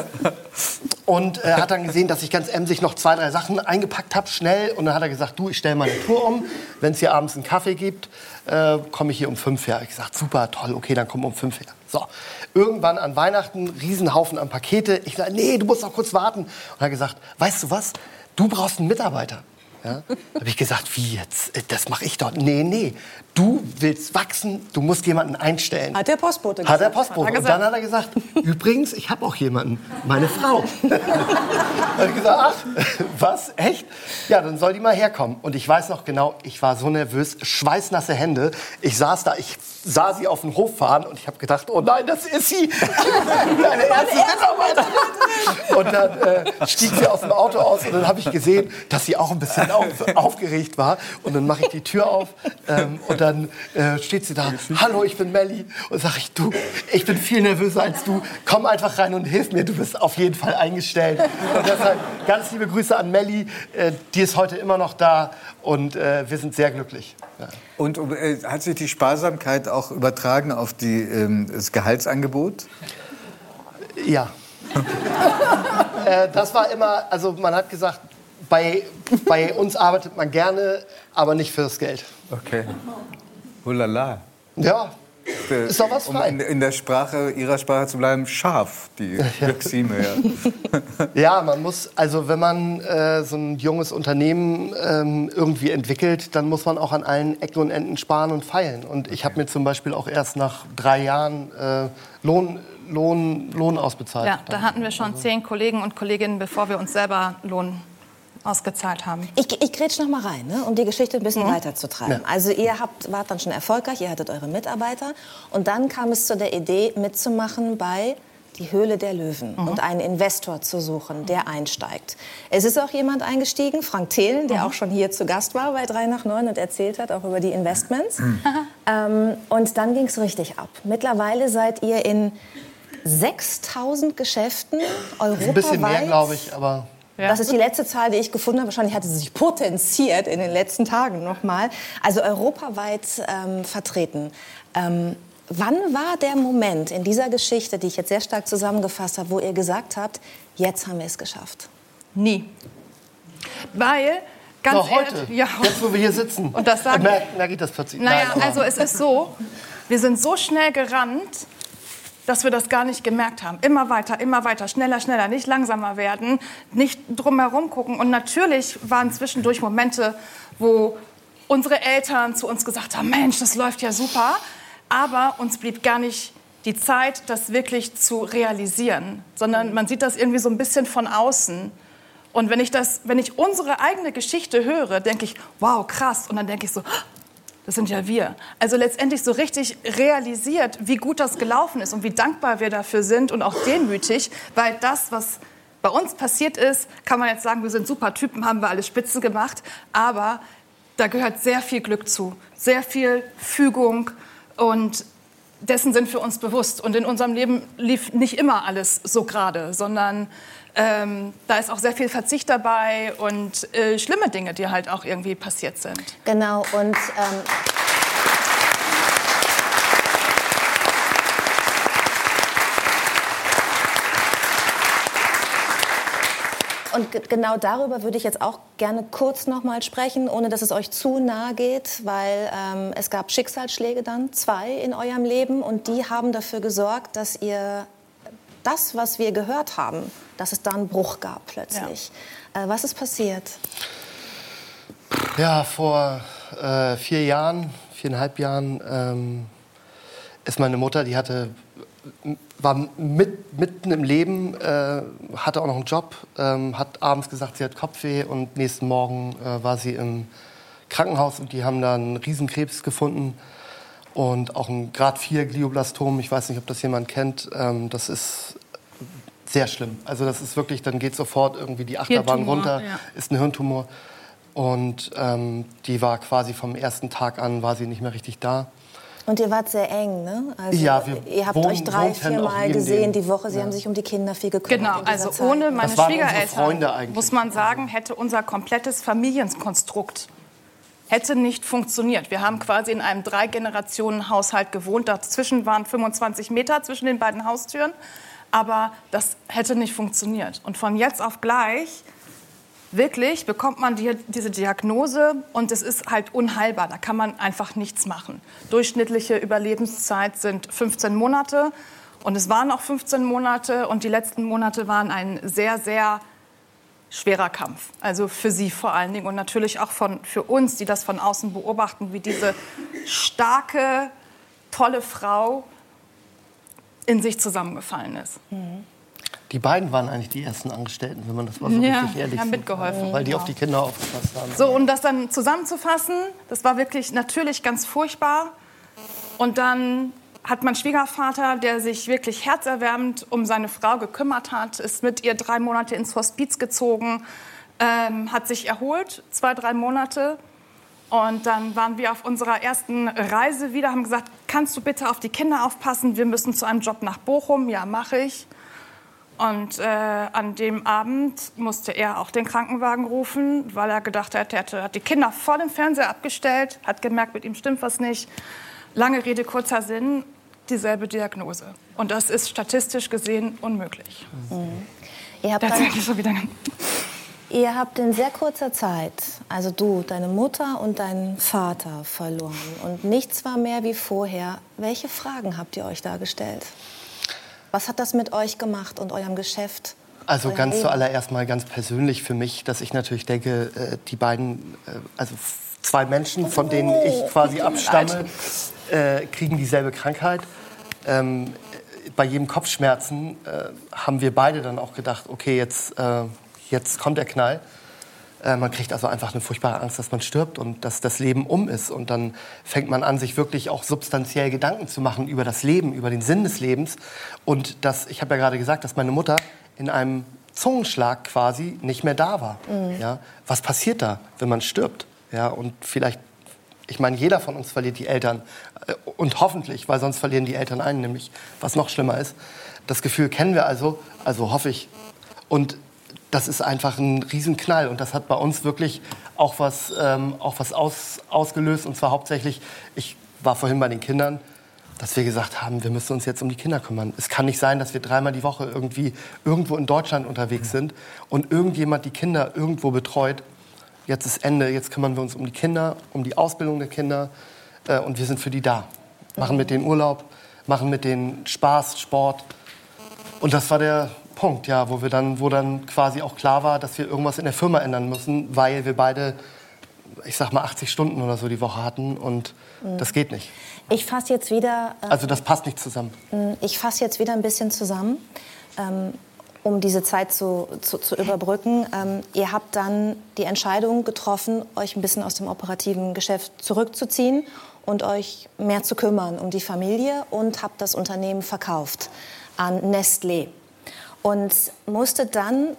Speaker 13: und äh, hat dann gesehen, dass ich ganz emsig noch zwei, drei Sachen eingepackt habe, schnell. Und dann hat er gesagt, du, ich stelle meine Tour um. Wenn es hier abends einen Kaffee gibt, äh, komme ich hier um fünf her. Ich gesagt, super, toll, okay, dann komm um fünf her. So, irgendwann an Weihnachten, Riesenhaufen an Pakete. Ich sage, nee, du musst noch kurz warten. Und er hat gesagt, weißt du was, du brauchst einen Mitarbeiter. Ja? habe ich gesagt, wie jetzt? Äh, Das mache ich doch. Nee, nee. Du willst wachsen, du musst jemanden einstellen.
Speaker 4: Hat der Postbote
Speaker 13: Hat der
Speaker 4: gesagt.
Speaker 13: Postbote.
Speaker 4: Hat
Speaker 13: Und dann hat er gesagt, übrigens, ich habe auch jemanden, meine Frau. [laughs] Ich gesagt, ach, was, echt? Ja, dann soll die mal herkommen. Und ich weiß noch genau, ich war so nervös, schweißnasse Hände. Ich saß da, ich sah sie auf den Hof fahren und ich habe gedacht, oh nein, das ist sie. [laughs] Deine erste Mitarbeiterin. Und dann äh, stieg sie aus dem Auto aus und dann habe ich gesehen, dass sie auch ein bisschen auf, aufgeregt war. Und dann mache ich die Tür auf ähm, und dann äh, steht sie da, hallo, ich bin Melli. Und sage ich, du, ich bin viel nervöser als du. Komm einfach rein und hilf mir, du bist auf jeden Fall eingestellt. Und deshalb ganz liebe Grüße an Melli, äh, die ist heute immer noch da und äh, wir sind sehr glücklich. Ja.
Speaker 2: Und äh, hat sich die Sparsamkeit auch übertragen auf die, ähm, das Gehaltsangebot?
Speaker 13: Ja. [laughs] äh, das war immer, also man hat gesagt, bei, bei uns arbeitet man gerne, aber nicht fürs Geld.
Speaker 2: Okay. Hulala.
Speaker 13: Ja,
Speaker 2: Äh,
Speaker 13: Ist doch was
Speaker 2: Um
Speaker 13: frei.
Speaker 2: in, in der Sprache, Ihrer Sprache zu bleiben, scharf, die [laughs] Maxime. Ja. [laughs]
Speaker 13: Ja, man muss, also wenn man äh, so ein junges Unternehmen ähm, irgendwie entwickelt, dann muss man auch an allen Ecken und Enden sparen und feilen. Und ich habe mir zum Beispiel auch erst nach drei Jahren äh, Lohn, Lohn, Lohn ausbezahlt.
Speaker 14: Ja, da hatten wir schon zehn Kollegen und Kolleginnen, bevor wir uns selber Lohn ausgezahlt haben.
Speaker 4: Ich, ich grätsch noch mal rein, ne, um die Geschichte ein bisschen
Speaker 14: Mhm.
Speaker 4: weiterzutreiben.
Speaker 14: Ja.
Speaker 4: Also ihr habt, wart dann schon erfolgreich, ihr hattet eure Mitarbeiter und dann kam es zu der Idee, mitzumachen bei die Höhle der Löwen
Speaker 14: Mhm.
Speaker 4: und einen Investor zu suchen, der einsteigt. Es ist auch jemand eingestiegen, Frank Thelen,
Speaker 14: Mhm.
Speaker 4: der auch schon hier zu Gast war bei 3 nach 9 und erzählt hat, auch über die Investments. [laughs] Ähm, und dann ging es richtig ab. Mittlerweile seid ihr in 6000 Geschäften europaweit.
Speaker 13: Ein bisschen mehr, glaube ich, aber
Speaker 4: Das ist die letzte Zahl, die ich gefunden habe. Wahrscheinlich hatte sie sich potenziert in den letzten Tagen noch mal. Also europaweit ähm, vertreten. Ähm, wann war der Moment in dieser Geschichte, die ich jetzt sehr stark zusammengefasst habe, wo ihr gesagt habt, jetzt haben wir es geschafft?
Speaker 14: Nie. Weil, ganz
Speaker 13: Doch, heute.
Speaker 14: ehrlich, ja,
Speaker 13: Jetzt, wo wir hier sitzen.
Speaker 14: Und das sagen-
Speaker 13: merke merk ich das plötzlich.
Speaker 14: Naja, also es ist so, wir sind so schnell gerannt, dass wir das gar nicht gemerkt haben. Immer weiter, immer weiter, schneller, schneller, nicht langsamer werden, nicht drumherum gucken. Und natürlich waren zwischendurch Momente, wo unsere Eltern zu uns gesagt haben, Mensch, das läuft ja super. Aber uns blieb gar nicht die Zeit, das wirklich zu realisieren, sondern man sieht das irgendwie so ein bisschen von außen. Und wenn ich, das, wenn ich unsere eigene Geschichte höre, denke ich, wow, krass. Und dann denke ich so, das sind ja wir. Also letztendlich so richtig realisiert, wie gut das gelaufen ist und wie dankbar wir dafür sind und auch demütig, weil das, was bei uns passiert ist, kann man jetzt sagen, wir sind super Typen, haben wir alles spitze gemacht, aber da gehört sehr viel Glück zu, sehr viel Fügung und dessen sind wir uns bewusst. Und in unserem Leben lief nicht immer alles so gerade, sondern ähm, da ist auch sehr viel Verzicht dabei und äh, schlimme Dinge, die halt auch irgendwie passiert sind.
Speaker 4: Genau, und ähm, Und ge- genau darüber würde ich jetzt auch gerne kurz noch mal sprechen, ohne dass es euch zu nahe geht, weil ähm, es gab Schicksalsschläge dann, zwei in eurem Leben, und die haben dafür gesorgt, dass ihr das, was wir gehört haben, dass es da einen Bruch gab plötzlich. Äh, was ist passiert?
Speaker 13: Ja, vor äh, vier Jahren, viereinhalb Jahren, ähm, ist meine Mutter, die hatte, war mit, mitten im Leben, äh, hatte auch noch einen Job, ähm, hat abends gesagt, sie hat Kopfweh und nächsten Morgen äh, war sie im Krankenhaus und die haben da einen Riesenkrebs gefunden und auch ein Grad 4 Glioblastom. Ich weiß nicht, ob das jemand kennt. Ähm, das ist sehr schlimm. Also das ist wirklich, dann geht sofort irgendwie die Achterbahn
Speaker 14: Hirntumor,
Speaker 13: runter,
Speaker 14: ja.
Speaker 13: ist ein Hirntumor. Und ähm, die war quasi vom ersten Tag an, war sie nicht mehr richtig da.
Speaker 4: Und ihr wart sehr eng, ne? Also
Speaker 13: Ja, wir
Speaker 4: ihr habt
Speaker 13: wohnen-
Speaker 4: euch drei, vier
Speaker 13: auch
Speaker 4: Mal gesehen die Woche. Sie
Speaker 13: ja.
Speaker 4: haben sich um die Kinder viel gekümmert.
Speaker 14: Genau, also
Speaker 4: Zeit.
Speaker 14: ohne meine
Speaker 13: Das waren unsere Freunde
Speaker 14: Schwiegereltern,
Speaker 13: eigentlich.
Speaker 14: muss man sagen, hätte unser komplettes Familienkonstrukt hätte nicht funktioniert. Wir haben quasi in einem Drei-Generationen-Haushalt gewohnt. Dazwischen waren 25 Meter zwischen den beiden Haustüren. Aber das hätte nicht funktioniert. Und von jetzt auf gleich, wirklich, bekommt man die, diese Diagnose und es ist halt unheilbar. Da kann man einfach nichts machen. Durchschnittliche Überlebenszeit sind 15 Monate. Und es waren auch 15 Monate und die letzten Monate waren ein sehr, sehr schwerer Kampf. Also für sie vor allen Dingen und natürlich auch von, für uns, die das von außen beobachten, wie diese starke, tolle Frau in sich zusammengefallen ist.
Speaker 13: Die beiden waren eigentlich die ersten Angestellten, wenn man das mal so
Speaker 14: Ja,
Speaker 13: richtig ehrlich
Speaker 14: haben mitgeholfen.
Speaker 13: Weil die
Speaker 14: Ja.
Speaker 13: auf die Kinder aufgepasst haben.
Speaker 14: So, um das dann zusammenzufassen, das war wirklich natürlich ganz furchtbar. Und dann hat mein Schwiegervater, der sich wirklich herzerwärmend um seine Frau gekümmert hat, ist mit ihr drei Monate ins Hospiz gezogen, ähm, hat sich erholt, zwei, drei Monate. Und dann waren wir auf unserer ersten Reise wieder, haben gesagt, kannst du bitte auf die Kinder aufpassen? Wir müssen zu einem Job nach Bochum. Ja, mache ich. Und äh, an dem Abend musste er auch den Krankenwagen rufen, weil er gedacht hat, er hat die Kinder vor dem Fernseher abgestellt, hat gemerkt, mit ihm stimmt was nicht. Lange Rede, kurzer Sinn, dieselbe Diagnose. Und das ist statistisch gesehen unmöglich.
Speaker 4: Ihr habt,
Speaker 14: eigentlich schon wieder
Speaker 4: ihr habt in sehr kurzer Zeit, also du, deine Mutter und deinen Vater verloren. Und nichts war mehr wie vorher. Welche Fragen habt ihr euch da gestellt? Was hat das mit euch gemacht und eurem Geschäft?
Speaker 13: Also ganz
Speaker 4: Leben?
Speaker 13: zuallererst mal ganz persönlich für mich, dass ich natürlich denke, äh, die beiden, äh, also zwei Menschen, von denen ich quasi abstamme, äh, kriegen dieselbe Krankheit. Ähm, äh, bei jedem Kopfschmerzen äh, haben wir beide dann auch gedacht, okay, jetzt, äh, jetzt kommt der Knall. Äh, man kriegt also einfach eine furchtbare Angst, dass man stirbt und dass das Leben um ist. Und dann fängt man an, sich wirklich auch substanziell Gedanken zu machen über das Leben, über den Sinn des Lebens. Und das, ich habe ja gerade gesagt, dass meine Mutter in einem Zungenschlag quasi nicht mehr da war.
Speaker 15: Mhm.
Speaker 13: Ja? Was passiert da, wenn man stirbt? Ja, und vielleicht, ich meine, jeder von uns verliert die Eltern. Äh, Und hoffentlich, weil sonst verlieren die Eltern einen, nämlich was noch schlimmer ist. Das Gefühl kennen wir also, also hoffe ich. Und das ist einfach ein Riesenknall. Und das hat bei uns wirklich auch was, ähm, auch was aus, ausgelöst. Und zwar hauptsächlich, ich war vorhin bei den Kindern, dass wir gesagt haben, wir müssen uns jetzt um die Kinder kümmern. Es kann nicht sein, dass wir dreimal die Woche irgendwie irgendwo in Deutschland unterwegs sind und irgendjemand die Kinder irgendwo betreut. Jetzt ist Ende, jetzt kümmern wir uns um die Kinder, um die Ausbildung der Kinder äh, und wir sind für die da. Machen mit denen Urlaub, machen mit denen Spaß, Sport. Und das war der Punkt, ja, wo wir dann, wo dann quasi auch klar war, dass wir irgendwas in der Firma ändern müssen, weil wir beide, ich sag mal, 80 Stunden oder so die Woche hatten und
Speaker 4: Mhm.
Speaker 13: das geht nicht.
Speaker 4: Ich fasse jetzt wieder. äh,
Speaker 13: Also das passt nicht zusammen.
Speaker 4: Ich fasse jetzt wieder ein bisschen zusammen, ähm, um diese Zeit zu, zu, zu überbrücken. Ähm, ihr habt dann die Entscheidung getroffen, euch ein bisschen aus dem operativen Geschäft zurückzuziehen und euch mehr zu kümmern um die Familie und habt das Unternehmen verkauft an Nestlé. Und musstet dann,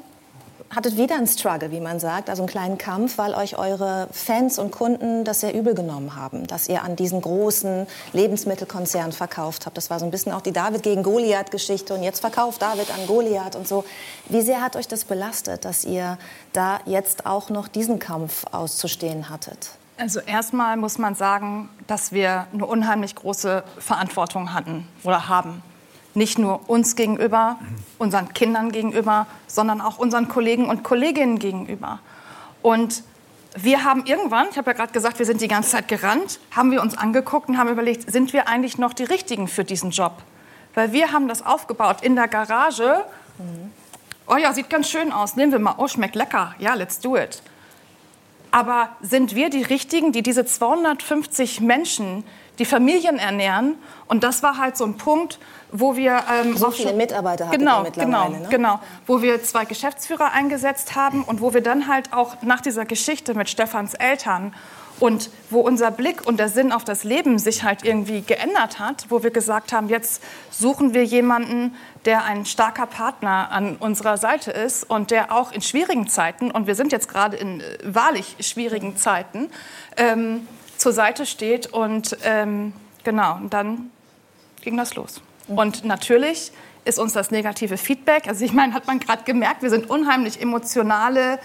Speaker 4: hattet wieder einen Struggle, wie man sagt, also einen kleinen Kampf, weil euch eure Fans und Kunden das sehr übel genommen haben, dass ihr an diesen großen Lebensmittelkonzern verkauft habt. Das war so ein bisschen auch die David gegen Goliath-Geschichte und jetzt verkauft David an Goliath und so. Wie sehr hat euch das belastet, dass ihr da jetzt auch noch diesen Kampf auszustehen hattet?
Speaker 14: Also erstmal muss man sagen, dass wir eine unheimlich große Verantwortung hatten oder haben. Nicht nur uns gegenüber, unseren Kindern gegenüber, sondern auch unseren Kollegen und Kolleginnen gegenüber. Und wir haben irgendwann, ich habe ja gerade gesagt, wir sind die ganze Zeit gerannt, haben wir uns angeguckt und haben überlegt, sind wir eigentlich noch die Richtigen für diesen Job? Weil wir haben das aufgebaut in der Garage. Oh ja, sieht ganz schön aus. Nehmen wir mal. Oh, schmeckt lecker. Ja, let's do it. Aber sind wir die Richtigen, die diese 250 Menschen, die Familien ernähren? Und das war halt so ein Punkt, wo wir ähm,
Speaker 4: So viele Mitarbeiter hattet
Speaker 14: genau,
Speaker 4: mittlerweile,
Speaker 14: genau,
Speaker 4: ne?
Speaker 14: genau, wo wir zwei Geschäftsführer eingesetzt haben und wo wir dann halt auch nach dieser Geschichte mit Stefans Eltern und wo unser Blick und der Sinn auf das Leben sich halt irgendwie geändert hat, wo wir gesagt haben, jetzt suchen wir jemanden, der ein starker Partner an unserer Seite ist und der auch in schwierigen Zeiten, und wir sind jetzt gerade in äh, wahrlich schwierigen Zeiten, ähm, zur Seite steht. Und ähm, genau, und dann ging das los. Und natürlich ist uns das negative Feedback, also ich meine, hat man gerade gemerkt, wir sind unheimlich emotionale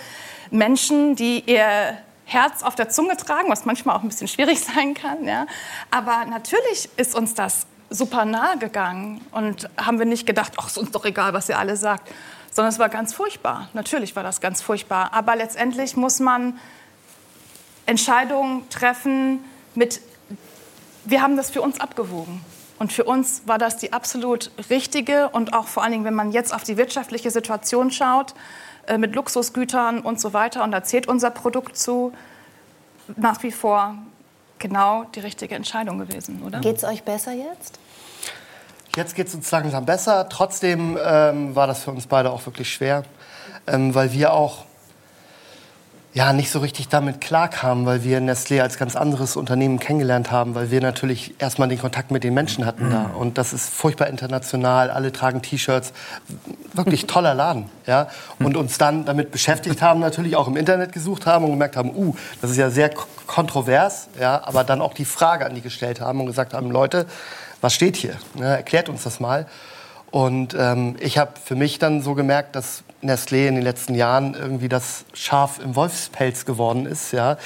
Speaker 14: Menschen, die ihr Herz auf der Zunge tragen, was manchmal auch ein bisschen schwierig [laughs] sein kann. Ja. Aber natürlich ist uns das super nahe gegangen und haben wir nicht gedacht, ach, ist uns doch egal, was ihr alle sagt, sondern es war ganz furchtbar. Natürlich war das ganz furchtbar. Aber letztendlich muss man Entscheidungen treffen mit, wir haben das für uns abgewogen. Und für uns war das die absolut richtige und auch vor allen Dingen, wenn man jetzt auf die wirtschaftliche Situation schaut, äh, mit Luxusgütern und so weiter, und da zählt unser Produkt zu, nach wie vor genau die richtige Entscheidung gewesen, oder?
Speaker 4: Geht es euch besser jetzt?
Speaker 13: Jetzt geht es uns langsam besser. Trotzdem ähm, war das für uns beide auch wirklich schwer, ähm, weil wir auch ja, nicht so richtig damit klarkamen, weil wir Nestlé als ganz anderes Unternehmen kennengelernt haben, weil wir natürlich erstmal den Kontakt mit den Menschen hatten da. Und das ist furchtbar international, alle tragen T-Shirts, wirklich toller Laden. Ja? Und uns dann damit beschäftigt haben, natürlich auch im Internet gesucht haben und gemerkt haben, uh, das ist ja sehr kontrovers, ja? aber dann auch die Frage an die gestellt haben und gesagt haben, Leute, was steht hier? Ne? Erklärt uns das mal. Und ähm, ich habe für mich dann so gemerkt, dass Nestlé in den letzten Jahren irgendwie das Schaf im Wolfspelz geworden ist, ja,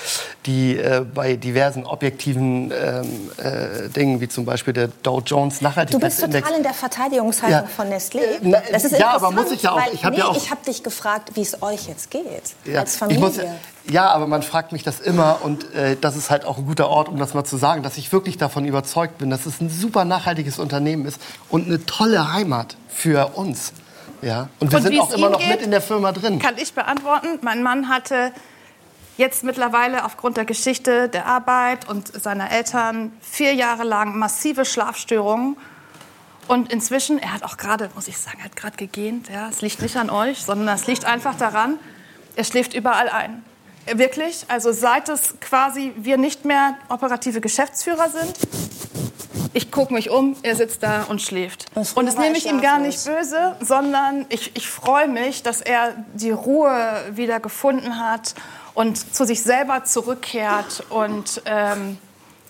Speaker 13: die äh, bei diversen objektiven ähm, äh, Dingen, wie zum Beispiel der Dow Jones
Speaker 4: Du bist
Speaker 13: Nachhaltigkeitsindex,
Speaker 4: total in der Verteidigungshaltung
Speaker 13: Ja.
Speaker 4: von Nestlé.
Speaker 13: Na,
Speaker 4: das ist
Speaker 13: ja, aber muss ich ja auch- ich hab
Speaker 4: nee,
Speaker 13: ja auch-
Speaker 4: ich habe dich gefragt, wie es euch jetzt geht
Speaker 13: Ja,
Speaker 4: als
Speaker 13: ich
Speaker 4: Familie.
Speaker 13: muss, ja, aber man fragt mich das immer und äh, das ist halt auch ein guter Ort, um das mal zu sagen, dass ich wirklich davon überzeugt bin, dass es ein super nachhaltiges Unternehmen ist und eine tolle Heimat für uns. Ja? Und wir
Speaker 14: Und
Speaker 13: sind auch immer noch
Speaker 14: geht,
Speaker 13: mit in der Firma drin.
Speaker 14: Kann ich beantworten. Mein Mann hatte jetzt mittlerweile aufgrund der Geschichte der Arbeit und seiner Eltern vier Jahre lang massive Schlafstörungen. Und inzwischen, er hat auch gerade, muss ich sagen, er hat gerade gegähnt. Ja, es liegt nicht an euch, sondern es liegt einfach daran, er schläft überall ein. Wirklich. Also seit es quasi wir nicht mehr operative Geschäftsführer sind, ich gucke mich um, er sitzt da und schläft. Und das nehme ich ihm gar nicht böse, sondern ich, ich freue mich, dass er die Ruhe wieder gefunden hat und zu sich selber zurückkehrt und ähm,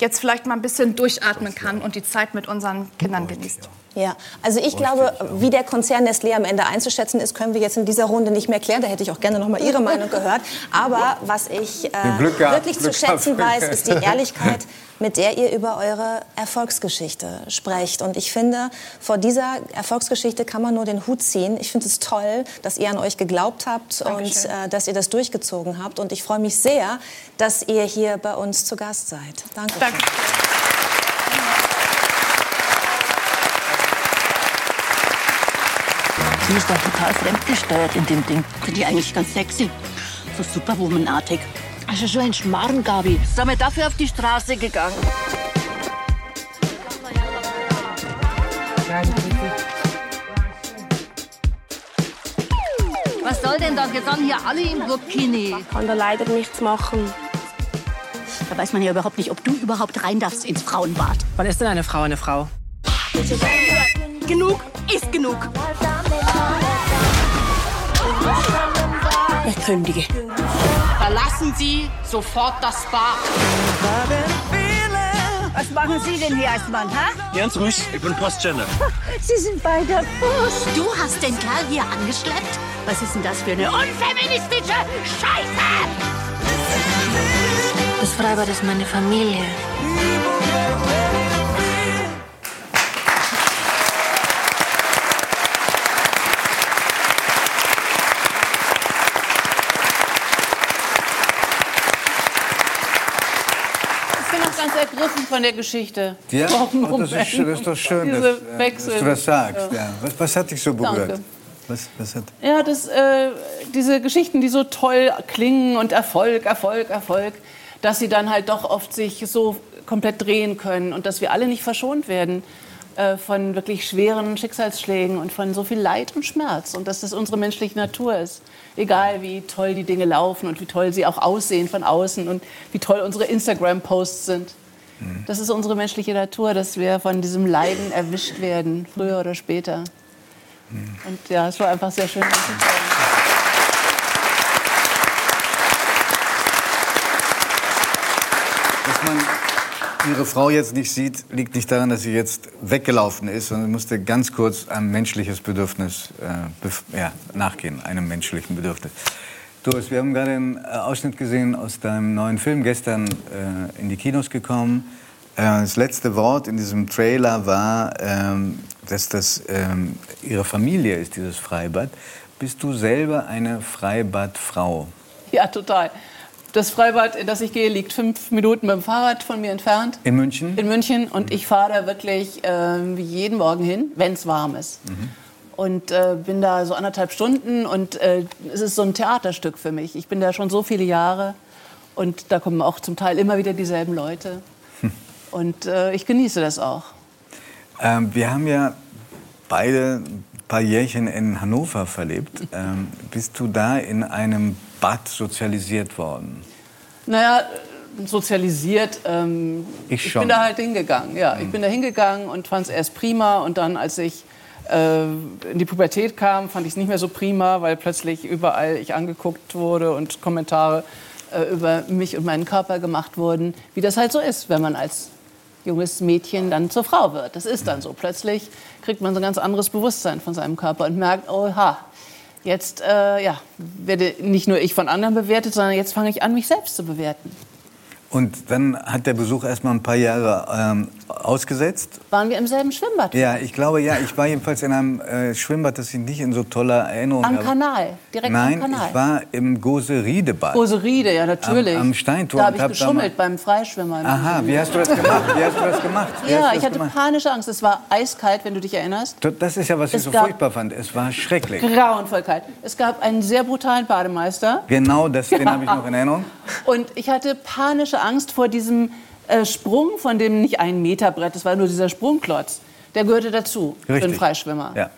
Speaker 14: jetzt vielleicht mal ein bisschen durchatmen kann und die Zeit mit unseren Kindern genießt.
Speaker 4: Ja, also ich glaube, wie der Konzern Nestlé am Ende einzuschätzen ist, können wir jetzt in dieser Runde nicht mehr klären. Da hätte ich auch gerne noch mal Ihre Meinung gehört. Aber was ich äh,
Speaker 2: Glück gehabt,
Speaker 4: wirklich
Speaker 2: Glück
Speaker 4: zu schätzen
Speaker 2: gehabt.
Speaker 4: weiß, ist die [laughs] Ehrlichkeit, mit der ihr über eure Erfolgsgeschichte sprecht. Und ich finde, vor dieser Erfolgsgeschichte kann man nur den Hut ziehen. Ich finde es toll, dass ihr an euch geglaubt habt und
Speaker 14: Dankeschön.
Speaker 4: äh, dass ihr das durchgezogen habt. Und ich freue mich sehr, dass ihr hier bei uns zu Gast seid. Danke.
Speaker 14: Danke.
Speaker 15: Sie ist doch total fremdgesteuert in dem Ding. Finde ich eigentlich ganz sexy. So superwomanartig. Also so ein Schmarrn, Gabi. Sind wir dafür auf die Straße gegangen? Was soll denn das? Jetzt sind hier alle im Burkini.
Speaker 16: kann da leider nichts machen.
Speaker 15: Da weiß man ja überhaupt nicht, ob du überhaupt rein darfst ins Frauenbad.
Speaker 17: Wann ist denn eine Frau eine Frau?
Speaker 15: Genug ist genug.
Speaker 16: Ich kündige.
Speaker 15: Verlassen Sie sofort das Bad. Was machen Sie denn hier als Mann, ha?
Speaker 18: Ganz ruhig, ich bin Postgender. [laughs]
Speaker 15: Sie sind bei der Post. Du hast den Kerl hier angeschleppt? Was ist denn das für eine unfeministische Scheiße?
Speaker 16: Das Freibad ist meine Familie.
Speaker 9: Ergriffen von der Geschichte.
Speaker 2: Ja, [laughs] oh, das, ist, das ist doch schön, dass, äh, dass du das sagst.
Speaker 9: Ja.
Speaker 2: Was, was hat dich so berührt?
Speaker 9: Danke.
Speaker 2: Was, was
Speaker 9: Ja, das, äh, diese Geschichten, die so toll klingen und Erfolg, Erfolg, Erfolg, dass sie dann halt doch oft sich so komplett drehen können und dass wir alle nicht verschont werden äh, von wirklich schweren Schicksalsschlägen und von so viel Leid und Schmerz und dass das unsere menschliche Natur ist. Egal wie toll die Dinge laufen und wie toll sie auch aussehen von außen und wie toll unsere Instagram-Posts sind. Das ist unsere menschliche Natur, dass wir von diesem Leiden erwischt werden, früher oder später. Und ja, es war einfach sehr schön.
Speaker 2: dass man ihre Frau jetzt nicht sieht, liegt nicht daran, dass sie jetzt weggelaufen ist, sondern musste ganz kurz ein menschliches Bedürfnis äh, ja, nachgehen, einem menschlichen Bedürfnis. Doris, wir haben gerade einen äh, Ausschnitt gesehen aus deinem neuen Film, gestern äh, in die Kinos gekommen. Äh, das letzte Wort in diesem Trailer war, ähm, dass das ähm, ihre Familie ist, dieses Freibad. Bist du selber eine Freibadfrau?
Speaker 9: Ja, total. Das Freibad, in das ich gehe, liegt fünf Minuten mit dem Fahrrad von mir entfernt.
Speaker 2: In München?
Speaker 9: In München. Und ich fahre da wirklich ähm, jeden Morgen hin, wenn es warm ist. Und äh, bin da so anderthalb Stunden. Und äh, es ist so ein Theaterstück für mich. Ich bin da schon so viele Jahre. Und da kommen auch zum Teil immer wieder dieselben Leute. Und äh, ich genieße das auch.
Speaker 2: Ähm, wir haben ja beide ein paar Jährchen in Hannover verlebt. [laughs] Ähm, bist du da in einem Bad sozialisiert worden?
Speaker 9: Naja, sozialisiert. Ähm,
Speaker 2: Ich schon. Mhm.
Speaker 9: bin da halt hingegangen. Ja, ich bin da hingegangen und fand es erst prima. Und dann, als ich in die Pubertät kam, fand ich es nicht mehr so prima, weil plötzlich überall ich angeguckt wurde und Kommentare äh, über mich und meinen Körper gemacht wurden, wie das halt so ist, wenn man als junges Mädchen dann zur Frau wird. Das ist dann so. Plötzlich kriegt man so ein ganz anderes Bewusstsein von seinem Körper und merkt, oha, jetzt äh, ja, werde nicht nur ich von anderen bewertet, sondern jetzt fange ich an, mich selbst zu bewerten.
Speaker 2: Und dann hat der Besuch erst mal ein paar Jahre ähm, ausgesetzt.
Speaker 9: Waren wir im selben Schwimmbad?
Speaker 2: Ja, ich glaube ja. Ich war jedenfalls in einem äh, Schwimmbad, das ich nicht in so toller Erinnerung
Speaker 9: Am
Speaker 2: habe.
Speaker 9: Kanal, direkt
Speaker 2: Nein,
Speaker 9: am Kanal.
Speaker 2: ich war im Gose-Riede-Bad.
Speaker 9: Goseriede, ja natürlich.
Speaker 2: Am- am Steintor
Speaker 9: Da habe ich
Speaker 2: hab
Speaker 9: geschummelt beim Freischwimmen.
Speaker 2: Aha, wie hast du das gemacht? Wie hast du das gemacht? Wie
Speaker 9: Ja, ich hatte
Speaker 2: gemacht?
Speaker 9: panische Angst. Es war eiskalt, wenn du dich erinnerst.
Speaker 2: Das ist ja, was ich
Speaker 9: Es
Speaker 2: so
Speaker 9: gab-
Speaker 2: furchtbar fand. Es war schrecklich.
Speaker 9: Grauenvoll kalt. Es gab einen sehr brutalen Bademeister.
Speaker 2: Genau, das, den habe ich noch in Erinnerung.
Speaker 9: Und ich hatte panische Angst vor diesem äh, Sprung von dem nicht ein Meter Brett, das war nur dieser Sprungklotz. Der gehörte dazu für einen
Speaker 2: Richtig.
Speaker 9: Freischwimmer.
Speaker 2: Ja.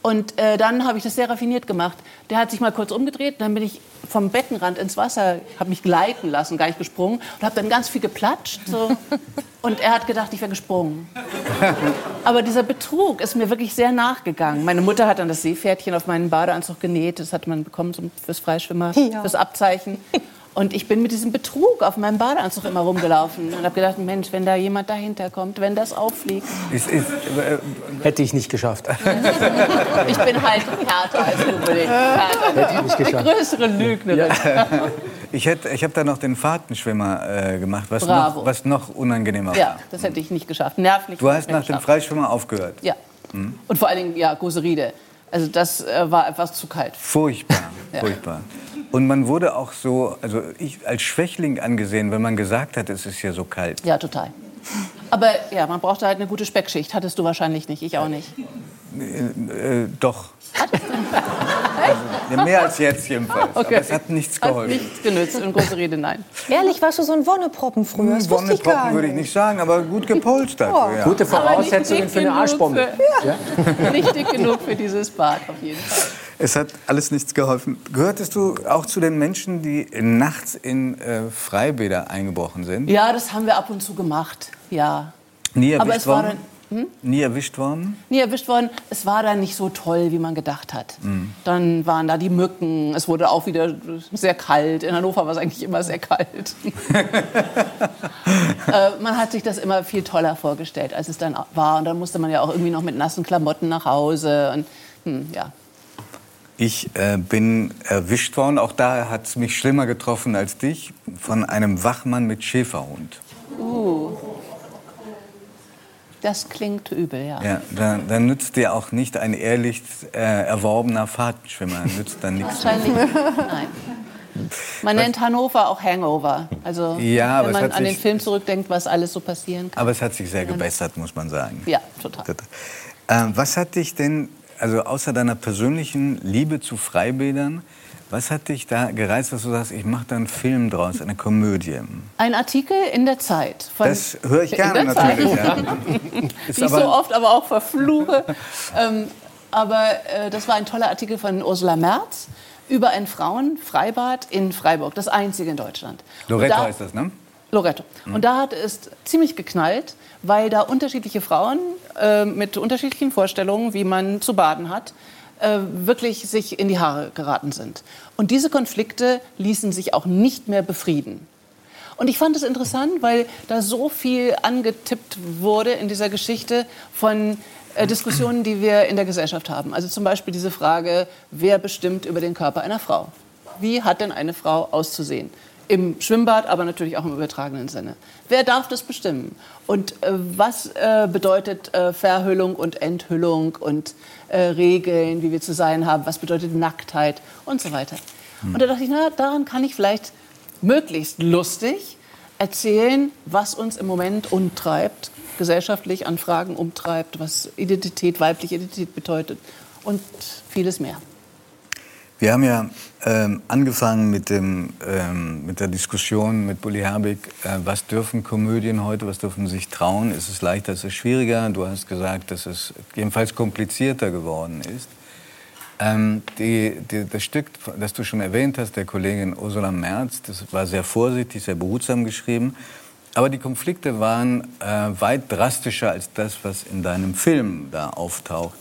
Speaker 9: Und äh, dann habe ich das sehr raffiniert gemacht. Der hat sich mal kurz umgedreht, dann bin ich vom Beckenrand ins Wasser, habe mich gleiten lassen, gar nicht gesprungen und habe dann ganz viel geplatscht. So. [laughs] Und er hat gedacht, ich wäre gesprungen. [laughs] Aber dieser Betrug ist mir wirklich sehr nachgegangen. Meine Mutter hat dann das Seepferdchen auf meinen Badeanzug genäht. Das hat man bekommen zum, fürs Freischwimmer,
Speaker 4: Ja.
Speaker 9: fürs Abzeichen. Und ich bin mit diesem Betrug auf meinem Badeanzug immer rumgelaufen und habe gedacht, Mensch, wenn da jemand dahinter kommt, wenn das auffliegt.
Speaker 3: Ist, ist, äh, hätte ich nicht geschafft. [laughs]
Speaker 9: Ich bin halt härter als du, bin [laughs] ich.
Speaker 3: Hätte ich nicht geschafft.
Speaker 9: größere Lügnerin.
Speaker 2: Ich, hätte- ich habe da noch den Fahrtenschwimmer äh, gemacht, was
Speaker 9: Bravo.
Speaker 2: noch, was noch unangenehmer war.
Speaker 9: Ja, das hätte ich nicht geschafft. Nervlich.
Speaker 2: Du hast nach dem. Freischwimmer aufgehört.
Speaker 9: Ja.
Speaker 2: Hm?
Speaker 9: Und vor allen Dingen, ja, Goseride. Also das äh, war etwas zu kalt.
Speaker 2: Furchtbar,
Speaker 9: Ja.
Speaker 2: furchtbar. Und man wurde auch so, also ich als Schwächling angesehen, wenn man gesagt hat, es ist hier so kalt.
Speaker 9: Ja, total. Aber ja, man brauchte halt eine gute Speckschicht. Hattest du wahrscheinlich nicht, ich auch nicht.
Speaker 2: Äh, äh, doch. Also, ja, mehr als jetzt jedenfalls.
Speaker 9: Okay.
Speaker 2: Aber es hat nichts
Speaker 9: Hat
Speaker 2: geholfen.
Speaker 9: nichts genützt in Goseride, nein.
Speaker 4: Ehrlich, warst du so ein Wonneproppen früher? Das wusste ich gar
Speaker 2: Wonneproppen würde ich
Speaker 4: nicht.
Speaker 2: sagen, aber gut gepolstert.
Speaker 4: Oh.
Speaker 2: ja.
Speaker 3: Gute Voraussetzungen für eine Arschbombe.
Speaker 9: Für, [laughs] Nicht dick genug für dieses Bad, auf jeden Fall.
Speaker 2: Es hat alles nichts geholfen. Gehörtest du auch zu den Menschen, die nachts in äh, Freibäder eingebrochen sind?
Speaker 9: Ja, das haben wir ab und zu gemacht, ja.
Speaker 2: Nie erwischt
Speaker 9: Aber es war
Speaker 2: worden?
Speaker 9: dann hm?
Speaker 2: Nie erwischt worden?
Speaker 9: nie erwischt worden. Es war dann nicht so toll, wie man gedacht hat.
Speaker 2: Mhm.
Speaker 9: Dann waren da die Mücken. Es wurde auch wieder sehr kalt. In Hannover war es eigentlich immer sehr kalt. [laughs] äh, man hat sich das immer viel toller vorgestellt, als es dann war. Und dann musste man ja auch irgendwie noch mit nassen Klamotten nach Hause. Und, hm, ja.
Speaker 2: Ich äh, bin erwischt worden, auch da hat es mich schlimmer getroffen als dich, von einem Wachmann mit Schäferhund.
Speaker 9: Uh. Das klingt übel, ja.
Speaker 2: Ja, da, da nützt dir auch nicht ein ehrlich äh, erworbener Fahrtenschwimmer, nützt dann nichts.
Speaker 9: Wahrscheinlich nein. Man
Speaker 2: Was-
Speaker 9: nennt Hannover auch Hangover. Also
Speaker 2: Ja,
Speaker 9: wenn man an den
Speaker 2: sich-
Speaker 9: Film zurückdenkt, was alles so passieren kann.
Speaker 2: Aber es hat sich sehr gebessert, muss man sagen.
Speaker 9: Ja, total.
Speaker 2: Ähm, was hat dich denn, also außer deiner persönlichen Liebe zu Freibädern, was hat dich da gereizt, dass du sagst, ich mache da einen Film draus, eine Komödie?
Speaker 9: Ein Artikel in der Zeit. Von
Speaker 2: Das höre ich gerne natürlich, ja. [laughs] Ist
Speaker 9: ich so oft aber auch verfluche. ähm, aber äh, das war ein toller Artikel von Ursula Merz über ein Frauenfreibad in Freiburg, das einzige in Deutschland.
Speaker 2: Loretto
Speaker 9: da-
Speaker 2: heißt das, ne?
Speaker 9: Loretto. Und da hat es ziemlich geknallt, weil da unterschiedliche Frauen äh, mit unterschiedlichen Vorstellungen, wie man zu baden hat, äh, wirklich sich in die Haare geraten sind. Und diese Konflikte ließen sich auch nicht mehr befrieden. Und ich fand es interessant, weil da so viel angetippt wurde in dieser Geschichte von äh, Diskussionen, die wir in der Gesellschaft haben. Also zum Beispiel diese Frage, wer bestimmt über den Körper einer Frau? Wie hat denn eine Frau auszusehen? Im Schwimmbad, aber natürlich auch im übertragenen Sinne. Wer darf das bestimmen? Und äh, was äh, bedeutet äh, Verhüllung und Enthüllung und äh, Regeln, wie wir zu sein haben? Was bedeutet Nacktheit und so weiter? Und da dachte ich, na, daran kann ich vielleicht möglichst lustig erzählen, was uns im Moment umtreibt, gesellschaftlich an Fragen umtreibt, was Identität, weibliche Identität bedeutet und vieles mehr.
Speaker 2: Wir haben ja ähm, angefangen mit, dem, ähm, mit der Diskussion mit Bully Herbig, äh, was dürfen Komödien heute, was dürfen sich trauen? Ist es leichter, ist es schwieriger? Du hast gesagt, dass es jedenfalls komplizierter geworden ist. Ähm, die, die, das Stück, das du schon erwähnt hast, der Kollegin Ursula Merz, das war sehr vorsichtig, sehr behutsam geschrieben. Aber die Konflikte waren äh, weit drastischer als das, was in deinem Film da auftaucht.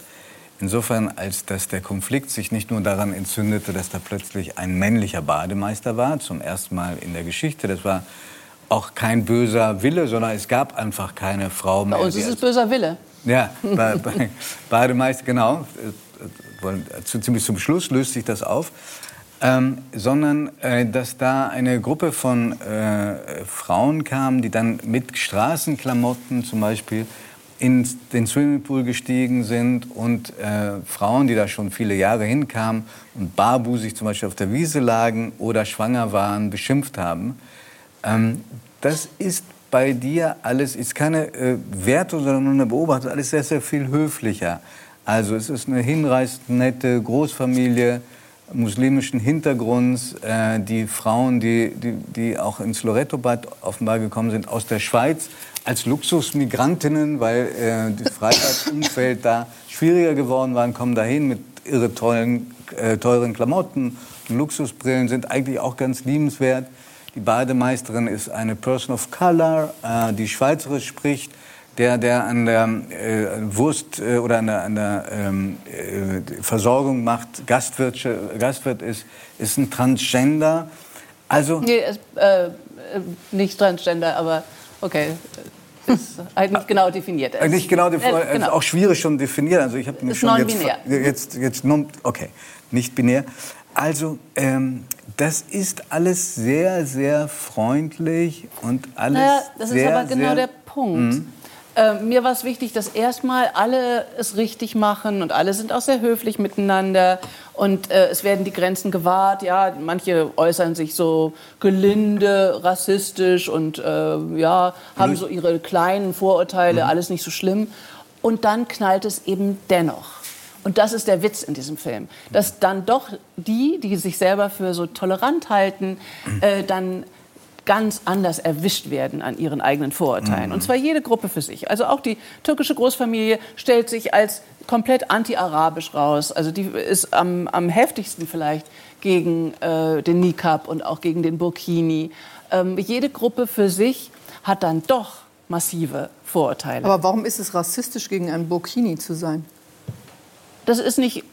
Speaker 2: Insofern, als dass der Konflikt sich nicht nur daran entzündete, dass da plötzlich ein männlicher Bademeister war, zum ersten Mal in der Geschichte. Das war auch kein böser Wille, sondern es gab einfach keine Frau mehr.
Speaker 9: Bei uns ist es böser Wille.
Speaker 2: ja, [laughs] bei, bei Bademeister, genau. Zu, ziemlich zum Schluss löst sich das auf. Ähm, sondern äh, dass da eine Gruppe von äh, Frauen kam, die dann mit Straßenklamotten zum Beispiel in den Swimmingpool gestiegen sind und äh, Frauen, die da schon viele Jahre hinkamen und barbusig zum Beispiel auf der Wiese lagen oder schwanger waren, beschimpft haben. Ähm, das ist bei dir alles, ist keine äh, Wertung, sondern nur eine Beobachtung, alles sehr, sehr viel höflicher. Also es ist eine hinreißend nette Großfamilie muslimischen Hintergrunds. Äh, die Frauen, die, die, die auch ins Loretto-Bad offenbar gekommen sind, aus der Schweiz, als Luxusmigrantinnen, weil äh, das Freizeitsumfeld da schwieriger geworden war, kommen dahin mit ihre tollen, äh, teuren Klamotten Luxusbrillen, sind eigentlich auch ganz liebenswert. Die Bademeisterin ist eine Person of Color, äh, die Schweizerisch spricht. Der, der an der äh, Wurst äh, oder an der, an der ähm, äh, Versorgung macht, Gastwirt, Gastwirt ist, ist ein Transgender. Also
Speaker 9: Nee, es, äh, äh, nicht Transgender, aber okay. Ist halt nicht genau definiert. Es-
Speaker 2: Nicht genau, defi-
Speaker 9: Äh,
Speaker 2: also
Speaker 9: genau.
Speaker 2: auch schwierig schon definiert. Also ich habe
Speaker 9: Ist
Speaker 2: schon jetzt, jetzt, jetzt okay, nicht binär. Also ähm, das ist alles sehr, sehr freundlich und alles
Speaker 9: Naja, das
Speaker 2: sehr,
Speaker 9: ist aber genau
Speaker 2: sehr,
Speaker 9: der Punkt.
Speaker 2: Mhm.
Speaker 9: Äh, mir war es wichtig, dass erstmal alle es richtig machen und alle sind auch sehr höflich miteinander und äh, es werden die Grenzen gewahrt. Ja, manche äußern sich so gelinde, rassistisch und äh, ja, haben so ihre kleinen Vorurteile,
Speaker 2: Mhm.
Speaker 9: alles nicht so schlimm. Und dann knallt es eben dennoch. Und das ist der Witz in diesem Film, dass dann doch die, die sich selber für so tolerant halten, äh, dann ganz anders erwischt werden an ihren eigenen Vorurteilen.
Speaker 17: Mhm.
Speaker 9: Und zwar jede Gruppe für sich. Also auch die türkische Großfamilie stellt sich als komplett anti-arabisch raus. Also die ist am, am heftigsten vielleicht gegen äh, den Nikab und auch gegen den Burkini. Ähm, jede Gruppe für sich hat dann doch massive Vorurteile.
Speaker 10: Aber warum ist es rassistisch, gegen ein Burkini zu sein?
Speaker 9: Das ist nicht,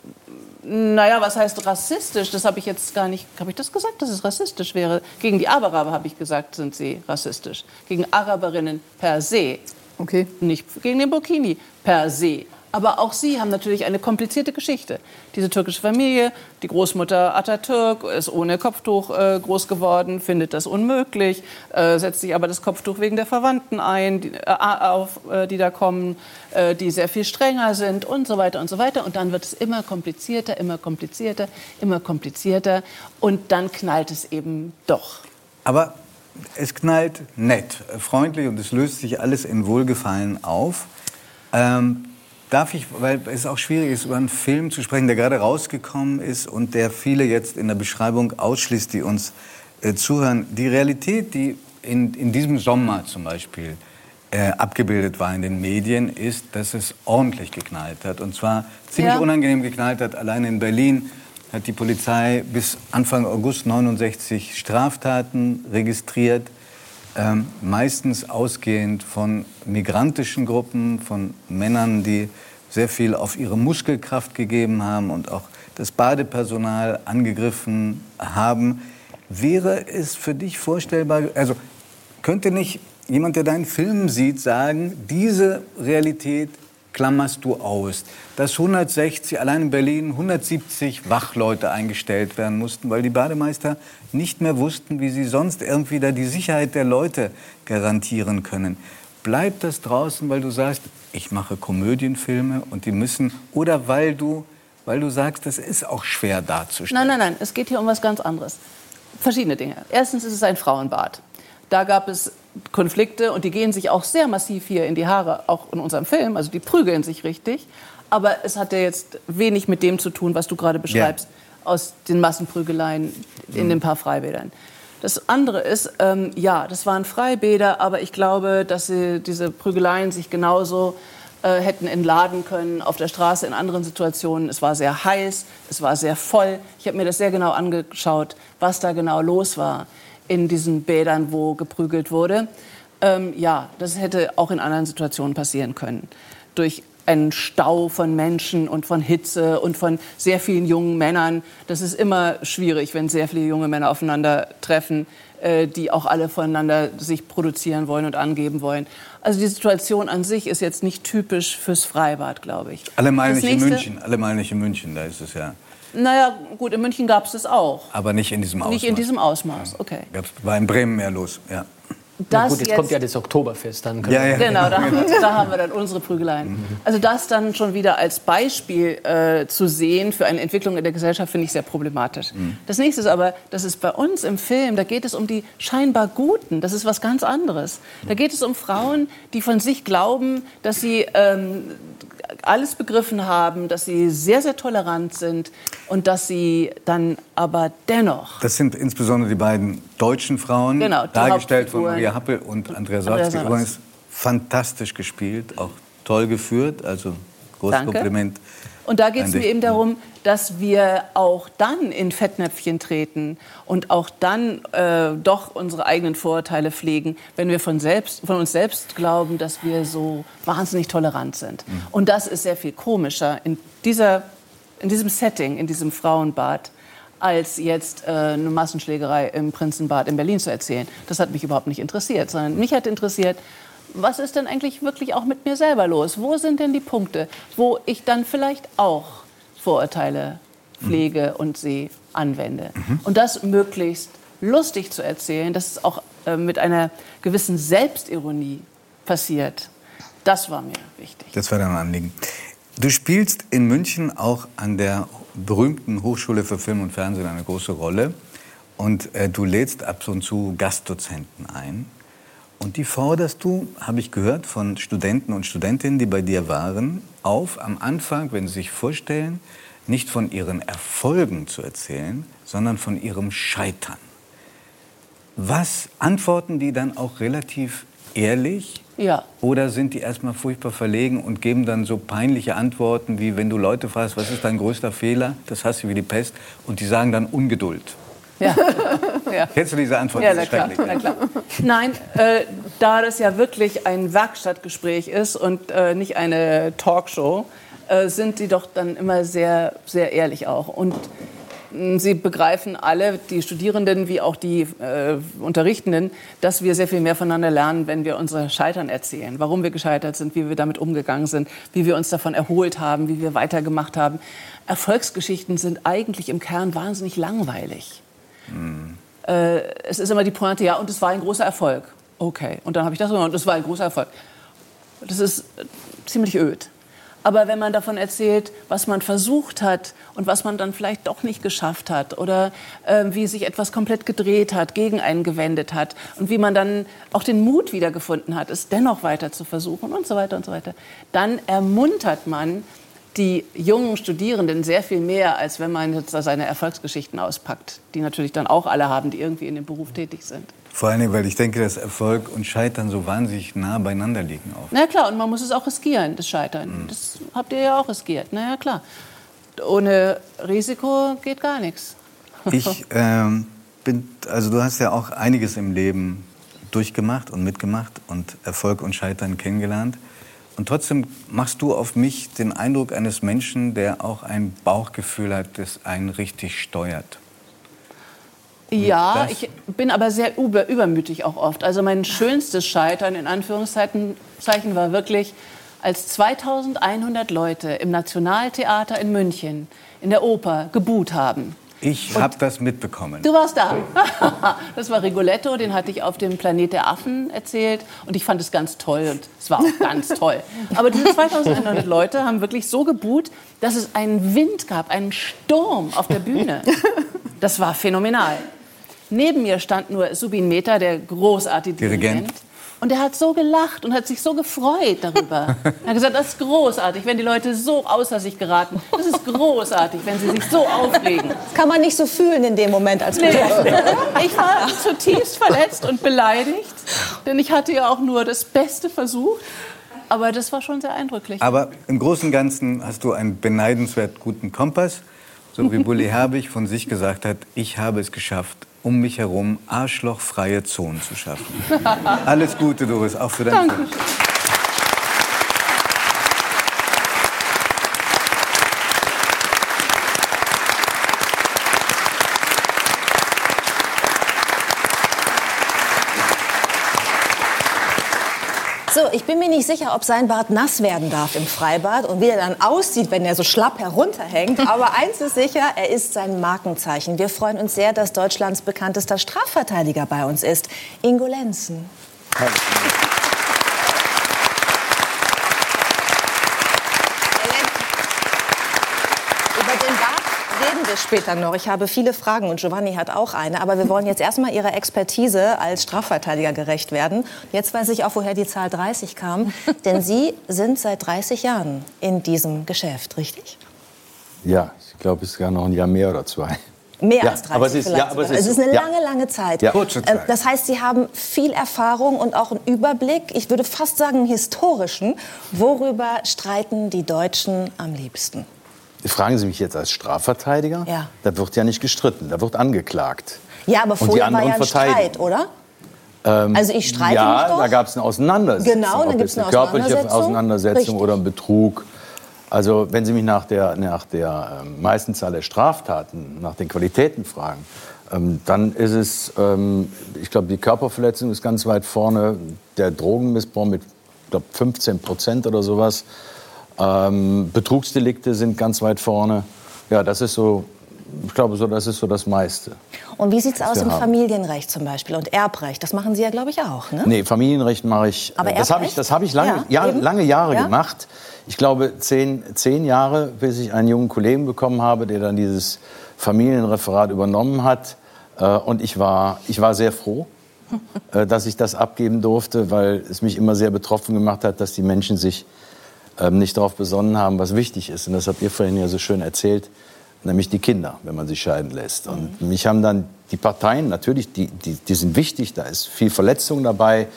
Speaker 9: naja, was heißt rassistisch? Das habe ich jetzt gar nicht, habe ich das gesagt, dass es rassistisch wäre? Gegen die Araber habe ich gesagt, sind sie rassistisch. Gegen Araberinnen per se.
Speaker 10: Okay.
Speaker 9: Nicht gegen den Burkini per se. Aber auch sie haben natürlich eine komplizierte Geschichte. Diese türkische Familie, die Großmutter Atatürk ist ohne Kopftuch äh, groß geworden, findet das unmöglich, äh, setzt sich aber das Kopftuch wegen der Verwandten ein, die, äh, auf, äh, die da kommen, äh, die sehr viel strenger sind und so weiter und so weiter. Und dann wird es immer komplizierter, immer komplizierter, immer komplizierter. Und dann knallt es eben doch.
Speaker 2: Aber es knallt nett, äh, freundlich und es löst sich alles in Wohlgefallen auf. Ähm, darf ich, weil es auch schwierig ist, über einen Film zu sprechen, der gerade rausgekommen ist und der viele jetzt in der Beschreibung ausschließt, die uns äh, zuhören. Die Realität, die in, in diesem Sommer zum Beispiel äh, abgebildet war in den Medien, ist, dass es ordentlich geknallt hat. Und zwar ziemlich
Speaker 9: Ja.
Speaker 2: unangenehm geknallt hat. Allein in Berlin hat die Polizei bis Anfang August 69 Straftaten registriert. Ähm, meistens ausgehend von migrantischen Gruppen, von Männern, die sehr viel auf ihre Muskelkraft gegeben haben und auch das Badepersonal angegriffen haben. Wäre es für dich vorstellbar, also könnte nicht jemand, der deinen Film sieht, sagen, diese Realität klammerst du aus, dass 160, allein in Berlin 170 Wachleute eingestellt werden mussten, weil die Bademeister nicht mehr wussten, wie sie sonst irgendwie da die Sicherheit der Leute garantieren können. Bleibt das draußen, weil du sagst, ich mache Komödienfilme und die müssen, oder weil du, weil du sagst, das ist auch schwer darzustellen?
Speaker 9: Nein, nein, nein, es geht hier um was ganz anderes. Verschiedene Dinge. Erstens ist es ein Frauenbad. Da gab es Konflikte und die gehen sich auch sehr massiv hier in die Haare, auch in unserem Film. Also die prügeln sich richtig. Aber es hat ja jetzt wenig mit dem zu tun, was du gerade beschreibst, aus den Massenprügeleien in den paar Freibädern. Das andere ist, ähm, ja, das waren Freibäder, aber ich glaube, dass sie diese Prügeleien sich genauso äh, hätten entladen können auf der Straße in anderen Situationen. Es war sehr heiß, es war sehr voll. Ich habe mir das sehr genau angeschaut, was da genau los war in diesen Bädern, wo geprügelt wurde. Ähm, ja, das hätte auch in anderen Situationen passieren können. Durch einen Stau von Menschen und von Hitze und von sehr vielen jungen Männern. Das ist immer schwierig, wenn sehr viele junge Männer aufeinandertreffen, äh, die auch alle voneinander sich produzieren wollen und angeben wollen. Also die Situation an sich ist jetzt nicht typisch fürs Freibad, glaube ich.
Speaker 2: Alle mal
Speaker 9: Das
Speaker 2: nicht in München, alle mal nicht in München, da ist es ja.
Speaker 9: Naja, gut, in München gab es das auch.
Speaker 2: Aber nicht in diesem Ausmaß.
Speaker 9: Nicht in diesem Ausmaß, okay.
Speaker 2: War in Bremen mehr los, ja.
Speaker 3: Na
Speaker 9: Das
Speaker 3: gut, jetzt,
Speaker 9: jetzt-
Speaker 3: kommt ja das Oktoberfest. Dann können
Speaker 2: Ja, ja.
Speaker 9: Genau, da [laughs] haben, wir, da haben wir dann unsere Prügeleien.
Speaker 2: Mhm.
Speaker 9: Also das dann schon wieder als Beispiel äh, zu sehen für eine Entwicklung in der Gesellschaft, finde ich sehr problematisch.
Speaker 2: Mhm.
Speaker 9: Das nächste ist aber, das ist bei uns im Film, da geht es um die scheinbar Guten. Das ist was ganz anderes. Da geht es um Frauen, die von sich glauben, dass sie ähm, alles begriffen haben, dass sie sehr, sehr tolerant sind und dass sie dann aber dennoch
Speaker 2: Das sind insbesondere die beiden deutschen Frauen,
Speaker 9: Genau,
Speaker 2: dargestellt von. Maria Happel und Andrea. Salzburg. Übrigens fantastisch gespielt, auch toll geführt. Also großes
Speaker 9: Danke.
Speaker 2: Kompliment.
Speaker 9: Und da geht es mir eben darum, dass wir auch dann in Fettnäpfchen treten und auch dann äh, doch unsere eigenen Vorurteile pflegen, wenn wir von, selbst, von uns selbst glauben, dass wir so wahnsinnig tolerant sind. Und das ist sehr viel komischer in, dieser, in diesem Setting, in diesem Frauenbad, als jetzt äh, eine Massenschlägerei im Prinzenbad in Berlin zu erzählen. Das hat mich überhaupt nicht interessiert, sondern mich hat interessiert, was ist denn eigentlich wirklich auch mit mir selber los? Wo sind denn die Punkte, wo ich dann vielleicht auch Vorurteile pflege und sie anwende? Und das möglichst lustig zu erzählen, dass es auch äh, mit einer gewissen Selbstironie passiert, das war mir wichtig.
Speaker 2: Das war dein Anliegen. Du spielst in München auch an der berühmten Hochschule für Film und Fernsehen eine große Rolle. Und äh, du lädst ab und zu Gastdozenten ein. Und die forderst du, habe ich gehört, von Studenten und Studentinnen, die bei dir waren, auf, am Anfang, wenn sie sich vorstellen, nicht von ihren Erfolgen zu erzählen, sondern von ihrem Scheitern. Was antworten die dann auch relativ ehrlich?
Speaker 9: Ja.
Speaker 2: Oder sind die erstmal furchtbar verlegen und geben dann so peinliche Antworten, wie wenn du Leute fragst, was ist dein größter Fehler? Das hast du wie die Pest. Und die sagen dann Ungeduld.
Speaker 9: Ja. [laughs] ja.
Speaker 2: Kennst du diese Antwort?
Speaker 9: Ja,
Speaker 2: Das
Speaker 9: na klar, na klar. Nein, äh, da das ja wirklich ein Werkstattgespräch ist und äh, nicht eine Talkshow, äh, sind sie doch dann immer sehr, sehr ehrlich auch. Und mh, sie begreifen alle, die Studierenden wie auch die äh, Unterrichtenden, dass wir sehr viel mehr voneinander lernen, wenn wir unser Scheitern erzählen. Warum wir gescheitert sind, wie wir damit umgegangen sind, wie wir uns davon erholt haben, wie wir weitergemacht haben. Erfolgsgeschichten sind eigentlich im Kern wahnsinnig langweilig äh, es ist immer die Pointe, ja, und es war ein großer Erfolg. Okay, und dann habe ich das gemacht und es war ein großer Erfolg. Das ist äh, ziemlich öd. Aber wenn man davon erzählt, was man versucht hat und was man dann vielleicht doch nicht geschafft hat oder äh, wie sich etwas komplett gedreht hat, gegen einen gewendet hat und wie man dann auch den Mut wiedergefunden hat, es dennoch weiter zu versuchen und so weiter und so weiter, dann ermuntert man die jungen Studierenden sehr viel mehr, als wenn man jetzt da seine Erfolgsgeschichten auspackt, die natürlich dann auch alle haben, die irgendwie in dem Beruf tätig sind.
Speaker 2: Vor allem, weil ich denke, dass Erfolg und Scheitern so wahnsinnig nah beieinander liegen. Auch.
Speaker 9: Na klar, und man muss es auch riskieren, das Scheitern. Das habt ihr ja auch riskiert. Na ja, klar. Ohne Risiko geht gar nichts. [laughs]
Speaker 2: Ich ähm, bin, also du hast ja auch einiges im Leben durchgemacht und mitgemacht und Erfolg und Scheitern kennengelernt. Und trotzdem machst du auf mich den Eindruck eines Menschen, der auch ein Bauchgefühl hat, das einen richtig steuert.
Speaker 9: Ja, ich bin aber sehr über, übermütig auch oft. Also mein schönstes Scheitern in Anführungszeichen Zeichen war wirklich, als 2100 Leute im Nationaltheater in München in der Oper gebuht haben.
Speaker 2: Ich habe das mitbekommen.
Speaker 9: Du warst da. [laughs] Das war Rigoletto, den hatte ich auf dem Planet der Affen erzählt und ich fand es ganz toll und es war auch ganz [laughs] toll. Aber diese 2100 Leute haben wirklich so gebuht, dass es einen Wind gab, einen Sturm auf der Bühne. Das war phänomenal. Neben mir stand nur Subin Mehta, der großartige Dirigent.
Speaker 2: Dirigent.
Speaker 9: Und er hat so gelacht und hat sich so gefreut darüber. [laughs] Er hat gesagt, das ist großartig, wenn die Leute so außer sich geraten. Das ist großartig, wenn sie sich so aufregen.
Speaker 4: Das kann man nicht so fühlen in dem Moment als
Speaker 9: Nee.
Speaker 4: Betroffene.
Speaker 9: Ich war zutiefst verletzt und beleidigt, denn ich hatte ja auch nur das Beste versucht. Aber das war schon sehr eindrücklich.
Speaker 2: Aber im Großen und Ganzen hast du einen beneidenswert guten Kompass. So wie Bully [laughs] Herbig von sich gesagt hat, ich habe es geschafft, um mich herum arschlochfreie Zonen zu schaffen. Alles Gute, Doris, auch für deinen
Speaker 9: Danke.
Speaker 2: Film.
Speaker 4: So, ich bin mir nicht sicher, ob sein Bart nass werden darf im Freibad und wie er dann aussieht, wenn er so schlapp herunterhängt. [laughs] Aber eins ist sicher, er ist sein Markenzeichen. Wir freuen uns sehr, dass Deutschlands bekanntester Strafverteidiger bei uns ist, Ingo Lenzen. Über den Bart reden wir später noch. Ich habe viele Fragen und Giovanni hat auch eine. Aber wir wollen jetzt erstmal Ihrer Expertise als Strafverteidiger gerecht werden. Jetzt weiß ich auch, woher die Zahl 30 kam. [laughs] Denn Sie sind seit 30 Jahren in diesem Geschäft, richtig?
Speaker 12: Ja, ich glaube, es ist gar noch ein Jahr mehr oder zwei.
Speaker 4: Mehr
Speaker 12: Ja,
Speaker 4: als 30
Speaker 12: aber es ist-
Speaker 4: vielleicht
Speaker 12: ja, aber es ist
Speaker 4: es ist eine
Speaker 12: Ja.
Speaker 4: lange, lange Zeit.
Speaker 12: Ja. Kurze
Speaker 4: Ähm,
Speaker 12: Zeit.
Speaker 4: Das heißt, Sie haben viel Erfahrung und auch einen Überblick, ich würde fast sagen einen historischen. Worüber streiten die Deutschen am liebsten?
Speaker 12: Fragen Sie mich jetzt als Strafverteidiger?
Speaker 4: Ja.
Speaker 12: Da wird ja nicht gestritten, da wird angeklagt.
Speaker 4: Ja, aber vorher war ja ein. Streit, oder?
Speaker 12: Ähm,
Speaker 4: Also ich streite
Speaker 12: ja,
Speaker 4: mich doch.
Speaker 12: da gab es eine Auseinandersetzung.
Speaker 4: Genau,
Speaker 12: Ob
Speaker 4: gibt's
Speaker 12: jetzt
Speaker 4: eine
Speaker 12: körperliche
Speaker 4: Auseinandersetzung. Richtig.
Speaker 12: oder ein Betrug. Also wenn Sie mich nach der, nach der ähm, meisten Zahl der Straftaten, nach den Qualitäten fragen, ähm, dann ist es, ähm, ich glaube, die Körperverletzung ist ganz weit vorne, der Drogenmissbrauch mit, ich glaube, 15 Prozent oder sowas. Ähm, Betrugsdelikte sind ganz weit vorne. Ja, das ist so, ich glaube, so, das ist so das meiste.
Speaker 4: Und wie sieht es aus im
Speaker 12: haben.
Speaker 4: Familienrecht zum Beispiel und Erbrecht? Das machen Sie ja, glaube ich, auch, ne?
Speaker 12: Nee, Familienrecht mache ich.
Speaker 4: Aber
Speaker 12: äh, das habe ich,
Speaker 4: Erbrecht?
Speaker 12: das habe ich lange,
Speaker 4: Ja,
Speaker 12: ja, lange Jahre
Speaker 4: Ja.
Speaker 12: gemacht. Ich glaube zehn, zehn Jahre, bis ich einen jungen Kollegen bekommen habe, der dann dieses Familienreferat übernommen hat. Äh, Und ich war, ich war sehr froh, [laughs] äh, dass ich das abgeben durfte, weil es mich immer sehr betroffen gemacht hat, dass die Menschen sich nicht darauf besonnen haben, was wichtig ist. Und das habt ihr vorhin ja so schön erzählt, nämlich die Kinder, wenn man sie scheiden lässt. Und mich haben dann die Parteien, natürlich, die, die, die sind wichtig, da ist viel Verletzung dabei.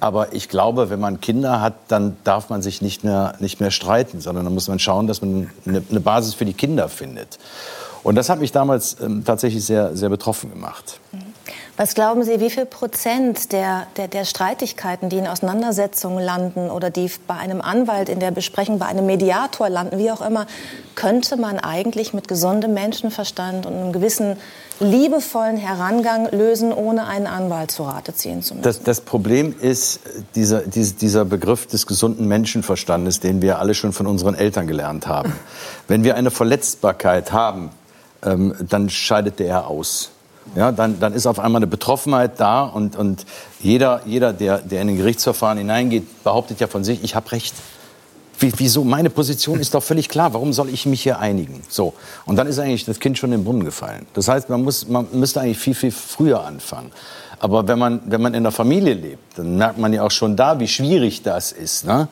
Speaker 12: Aber ich glaube, wenn man Kinder hat, dann darf man sich nicht mehr, nicht mehr streiten, sondern dann muss man schauen, dass man eine, eine Basis für die Kinder findet. Und das hat mich damals ähm, tatsächlich sehr, sehr betroffen gemacht.
Speaker 4: Was glauben Sie, wie viel Prozent der, der, der Streitigkeiten, die in Auseinandersetzungen landen oder die bei einem Anwalt in der Besprechung, bei einem Mediator landen, wie auch immer, könnte man eigentlich mit gesundem Menschenverstand und einem gewissen liebevollen Herangang lösen, ohne einen Anwalt zu Rate ziehen zu müssen?
Speaker 12: Das, das Problem ist dieser, dieser, Begriff des gesunden Menschenverstandes, den wir alle schon von unseren Eltern gelernt haben. [laughs] Wenn wir eine Verletzbarkeit haben, ähm, dann scheidet der aus. Ja, dann, dann ist auf einmal eine Betroffenheit da und, und jeder, jeder der, der in ein Gerichtsverfahren hineingeht, behauptet ja von sich, ich habe Recht. Wie, wieso? Meine Position ist doch völlig klar. Warum soll ich mich hier einigen? So. Und dann ist eigentlich das Kind schon in den Brunnen gefallen. Das heißt, man, muss, man müsste eigentlich viel, viel früher anfangen. Aber wenn man, wenn man in der Familie lebt, dann merkt man ja auch schon da, wie schwierig das ist. Ne?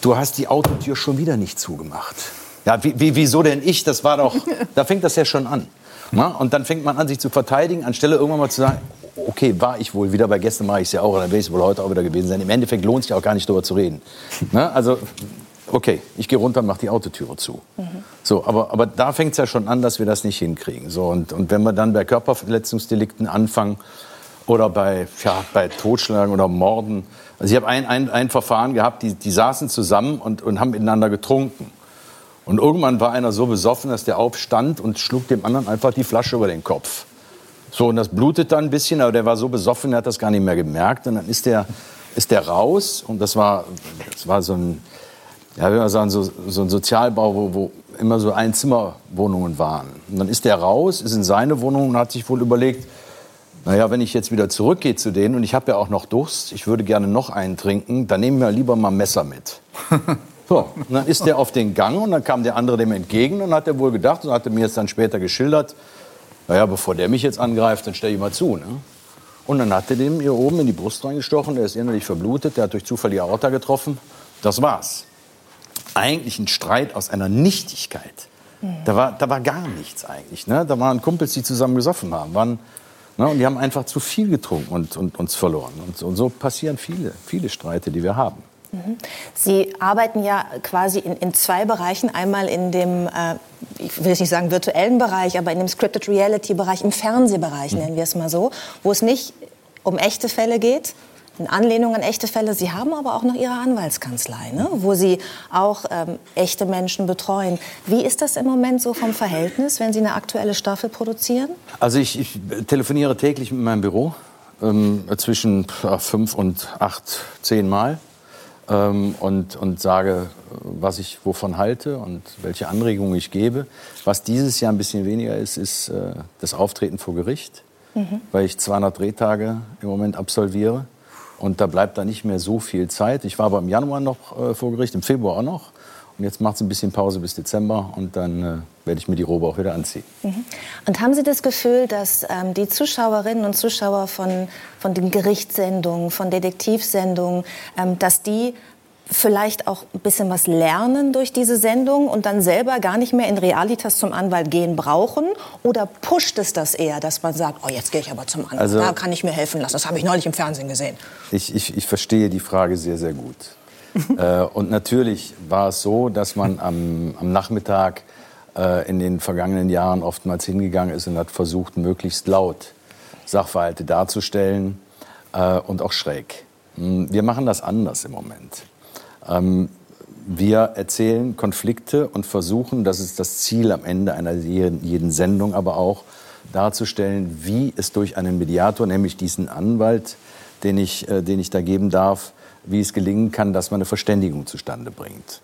Speaker 12: Du hast die Autotür schon wieder nicht zugemacht. Ja, wie, wie, wieso denn ich? Das war doch, [laughs] da fängt das ja schon an. Ne? Und dann fängt man an, sich zu verteidigen, anstelle irgendwann mal zu sagen, okay, war ich wohl wieder, bei gestern mache ich es ja auch, oder werde ich wohl heute auch wieder gewesen sein. Im Endeffekt lohnt es sich auch gar nicht darüber zu reden. Ne? Also, okay, ich gehe runter und mache die Autotüre zu. So, aber, aber da fängt es ja schon an, dass wir das nicht hinkriegen. So, und, und wenn wir dann bei Körperverletzungsdelikten anfangen oder bei, ja, bei Totschlagen oder Morden. Also ich habe ein, ein, ein Verfahren gehabt, die, die saßen zusammen und, und haben miteinander getrunken. Und irgendwann war einer so besoffen, dass der aufstand und schlug dem anderen einfach die Flasche über den Kopf. So, und das blutet dann ein bisschen, aber der war so besoffen, der hat das gar nicht mehr gemerkt. Und dann ist der, ist der raus und das war, das war so ein, ja, wie man sagen, so, so ein Sozialbau, wo, wo immer so Einzimmerwohnungen waren. Und dann ist der raus, ist in seine Wohnung und hat sich wohl überlegt, naja, wenn ich jetzt wieder zurückgehe zu denen und ich habe ja auch noch Durst, ich würde gerne noch einen trinken, dann nehmen wir lieber mal ein Messer mit. [laughs] So, und dann ist der auf den Gang und dann kam der andere dem entgegen und hat er wohl gedacht und hatte mir es dann später geschildert, naja, bevor der mich jetzt angreift, dann stell ich mal zu. Ne? Und dann hat er dem hier oben in die Brust reingestochen, der ist innerlich verblutet, der hat durch Zufall die Aorta getroffen. Das war's. Eigentlich ein Streit aus einer Nichtigkeit. Da war, da war gar nichts eigentlich. Ne? Da waren Kumpels, die zusammen gesoffen haben. Waren, ne? Und die haben einfach zu viel getrunken und, und uns verloren. Und, und so passieren viele, viele Streite, die wir haben.
Speaker 4: Mhm. Sie arbeiten ja quasi in, in zwei Bereichen. Einmal in dem, äh, ich will jetzt nicht sagen virtuellen Bereich, aber in dem Scripted Reality Bereich, im Fernsehbereich nennen wir es mal so, wo es nicht um echte Fälle geht, in Anlehnung an echte Fälle. Sie haben aber auch noch Ihre Anwaltskanzlei, ne? wo Sie auch ähm, echte Menschen betreuen. Wie ist das im Moment so vom Verhältnis, wenn Sie eine aktuelle Staffel produzieren?
Speaker 12: Also ich, ich telefoniere täglich mit meinem Büro ähm, zwischen fünf und acht, zehn Mal ähm, und, und sage, was ich wovon halte und welche Anregungen ich gebe. Was dieses Jahr ein bisschen weniger ist, ist äh, das Auftreten vor Gericht,
Speaker 4: Mhm.
Speaker 12: weil ich 200 Drehtage im Moment absolviere. Und da bleibt da nicht mehr so viel Zeit. Ich war aber im Januar noch äh, vor Gericht, im Februar auch noch. Und jetzt macht es ein bisschen Pause bis Dezember und dann äh, werde ich mir die Robe auch wieder anziehen.
Speaker 4: Mhm. Und haben Sie das Gefühl, dass ähm, die Zuschauerinnen und Zuschauer von, von den Gerichtssendungen, von Detektivsendungen, ähm, dass die vielleicht auch ein bisschen was lernen durch diese Sendung und dann selber gar nicht mehr in Realitas zum Anwalt gehen brauchen? Oder pusht es das eher, dass man sagt, oh, jetzt gehe ich aber zum Anwalt,
Speaker 12: Also-
Speaker 4: da kann ich mir helfen lassen. Das habe ich neulich im Fernsehen gesehen.
Speaker 12: Ich, ich, ich verstehe die Frage sehr, sehr gut. [laughs] äh, und natürlich war es so, dass man am, am Nachmittag äh, in den vergangenen Jahren oftmals hingegangen ist und hat versucht, möglichst laut Sachverhalte darzustellen äh, und auch schräg. Hm, Wir machen das anders im Moment. Ähm, wir erzählen Konflikte und versuchen, das ist das Ziel am Ende einer jeden, Sendung, aber auch darzustellen, wie es durch einen Mediator, nämlich diesen Anwalt, den ich, äh, den ich da geben darf, wie es gelingen kann, dass man eine Verständigung zustande bringt.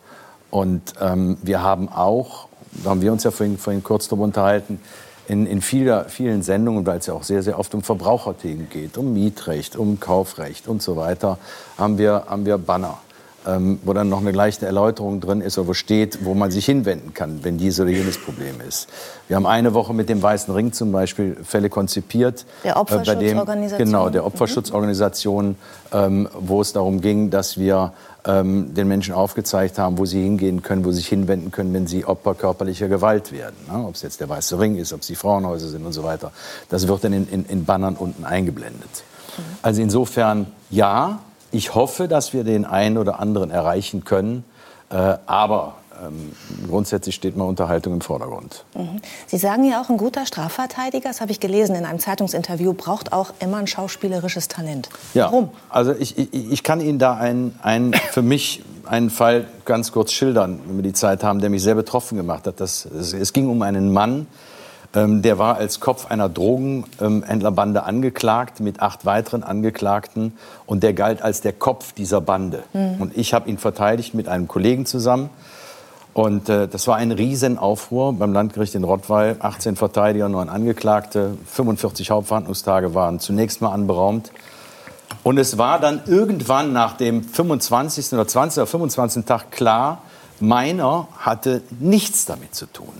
Speaker 12: Und ähm, wir haben auch, da haben wir uns ja vorhin, vorhin kurz darüber unterhalten, in, in vieler, vielen Sendungen, weil es ja auch sehr, sehr oft um Verbraucherthemen geht, um Mietrecht, um Kaufrecht und so weiter, haben wir, haben wir Banner, ähm, wo dann noch eine leichte Erläuterung drin ist, oder wo steht, wo man sich hinwenden kann, wenn dies oder jenes Problem ist. Wir haben eine Woche mit dem Weißen Ring zum Beispiel Fälle konzipiert.
Speaker 4: Der
Speaker 12: äh, dem-
Speaker 4: Opferschutzorganisation.
Speaker 12: Genau, der Opferschutzorganisation, ähm, wo es darum ging, dass wir ähm, den Menschen aufgezeigt haben, wo sie hingehen können, wo sie sich hinwenden können, wenn sie Opfer körperlicher Gewalt werden. Ne? Ob es jetzt der Weiße Ring ist, ob es die Frauenhäuser sind und so weiter. Das wird dann in, in, in Bannern unten eingeblendet. Also insofern ja, ich hoffe, dass wir den einen oder anderen erreichen können. Äh, aber ähm, grundsätzlich steht mal Unterhaltung im Vordergrund.
Speaker 4: Mhm. Sie sagen ja auch, ein guter Strafverteidiger, das habe ich gelesen in einem Zeitungsinterview, braucht auch immer ein schauspielerisches Talent.
Speaker 12: Ja,
Speaker 4: Warum?
Speaker 12: Also ich, ich, ich kann Ihnen da einen, einen, für mich einen Fall ganz kurz schildern, wenn wir die Zeit haben, der mich sehr betroffen gemacht hat. Das, es, es ging um einen Mann, ähm, der war als Kopf einer Drogenhändlerbande angeklagt mit acht weiteren Angeklagten und der galt als der Kopf dieser Bande.
Speaker 17: Mhm.
Speaker 12: Und ich habe ihn verteidigt mit einem Kollegen zusammen. Und äh, das war ein Riesenaufruhr beim Landgericht in Rottweil. 18 Verteidiger, 9 Angeklagte, 45 Hauptverhandlungstage waren zunächst mal anberaumt. Und es war dann irgendwann nach dem 25. oder 20. oder 25. Tag klar, meiner hatte nichts damit zu tun.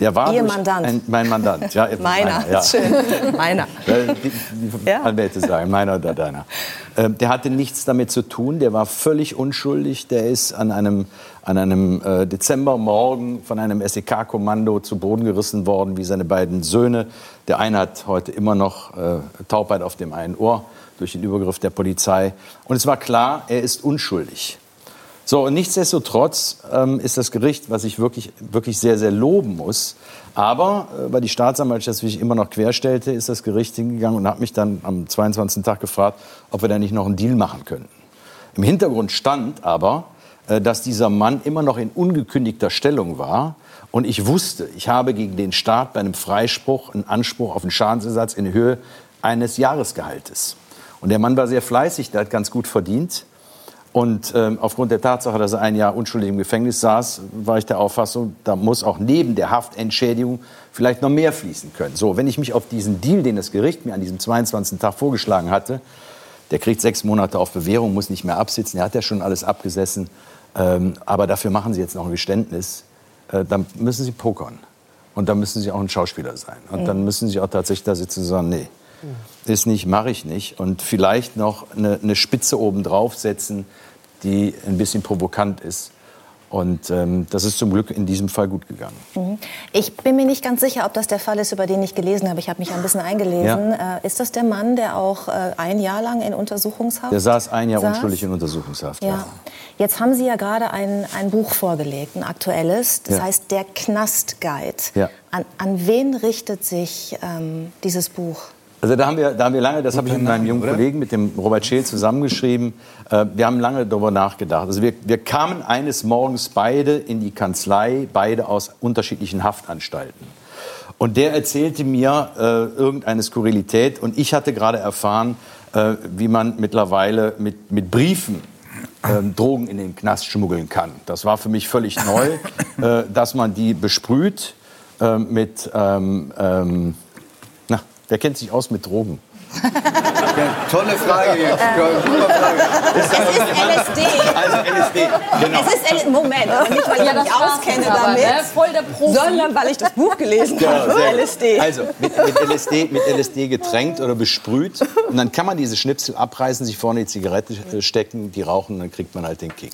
Speaker 12: Der war
Speaker 4: Ihr Mandant.
Speaker 12: Ein, mein Mandant, ja.
Speaker 4: Meiner,
Speaker 12: ja.
Speaker 4: schön. Meiner. [laughs]
Speaker 12: Die, die Anwälte sagen, meiner oder deiner. Ähm, der hatte nichts damit zu tun, der war völlig unschuldig. Der ist an einem, an einem äh, Dezembermorgen von einem SEK-Kommando zu Boden gerissen worden, wie seine beiden Söhne. Der eine hat heute immer noch äh, Taubheit auf dem einen Ohr durch den Übergriff der Polizei. Und es war klar, er ist unschuldig. So, und nichtsdestotrotz ähm, ist das Gericht, was ich wirklich, wirklich sehr, sehr loben muss, aber äh, weil die Staatsanwaltschaft sich immer noch querstellte, ist das Gericht hingegangen und hat mich dann am 22. Tag gefragt, ob wir da nicht noch einen Deal machen können. Im Hintergrund stand aber, äh, dass dieser Mann immer noch in ungekündigter Stellung war. Und ich wusste, ich habe gegen den Staat bei einem Freispruch einen Anspruch auf einen Schadensersatz in Höhe eines Jahresgehaltes. Und der Mann war sehr fleißig, der hat ganz gut verdient. Und ähm, aufgrund der Tatsache, dass er ein Jahr unschuldig im Gefängnis saß, war ich der Auffassung, da muss auch neben der Haftentschädigung vielleicht noch mehr fließen können. So, wenn ich mich auf diesen Deal, den das Gericht mir an diesem 22. Tag vorgeschlagen hatte, der kriegt sechs Monate auf Bewährung, muss nicht mehr absitzen, er hat ja schon alles abgesessen, ähm, aber dafür machen Sie jetzt noch ein Geständnis, äh, dann müssen Sie pokern. Und dann müssen Sie auch ein Schauspieler sein. Und dann müssen Sie auch tatsächlich da sitzen und sagen, nee, ist nicht, mache ich nicht. Und vielleicht noch eine, eine Spitze oben drauf setzen, die ein bisschen provokant ist. Und ähm, das ist zum Glück in diesem Fall gut gegangen.
Speaker 4: Mhm. Ich bin mir nicht ganz sicher, ob das der Fall ist, über den ich gelesen habe. Ich habe mich ein bisschen eingelesen. Äh, ist das der Mann, der auch äh, ein Jahr lang in Untersuchungshaft
Speaker 12: Der saß ein Jahr
Speaker 4: saß?
Speaker 12: unschuldig in Untersuchungshaft.
Speaker 4: Ja. Jetzt haben Sie ja gerade ein, ein Buch vorgelegt, ein aktuelles. Das
Speaker 12: Ja.
Speaker 4: heißt Der Knastguide.
Speaker 12: Ja.
Speaker 4: An, an wen richtet sich ähm, dieses Buch?
Speaker 12: Also da haben wir, da haben wir lange, das habe ich mit meinem jungen Kollegen, mit dem Robert Scheel zusammengeschrieben. Äh, wir haben lange darüber nachgedacht. Also wir, wir kamen eines Morgens beide in die Kanzlei, beide aus unterschiedlichen Haftanstalten. Und der erzählte mir äh, irgendeine Skurrilität und ich hatte gerade erfahren, äh, wie man mittlerweile mit, mit Briefen ähm, Drogen in den Knast schmuggeln kann. Das war für mich völlig neu, [laughs] äh, dass man die besprüht äh, mit, ähm, ähm, wer kennt sich aus mit Drogen?
Speaker 2: tolle Frage jetzt.
Speaker 4: Es ist LSD. [laughs]
Speaker 12: Also LSD, genau.
Speaker 4: Es ist L Moment, nicht, weil ich
Speaker 11: Ja,
Speaker 4: mich auskenne
Speaker 11: aber,
Speaker 4: damit,
Speaker 11: ne? Voll der Profi.
Speaker 4: sondern weil ich das Buch gelesen
Speaker 12: Ja,
Speaker 4: habe. LSD.
Speaker 12: Also mit, mit, LSD, mit LSD getränkt oder besprüht. Und dann kann man diese Schnipsel abreißen, sich vorne die Zigarette äh, stecken, die rauchen, und dann kriegt man halt den Kick.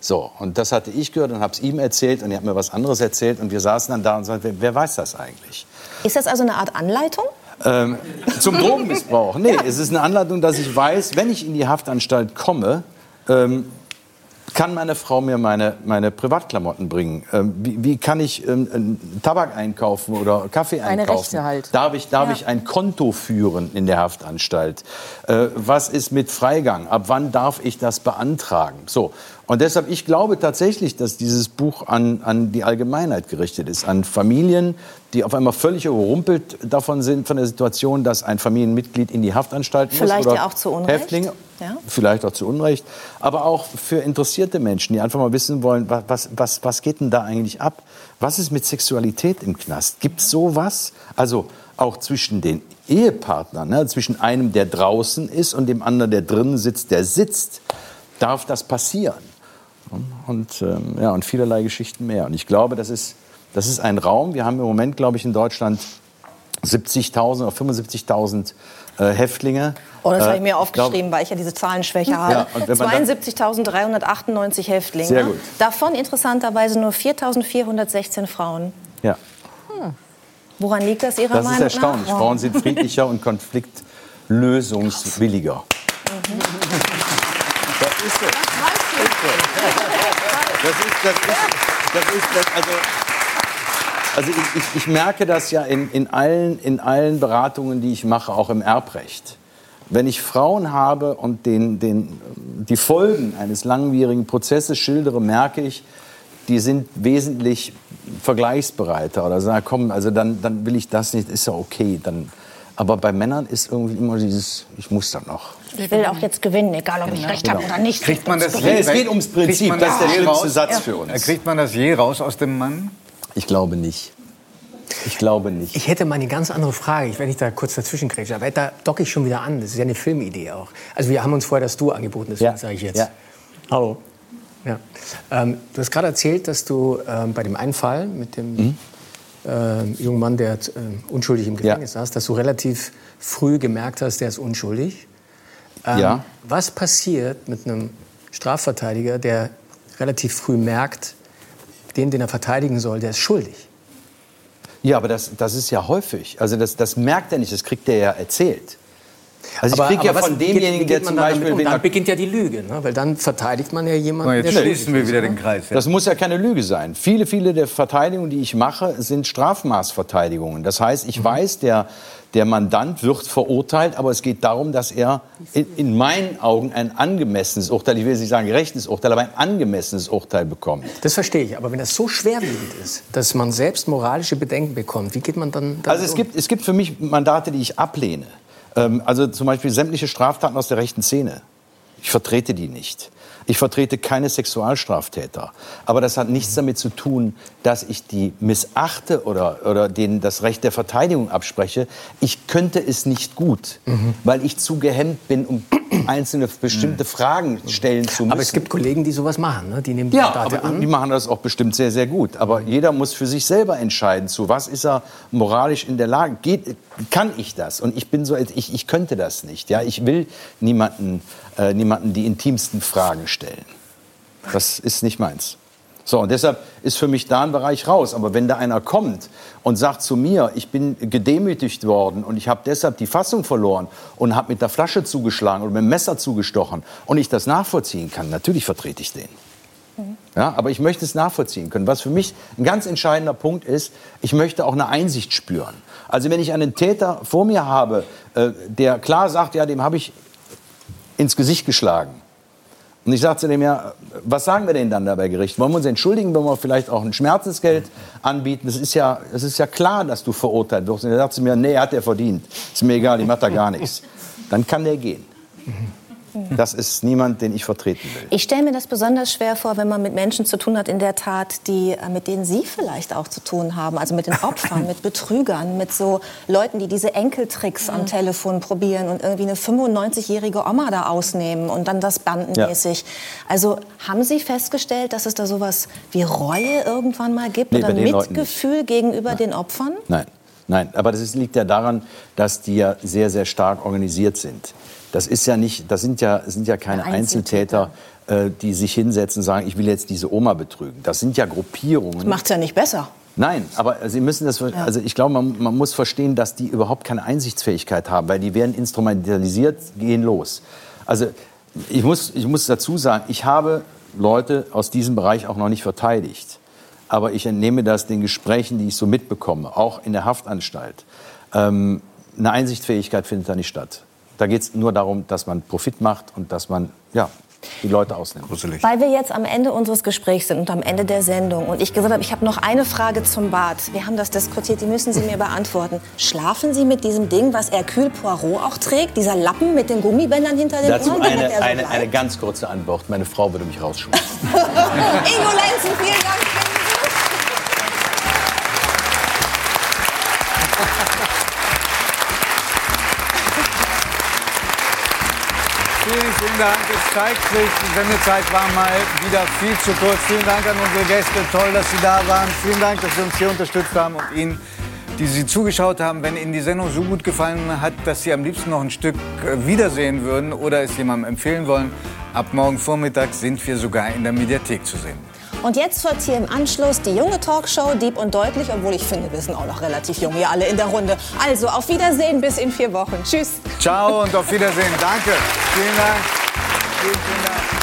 Speaker 12: So, und das hatte ich gehört und habe es ihm erzählt und er hat mir was anderes erzählt und wir saßen dann da und sagten, wer, wer weiß das eigentlich?
Speaker 4: Ist das also eine Art Anleitung?
Speaker 12: Ähm, zum Drogenmissbrauch. Nee, es ist eine Anleitung, dass ich weiß, wenn ich in die Haftanstalt komme, ähm, kann meine Frau mir meine, meine Privatklamotten bringen? Ähm, wie, wie kann ich ähm, Tabak einkaufen oder Kaffee
Speaker 11: Eine
Speaker 12: einkaufen?
Speaker 11: Rechte halt.
Speaker 12: Darf, ich, darf
Speaker 11: Ja.
Speaker 12: ich ein Konto führen in der Haftanstalt? Äh, was ist mit Freigang? Ab wann darf ich das beantragen? So. Und deshalb, ich glaube tatsächlich, dass dieses Buch an, an die Allgemeinheit gerichtet ist, an Familien, die auf einmal völlig überrumpelt davon sind, von der Situation, dass ein Familienmitglied in die Haftanstalt muss.
Speaker 4: Vielleicht ja auch zu Unrecht.
Speaker 12: Häftlinge,
Speaker 4: Ja.
Speaker 12: vielleicht auch zu Unrecht, aber auch für interessierte Menschen, die einfach mal wissen wollen, wa- was, was, was geht denn da eigentlich ab? Was ist mit Sexualität im Knast? Gibt es sowas? Also auch zwischen den Ehepartnern, ne? zwischen einem, der draußen ist und dem anderen, der drinnen sitzt, der sitzt. Darf das passieren? Und, ähm, ja, und vielerlei Geschichten mehr. Und ich glaube, das ist, das ist ein Raum. Wir haben im Moment, glaube ich, in Deutschland 70.000 oder 75.000 äh, Häftlinge.
Speaker 4: Oh, das
Speaker 12: Äh,
Speaker 4: habe ich mir
Speaker 12: glaub-
Speaker 4: aufgeschrieben, weil ich ja diese Zahlenschwäche habe.
Speaker 12: Ja, dann-
Speaker 4: 72.398 Häftlinge.
Speaker 12: Sehr gut.
Speaker 4: Davon interessanterweise nur 4.416 Frauen.
Speaker 12: Ja,
Speaker 4: Woran liegt das Ihrer
Speaker 12: das ist
Speaker 4: Meinung
Speaker 12: erstaunlich.
Speaker 4: nach?
Speaker 12: Frauen sind friedlicher und konfliktlösungswilliger. Das ist so. Das ist, das ist, das ist, das, also, also ich, ich, ich merke das ja in, in, allen, in allen Beratungen, die ich mache, auch im Erbrecht. Wenn ich Frauen habe und den, den, die Folgen eines langwierigen Prozesses schildere, merke ich, die sind wesentlich vergleichsbereiter oder sagen, komm, also dann, dann will ich das nicht, ist ja okay. Dann, aber bei Männern ist irgendwie immer dieses, ich muss dann noch.
Speaker 4: Ich will auch jetzt gewinnen, egal ob ich recht habe oder nicht.
Speaker 2: Kriegt man das
Speaker 12: Ja, es geht ums Prinzip,
Speaker 2: man
Speaker 12: das ist der
Speaker 2: je
Speaker 12: schlimmste
Speaker 2: raus?
Speaker 12: Satz für uns.
Speaker 2: Kriegt man das je raus aus dem Mann?
Speaker 12: Ich glaube nicht. Ich glaube nicht.
Speaker 3: Ich hätte mal eine ganz andere Frage, ich, wenn ich da kurz dazwischen kriege. Aber da docke ich schon wieder an. Das ist ja eine Filmidee auch. Also wir haben uns vorher das Du angeboten, deswegen
Speaker 12: Ja.
Speaker 3: sage ich jetzt.
Speaker 12: Ja.
Speaker 3: Hallo. Ja. Ähm, du hast gerade erzählt, dass du ähm, bei dem Einfall mit dem
Speaker 12: Mhm.
Speaker 3: ähm, jungen Mann, der ähm, unschuldig im Gefängnis saß, dass du relativ früh gemerkt hast, der ist unschuldig. Ähm,
Speaker 12: Ja.
Speaker 3: Was passiert mit einem Strafverteidiger, der relativ früh merkt, den, den er verteidigen soll, der ist schuldig?
Speaker 12: Ja, aber das, das ist ja häufig. Also das, das merkt er nicht, das kriegt er ja erzählt. Also ich
Speaker 3: Aber-
Speaker 12: kriege ja von demjenigen, der
Speaker 3: geht
Speaker 12: zum Beispiel...
Speaker 3: um? Dann beginnt ja die Lüge, ne? weil dann verteidigt man ja jemanden,
Speaker 2: Jetzt
Speaker 3: der
Speaker 2: schließen wir wieder
Speaker 3: ist,
Speaker 2: den
Speaker 3: ne?
Speaker 2: Kreis.
Speaker 12: Das muss ja keine Lüge sein. Viele, viele der Verteidigungen, die ich mache, sind Strafmaßverteidigungen. Das heißt, ich weiß, der, der Mandant wird verurteilt, aber es geht darum, dass er in, in meinen Augen ein angemessenes Urteil, ich will nicht sagen gerechtes Urteil, aber ein angemessenes Urteil bekommt.
Speaker 3: Das verstehe ich. Aber wenn das so schwerwiegend ist, dass man selbst moralische Bedenken bekommt, wie geht man dann damit
Speaker 12: Also es
Speaker 3: um?
Speaker 12: gibt, es gibt für mich Mandate, die ich ablehne. Ähm, also zum Beispiel sämtliche Straftaten aus der rechten Szene. Ich vertrete die nicht. Ich vertrete keine Sexualstraftäter. Aber das hat nichts damit zu tun, dass ich die missachte oder, oder denen das Recht der Verteidigung abspreche. Ich könnte es nicht gut,
Speaker 3: Mhm.
Speaker 12: weil ich zu gehemmt bin, um [clears throat] einzelne bestimmte Fragen stellen zu müssen.
Speaker 3: Aber es gibt Kollegen, die sowas machen. Ne? Die nehmen die
Speaker 12: Ja,
Speaker 3: Mandate
Speaker 12: aber
Speaker 3: an.
Speaker 12: die machen das auch bestimmt sehr, sehr gut. Aber jeder muss für sich selber entscheiden, zu was ist er moralisch in der Lage. Geht, kann ich das? Und ich bin so, ich, ich könnte das nicht. Ja, ich will niemanden, äh, niemanden die intimsten Fragen stellen. Das ist nicht meins. So, und deshalb ist für mich da ein Bereich raus. Aber wenn da einer kommt und sagt zu mir, ich bin gedemütigt worden und ich habe deshalb die Fassung verloren und habe mit der Flasche zugeschlagen oder mit dem Messer zugestochen und ich das nachvollziehen kann, natürlich vertrete ich den. Ja, aber ich möchte es nachvollziehen können. Was für mich ein ganz entscheidender Punkt ist, ich möchte auch eine Einsicht spüren. Also wenn ich einen Täter vor mir habe, äh, der klar sagt, ja, dem habe ich ins Gesicht geschlagen. Und ich sage zu dem ja, was sagen wir denn dann da bei Gericht? Wollen wir uns entschuldigen, wollen wir vielleicht auch ein Schmerzensgeld anbieten? Das ist ja, ist ja klar, dass du verurteilt wirst. Und er sagt zu mir, nee, hat er verdient. Ist mir egal, ich mache da gar nichts. Dann kann der gehen. [laughs] Das ist niemand, den ich vertreten will.
Speaker 4: Ich stelle mir das besonders schwer vor, wenn man mit Menschen zu tun hat, in der Tat, die, äh, mit denen Sie vielleicht auch zu tun haben. Also mit den Opfern, [laughs] mit Betrügern, mit so Leuten, die diese Enkeltricks am Telefon probieren und irgendwie eine 95-jährige Oma da ausnehmen und dann das bandenmäßig. Also haben Sie festgestellt, dass es da sowas wie Reue irgendwann mal gibt
Speaker 12: Nee,
Speaker 4: oder. Mitgefühl gegenüber den Opfern?
Speaker 12: Nein. Nein, aber das liegt ja daran, dass die ja sehr, sehr stark organisiert sind. Das ist ja nicht, das sind ja, sind ja keine Einzeltäter, äh, die sich hinsetzen und sagen, ich will jetzt diese Oma betrügen. Das sind ja Gruppierungen.
Speaker 4: Macht's ja nicht besser.
Speaker 12: Nein, aber Sie müssen das, also ich glaube, man, man muss verstehen, dass die überhaupt keine Einsichtsfähigkeit haben, weil die werden instrumentalisiert, gehen los. Also ich muss, ich muss dazu sagen, ich habe Leute aus diesem Bereich auch noch nicht verteidigt. Aber ich entnehme das den Gesprächen, die ich so mitbekomme, auch in der Haftanstalt. Ähm, eine Einsichtsfähigkeit findet da nicht statt. Da geht es nur darum, dass man Profit macht und dass man ja, die Leute ausnimmt.
Speaker 4: Weil wir jetzt am Ende unseres Gesprächs sind und am Ende der Sendung und ich gesagt habe, ich habe noch eine Frage zum Bad. Wir haben das diskutiert, die müssen Sie mir beantworten. Schlafen Sie mit diesem Ding, was Hercule Poirot auch trägt, dieser Lappen mit den Gummibändern hinter den
Speaker 12: Dazu
Speaker 4: Ohren? damit
Speaker 12: eine,
Speaker 4: so
Speaker 12: eine, eine ganz kurze Antwort. Meine Frau würde mich rausschmeißen. [laughs]
Speaker 4: Ingo Lenzen, vielen Dank.
Speaker 2: Vielen, Dank. Es zeigt sich, die Sendezeit war mal wieder viel zu kurz. Vielen Dank an unsere Gäste. Toll, dass Sie da waren. Vielen Dank, dass Sie uns hier unterstützt haben und Ihnen, die Sie zugeschaut haben. Wenn Ihnen die Sendung so gut gefallen hat, dass Sie am liebsten noch ein Stück äh, wiedersehen würden oder es jemandem empfehlen wollen, ab morgen Vormittag sind wir sogar in der Mediathek zu sehen.
Speaker 4: Und jetzt folgt hier im Anschluss die junge Talkshow, Deep und Deutlich, obwohl ich finde, wir sind auch noch relativ jung hier alle in der Runde. Also auf Wiedersehen bis in vier Wochen. Tschüss.
Speaker 2: Ciao und auf Wiedersehen. Danke. Vielen Dank. Vielen, vielen Dank.